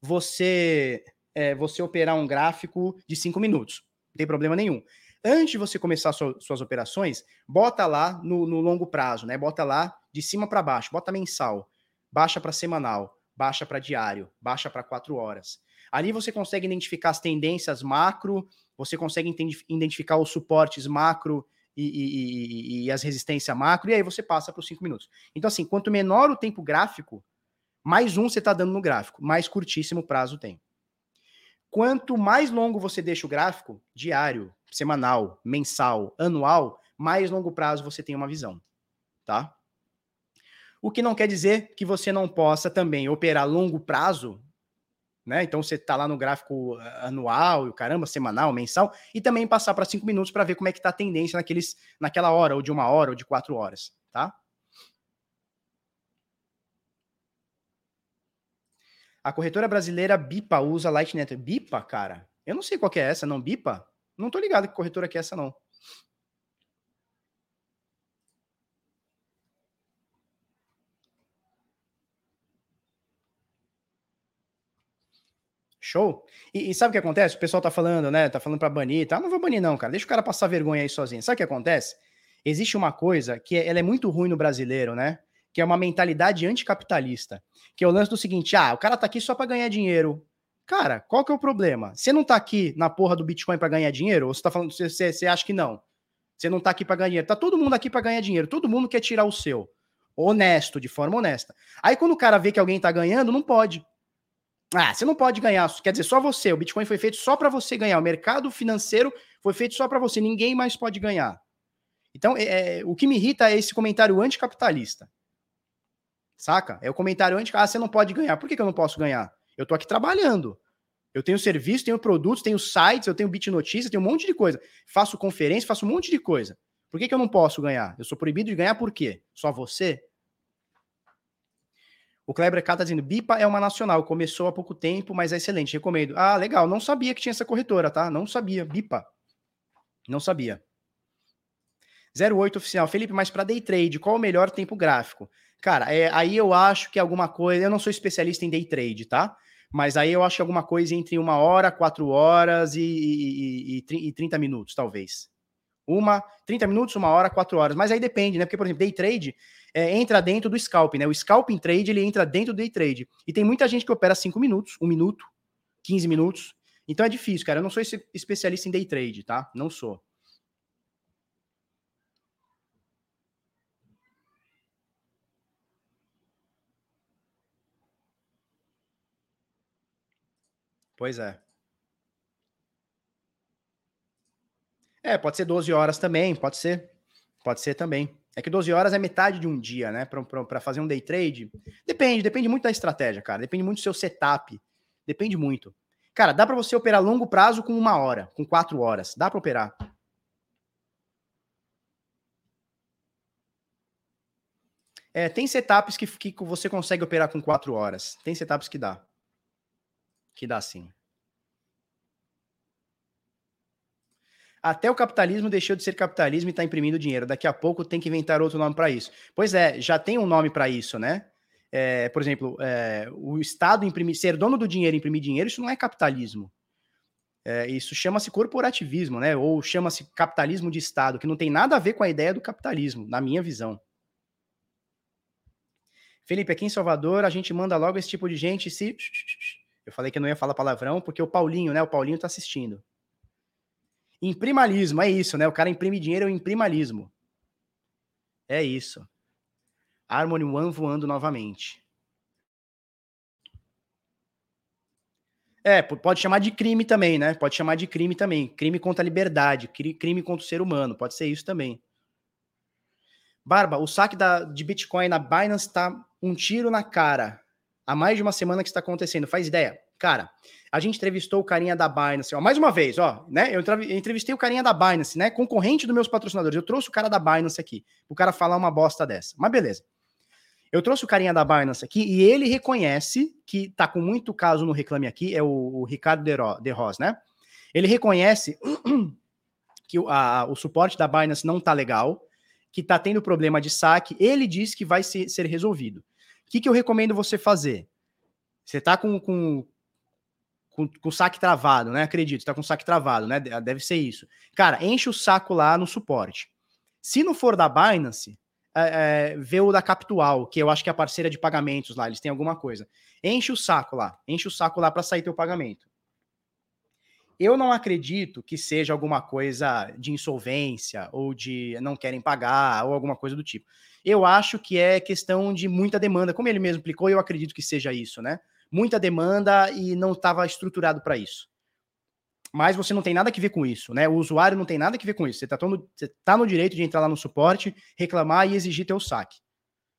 você é, você operar um gráfico de cinco minutos. Não tem problema nenhum. Antes de você começar suas operações, bota lá no, no, longo prazo, né? Bota lá de cima para baixo, bota mensal, baixa para semanal, baixa para diário, baixa para quatro horas. Ali você consegue identificar as tendências macro, você consegue identificar os suportes macro e, e, e, as resistências macro, e aí você passa para os 5 minutos. Então, assim, quanto menor o tempo gráfico, mais um você está dando no gráfico, mais curtíssimo prazo tem. Quanto mais longo você deixa o gráfico, diário, semanal, mensal, anual, mais longo prazo você tem uma visão, tá? O que não quer dizer que você não possa também operar longo prazo né? Então você tá lá no gráfico ah, anual, caramba, semanal, mensal, e também passar para cinco minutos para ver como é que tá a tendência naqueles, naquela hora, ou de uma hora, ou de quatro horas, tá? A corretora brasileira BIPA usa Lightnet. BIPA, cara? Eu não sei qual é essa, não. BIPA? Não tô ligado que corretora que é essa, não. Show? E, e, sabe o que acontece? O pessoal tá falando, né? Tá falando para banir, tá? Não vou banir não, cara. Deixa o cara passar vergonha aí sozinho. Sabe o que acontece? Existe uma coisa que é, ela é muito ruim no brasileiro, né? Que é uma mentalidade anticapitalista. Que é o lance do seguinte: ah, o cara tá aqui só para ganhar dinheiro. Cara, qual que é o problema? Você não tá aqui na porra do Bitcoin para ganhar dinheiro? Ou você tá falando, você, acha que não? Você não tá aqui para ganhar dinheiro. Tá todo mundo aqui para ganhar dinheiro. Todo mundo quer tirar o seu. Honesto, de forma honesta. Aí quando o cara vê que alguém tá ganhando, não pode. Ah, você não pode ganhar, quer dizer, só você. O Bitcoin foi feito só para você ganhar. O mercado financeiro foi feito só para você. Ninguém mais pode ganhar. Então, é, é, o que me irrita é esse comentário anticapitalista. Saca? É o comentário anti. Ah, você não pode ganhar. Por que, que eu não posso ganhar? Eu tô aqui trabalhando. Eu tenho serviço, tenho produtos, tenho sites, eu tenho Bit Notícias, tenho um monte de coisa. Faço conferência, faço um monte de coisa. Por que, que eu não posso ganhar? Eu sou proibido de ganhar por quê? Só você? O Kleber K tá dizendo, Bipa é uma nacional, começou há pouco tempo, mas é excelente, recomendo. Ah, legal, não sabia que tinha essa corretora, tá? Não sabia, Bipa. Não sabia. 08 oficial. Felipe, mas para day trade, qual o melhor tempo gráfico? Cara, é, aí eu acho que alguma coisa. Eu não sou especialista em day trade, tá? Mas aí eu acho que alguma coisa entre uma hora, quatro horas e, e, e, e 30 minutos, talvez. Uma, 30 minutos, uma hora, quatro horas. Mas aí depende, né? Porque, por exemplo, day trade é, entra dentro do scalping, né? O scalping trade ele entra dentro do day trade. E tem muita gente que opera 5 minutos, 1 um minuto, 15 minutos. Então é difícil, cara. Eu não sou especialista em day trade, tá? Não sou. Pois é. É, pode ser 12 horas também, pode ser. Pode ser também. É que 12 horas é metade de um dia, né? Para fazer um day trade. Depende, depende muito da estratégia, cara. Depende muito do seu setup. Depende muito. Cara, dá para você operar longo prazo com uma hora, com quatro horas. Dá para operar. É, tem setups que, que você consegue operar com quatro horas. Tem setups que dá. Que dá sim. Até o capitalismo deixou de ser capitalismo e está imprimindo dinheiro. Daqui a pouco tem que inventar outro nome para isso. Pois é, já tem um nome para isso, né? É, por exemplo, é, o Estado imprimir, ser dono do dinheiro e imprimir dinheiro, isso não é capitalismo. É, isso chama-se corporativismo, né? Ou chama-se capitalismo de Estado, que não tem nada a ver com a ideia do capitalismo, na minha visão. Felipe, aqui em Salvador, a gente manda logo esse tipo de gente se. Eu falei que eu não ia falar palavrão, porque o Paulinho, né? O Paulinho tá assistindo. Imprimalismo, é isso, né? O cara imprime dinheiro, o imprimalismo. É isso. Harmony One voando novamente. É, pode chamar de crime também, né? Pode chamar de crime também. Crime contra a liberdade, crime contra o ser humano. Pode ser isso também. Barba, o saque da, de Bitcoin na Binance está um tiro na cara. Há mais de uma semana que está acontecendo. Faz ideia? Cara, a gente entrevistou o carinha da Binance, ó, mais uma vez, ó, né? Eu entrevistei o carinha da Binance, né? Concorrente dos meus patrocinadores. Eu trouxe o cara da Binance aqui, o cara falar uma bosta dessa. Mas beleza. Eu trouxe o carinha da Binance aqui e ele reconhece que tá com muito caso no Reclame Aqui, é o, o Ricardo De Ros, né? Ele reconhece que o, a, o suporte da Binance não tá legal, que está tendo problema de saque, ele diz que vai ser, ser resolvido. Que, que eu recomendo você fazer? Você está com, com, com, com saque travado, né? Acredito, está com saque travado, né? Deve ser isso. Cara, enche o saco lá no suporte. Se não for da Binance, é, é, vê o da Capital, que eu acho que é a parceira de pagamentos lá, eles têm alguma coisa. Enche o saco lá, enche o saco lá para sair teu pagamento. Eu não acredito que seja alguma coisa de insolvência ou de não querem pagar ou alguma coisa do tipo. Eu acho que é questão de muita demanda, como ele mesmo explicou, eu acredito que seja isso, né? Muita demanda e não estava estruturado para isso. Mas você não tem nada a ver com isso, né? O usuário não tem nada a ver com isso. Você está tá no direito de entrar lá no suporte, reclamar e exigir teu saque.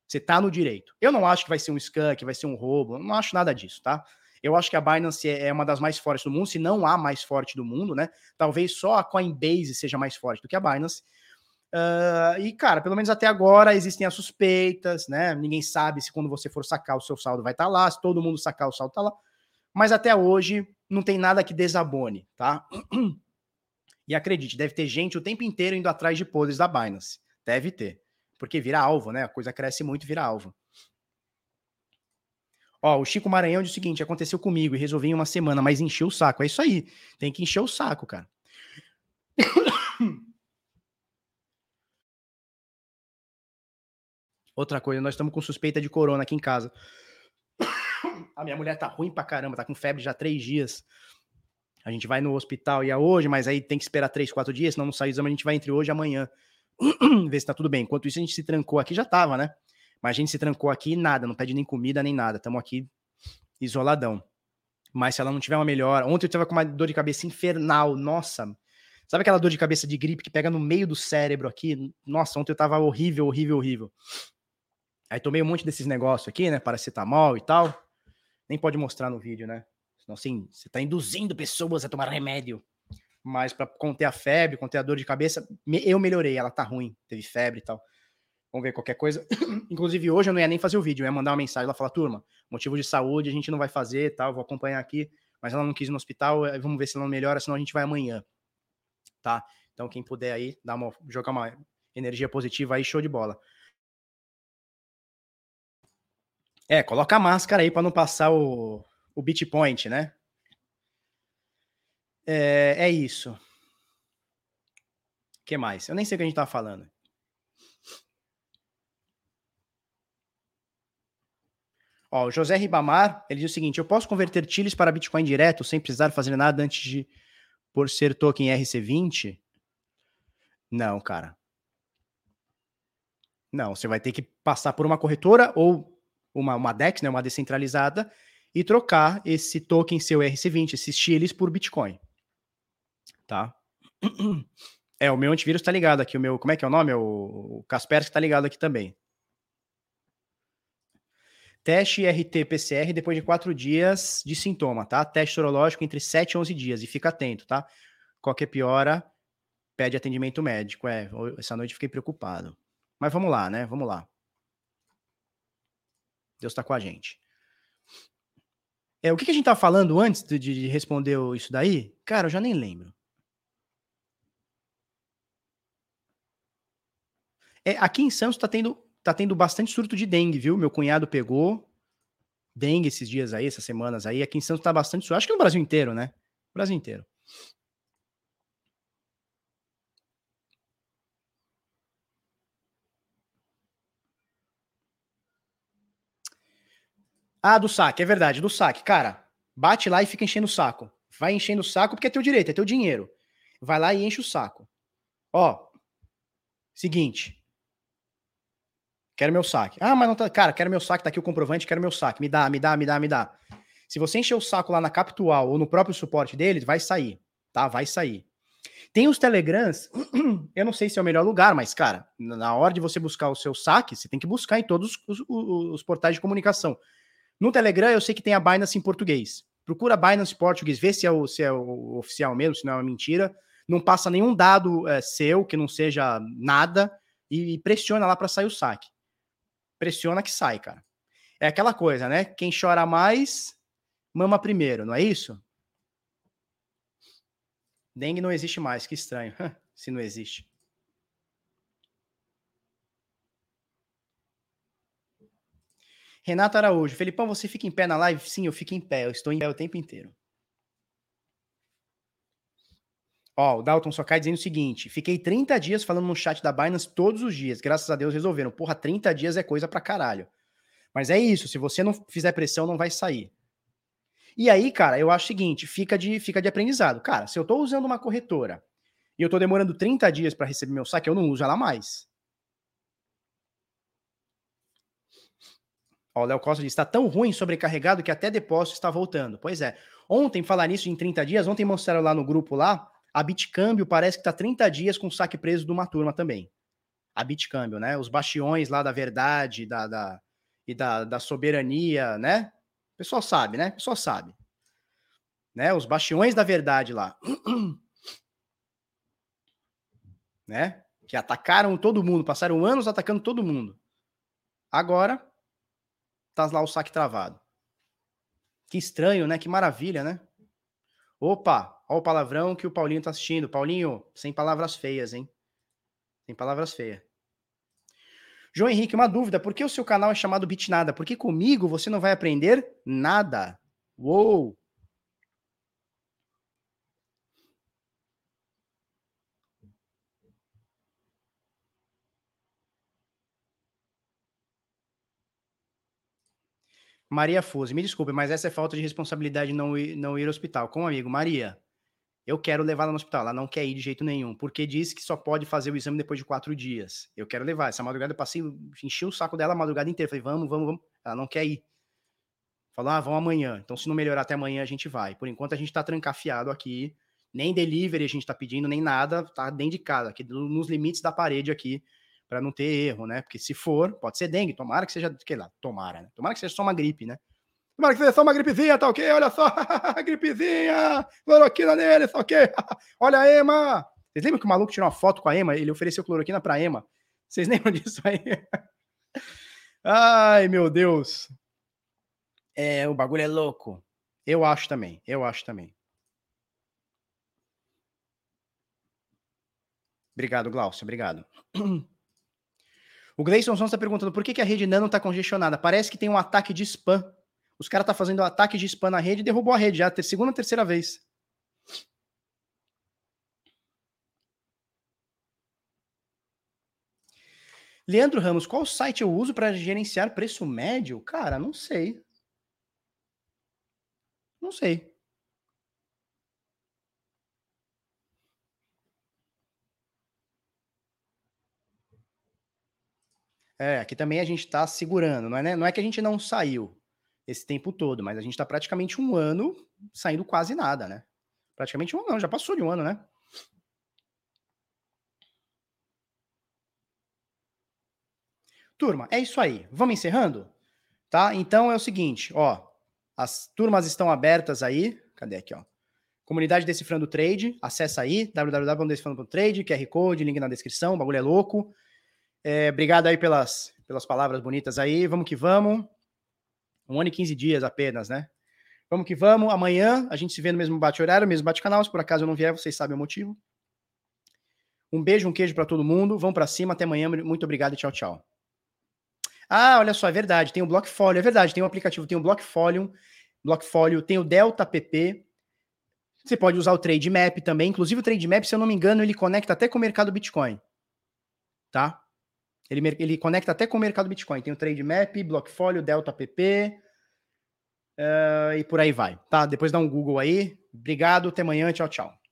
Você está no direito. Eu não acho que vai ser um scam, que vai ser um roubo, não acho nada disso, tá? Eu acho que a Binance é, é uma das mais fortes do mundo, se não a mais forte do mundo, né? Talvez só a Coinbase seja mais forte do que a Binance. Uh, e, cara, pelo menos até agora existem as suspeitas, né? Ninguém sabe se quando você for sacar o seu saldo vai estar tá lá, se todo mundo sacar o saldo tá lá. Mas até hoje não tem nada que desabone, tá? E acredite, deve ter gente o tempo inteiro indo atrás de podres da Binance. Deve ter. Porque vira alvo, né? A coisa cresce muito e vira alvo. Ó, o Chico Maranhão diz o seguinte: aconteceu comigo e resolvi em uma semana, mas encheu o saco. É isso aí. Tem que encher o saco, cara. Outra coisa, nós estamos com suspeita de corona aqui em casa. A minha mulher tá ruim pra caramba, tá com febre já há três dias. A gente vai no hospital e é hoje, mas aí tem que esperar três, quatro dias, senão não sai o exame, a gente vai entre hoje e amanhã. Ver se tá tudo bem. Enquanto isso, a gente se trancou aqui, já tava, né? Mas a gente se trancou aqui e nada, não pede nem comida nem nada. Estamos aqui isoladão. Mas se ela não tiver uma melhor. Ontem eu tava com uma dor de cabeça infernal. Nossa. Sabe aquela dor de cabeça de gripe que pega no meio do cérebro aqui? Nossa, ontem eu tava horrível, horrível, horrível. Aí tomei um monte desses negócios aqui, né? Paracetamol e tal. Nem pode mostrar no vídeo, né? Senão, assim, você tá induzindo pessoas a tomar remédio. Mas para conter a febre, conter a dor de cabeça, eu melhorei. Ela tá ruim, teve febre e tal. Vamos ver qualquer coisa. Inclusive, hoje eu não ia nem fazer o vídeo, eu ia mandar uma mensagem lá falar, turma, motivo de saúde a gente não vai fazer, tal, vou acompanhar aqui, mas ela não quis ir no hospital, eh, vamos ver se ela não melhora, senão a gente vai amanhã. Tá? Então, quem puder aí, dar uma, jogar uma energia positiva aí, show de bola. É, coloca a máscara aí para não passar o, o Bitpoint, né? É, é isso. O que mais? Eu nem sei o que a gente tá falando. Ó, o José Ribamar, ele diz o seguinte: eu posso converter TILs para Bitcoin direto sem precisar fazer nada antes de por ser token RC20? Não, cara. Não, você vai ter que passar por uma corretora ou uma, uma DEX, né, uma descentralizada, e trocar esse token seu RC20, esses TILs, por Bitcoin. Tá? É, o meu antivírus tá ligado aqui, o meu, como é que é o nome? O, o Kaspersky tá ligado aqui também. Teste RT-PCR depois de quatro dias de sintoma, tá? Teste sorológico entre 7 e 11 dias. E fica atento, tá? Qualquer piora, pede atendimento médico. É, essa noite fiquei preocupado. Mas vamos lá, né? Vamos lá. Deus está com a gente. É, o que, que a gente estava falando antes de, de responder isso daí? Cara, eu já nem lembro. É, aqui em Santos está tendo tá tendo bastante surto de dengue, viu? Meu cunhado pegou dengue esses dias aí, essas semanas aí. Aqui em Santos tá bastante surto. Acho que no Brasil inteiro, né? Brasil inteiro. Ah, do saque, é verdade, do saque. Cara, bate lá e fica enchendo o saco. Vai enchendo o saco porque é teu direito, é teu dinheiro. Vai lá e enche o saco. Ó, seguinte, Quero meu saque. Ah, mas não tá. Cara, quero meu saque, tá aqui o comprovante, quero meu saque. Me dá, me dá, me dá, me dá. Se você encher o saco lá na Capital ou no próprio suporte deles, vai sair, tá? Vai sair. Tem os Telegrams, eu não sei se é o melhor lugar, mas, cara, na hora de você buscar o seu saque, você tem que buscar em todos os, os, os portais de comunicação. No Telegram, eu sei que tem a Binance em português. Procura Binance português, vê se é o, se é o oficial mesmo, se não é uma mentira. Não passa nenhum dado é, seu que não seja nada e, e pressiona lá para sair o saque pressiona que sai, cara. É aquela coisa, né? Quem chora mais, mama primeiro, não é isso? Dengue não existe mais, que estranho, se não existe. Renato Araújo, Felipão, você fica em pé na live? Sim, eu fico em pé, eu estou em pé o tempo inteiro. Ó, o Dalton só cai dizendo o seguinte: fiquei 30 dias falando no chat da Binance todos os dias. Graças a Deus resolveram. Porra, 30 dias é coisa pra caralho. Mas é isso, se você não fizer pressão, não vai sair. E aí, cara, eu acho o seguinte: fica de, fica de aprendizado. Cara, se eu tô usando uma corretora e eu tô demorando 30 dias para receber meu saque, eu não uso ela mais. Ó, o Léo Costa diz: está tão ruim, sobrecarregado, que até depósito está voltando. Pois é. Ontem, falar nisso em 30 dias, ontem mostraram lá no grupo lá a Bitcâmbio parece que está 30 dias com o saque preso de uma turma também. A Bitcâmbio, né? Os bastiões lá da verdade da, da e da, da, soberania, né? O pessoal sabe, né? O pessoal sabe. Né? Os bastiões da verdade lá. né? Que atacaram todo mundo, passaram anos atacando todo mundo. Agora, tá lá o saque travado. Que estranho, né? Que maravilha, né? Opa, Olha o palavrão que o Paulinho tá assistindo. Paulinho, sem palavras feias, hein? Sem palavras feias. João Henrique, uma dúvida. Por que o seu canal é chamado Bitnada? Porque comigo você não vai aprender nada. Uou! Maria Fuse, me desculpe, mas essa é falta de responsabilidade não ir, não ir ao hospital. Com um amigo, Maria, eu quero levar ela no hospital. Ela não quer ir de jeito nenhum, porque diz que só pode fazer o exame depois de quatro dias. Eu quero levar. Essa madrugada eu passei, enchi o saco dela a madrugada inteira. Falei, vamos, vamos, vamos. Ela não quer ir. Falou, ah, vamos amanhã. Então, se não melhorar até amanhã, a gente vai. Por enquanto, a gente tá trancafiado aqui. Nem delivery a gente tá pedindo, nem nada. Tá dentro de casa, aqui nos limites da parede aqui, para não ter erro, né? Porque se for, pode ser dengue. Tomara que seja, sei lá, tomara, né? Tomara que seja só uma gripe, né? Tomara que seja só uma gripezinha, tá ok? Olha só, gripezinha, cloroquina nele, tá ok? Olha a Ema. Vocês lembram que o maluco tirou uma foto com a Ema? Ele ofereceu cloroquina pra Ema. Vocês lembram disso aí? Ai, meu Deus. É, o bagulho é louco. Eu acho também, eu acho também. Obrigado, Glaucio, obrigado. O Gleison Sons está perguntando por que, que a rede Nano está congestionada. Parece que tem um ataque de spam. Os caras tá fazendo um ataque de spam na rede e derrubou a rede já, a segunda ou terceira vez. Leandro Ramos, qual site eu uso para gerenciar preço médio? Cara, não sei. Não sei. É, aqui também a gente está segurando, não é, né? não é que a gente não saiu esse tempo todo, mas a gente está praticamente um ano saindo quase nada, né? Praticamente um ano, já passou de um ano, né? Turma, é isso aí. Vamos encerrando? Tá? Então é o seguinte, ó, as turmas estão abertas aí. Cadê aqui, ó? Comunidade Decifrando Trade, acessa aí, www.decifrando.trade, QR Code, link na descrição, o bagulho é louco. É, obrigado aí pelas, pelas palavras bonitas aí, vamos que vamos. Um ano e 15 dias apenas, né? Vamos que vamos. Amanhã a gente se vê no mesmo bate-horário, mesmo bate-canal. Se por acaso eu não vier, vocês sabem o motivo. Um beijo, um queijo para todo mundo. Vamos para cima. Até amanhã. Muito obrigado e tchau, tchau. Ah, olha só, é verdade. Tem o Blockfolio, é verdade. Tem um aplicativo, tem o Blockfolio, Blockfolio, tem o Delta PP. Você pode usar o Trade Map também. Inclusive o Trade Map, se eu não me engano, ele conecta até com o mercado Bitcoin. Tá? Ele, ele conecta até com o mercado Bitcoin. Tem o Trade Map, Blockfolio, Delta PP. Uh, e por aí vai, tá? Depois dá um Google aí. Obrigado, até amanhã, tchau, tchau.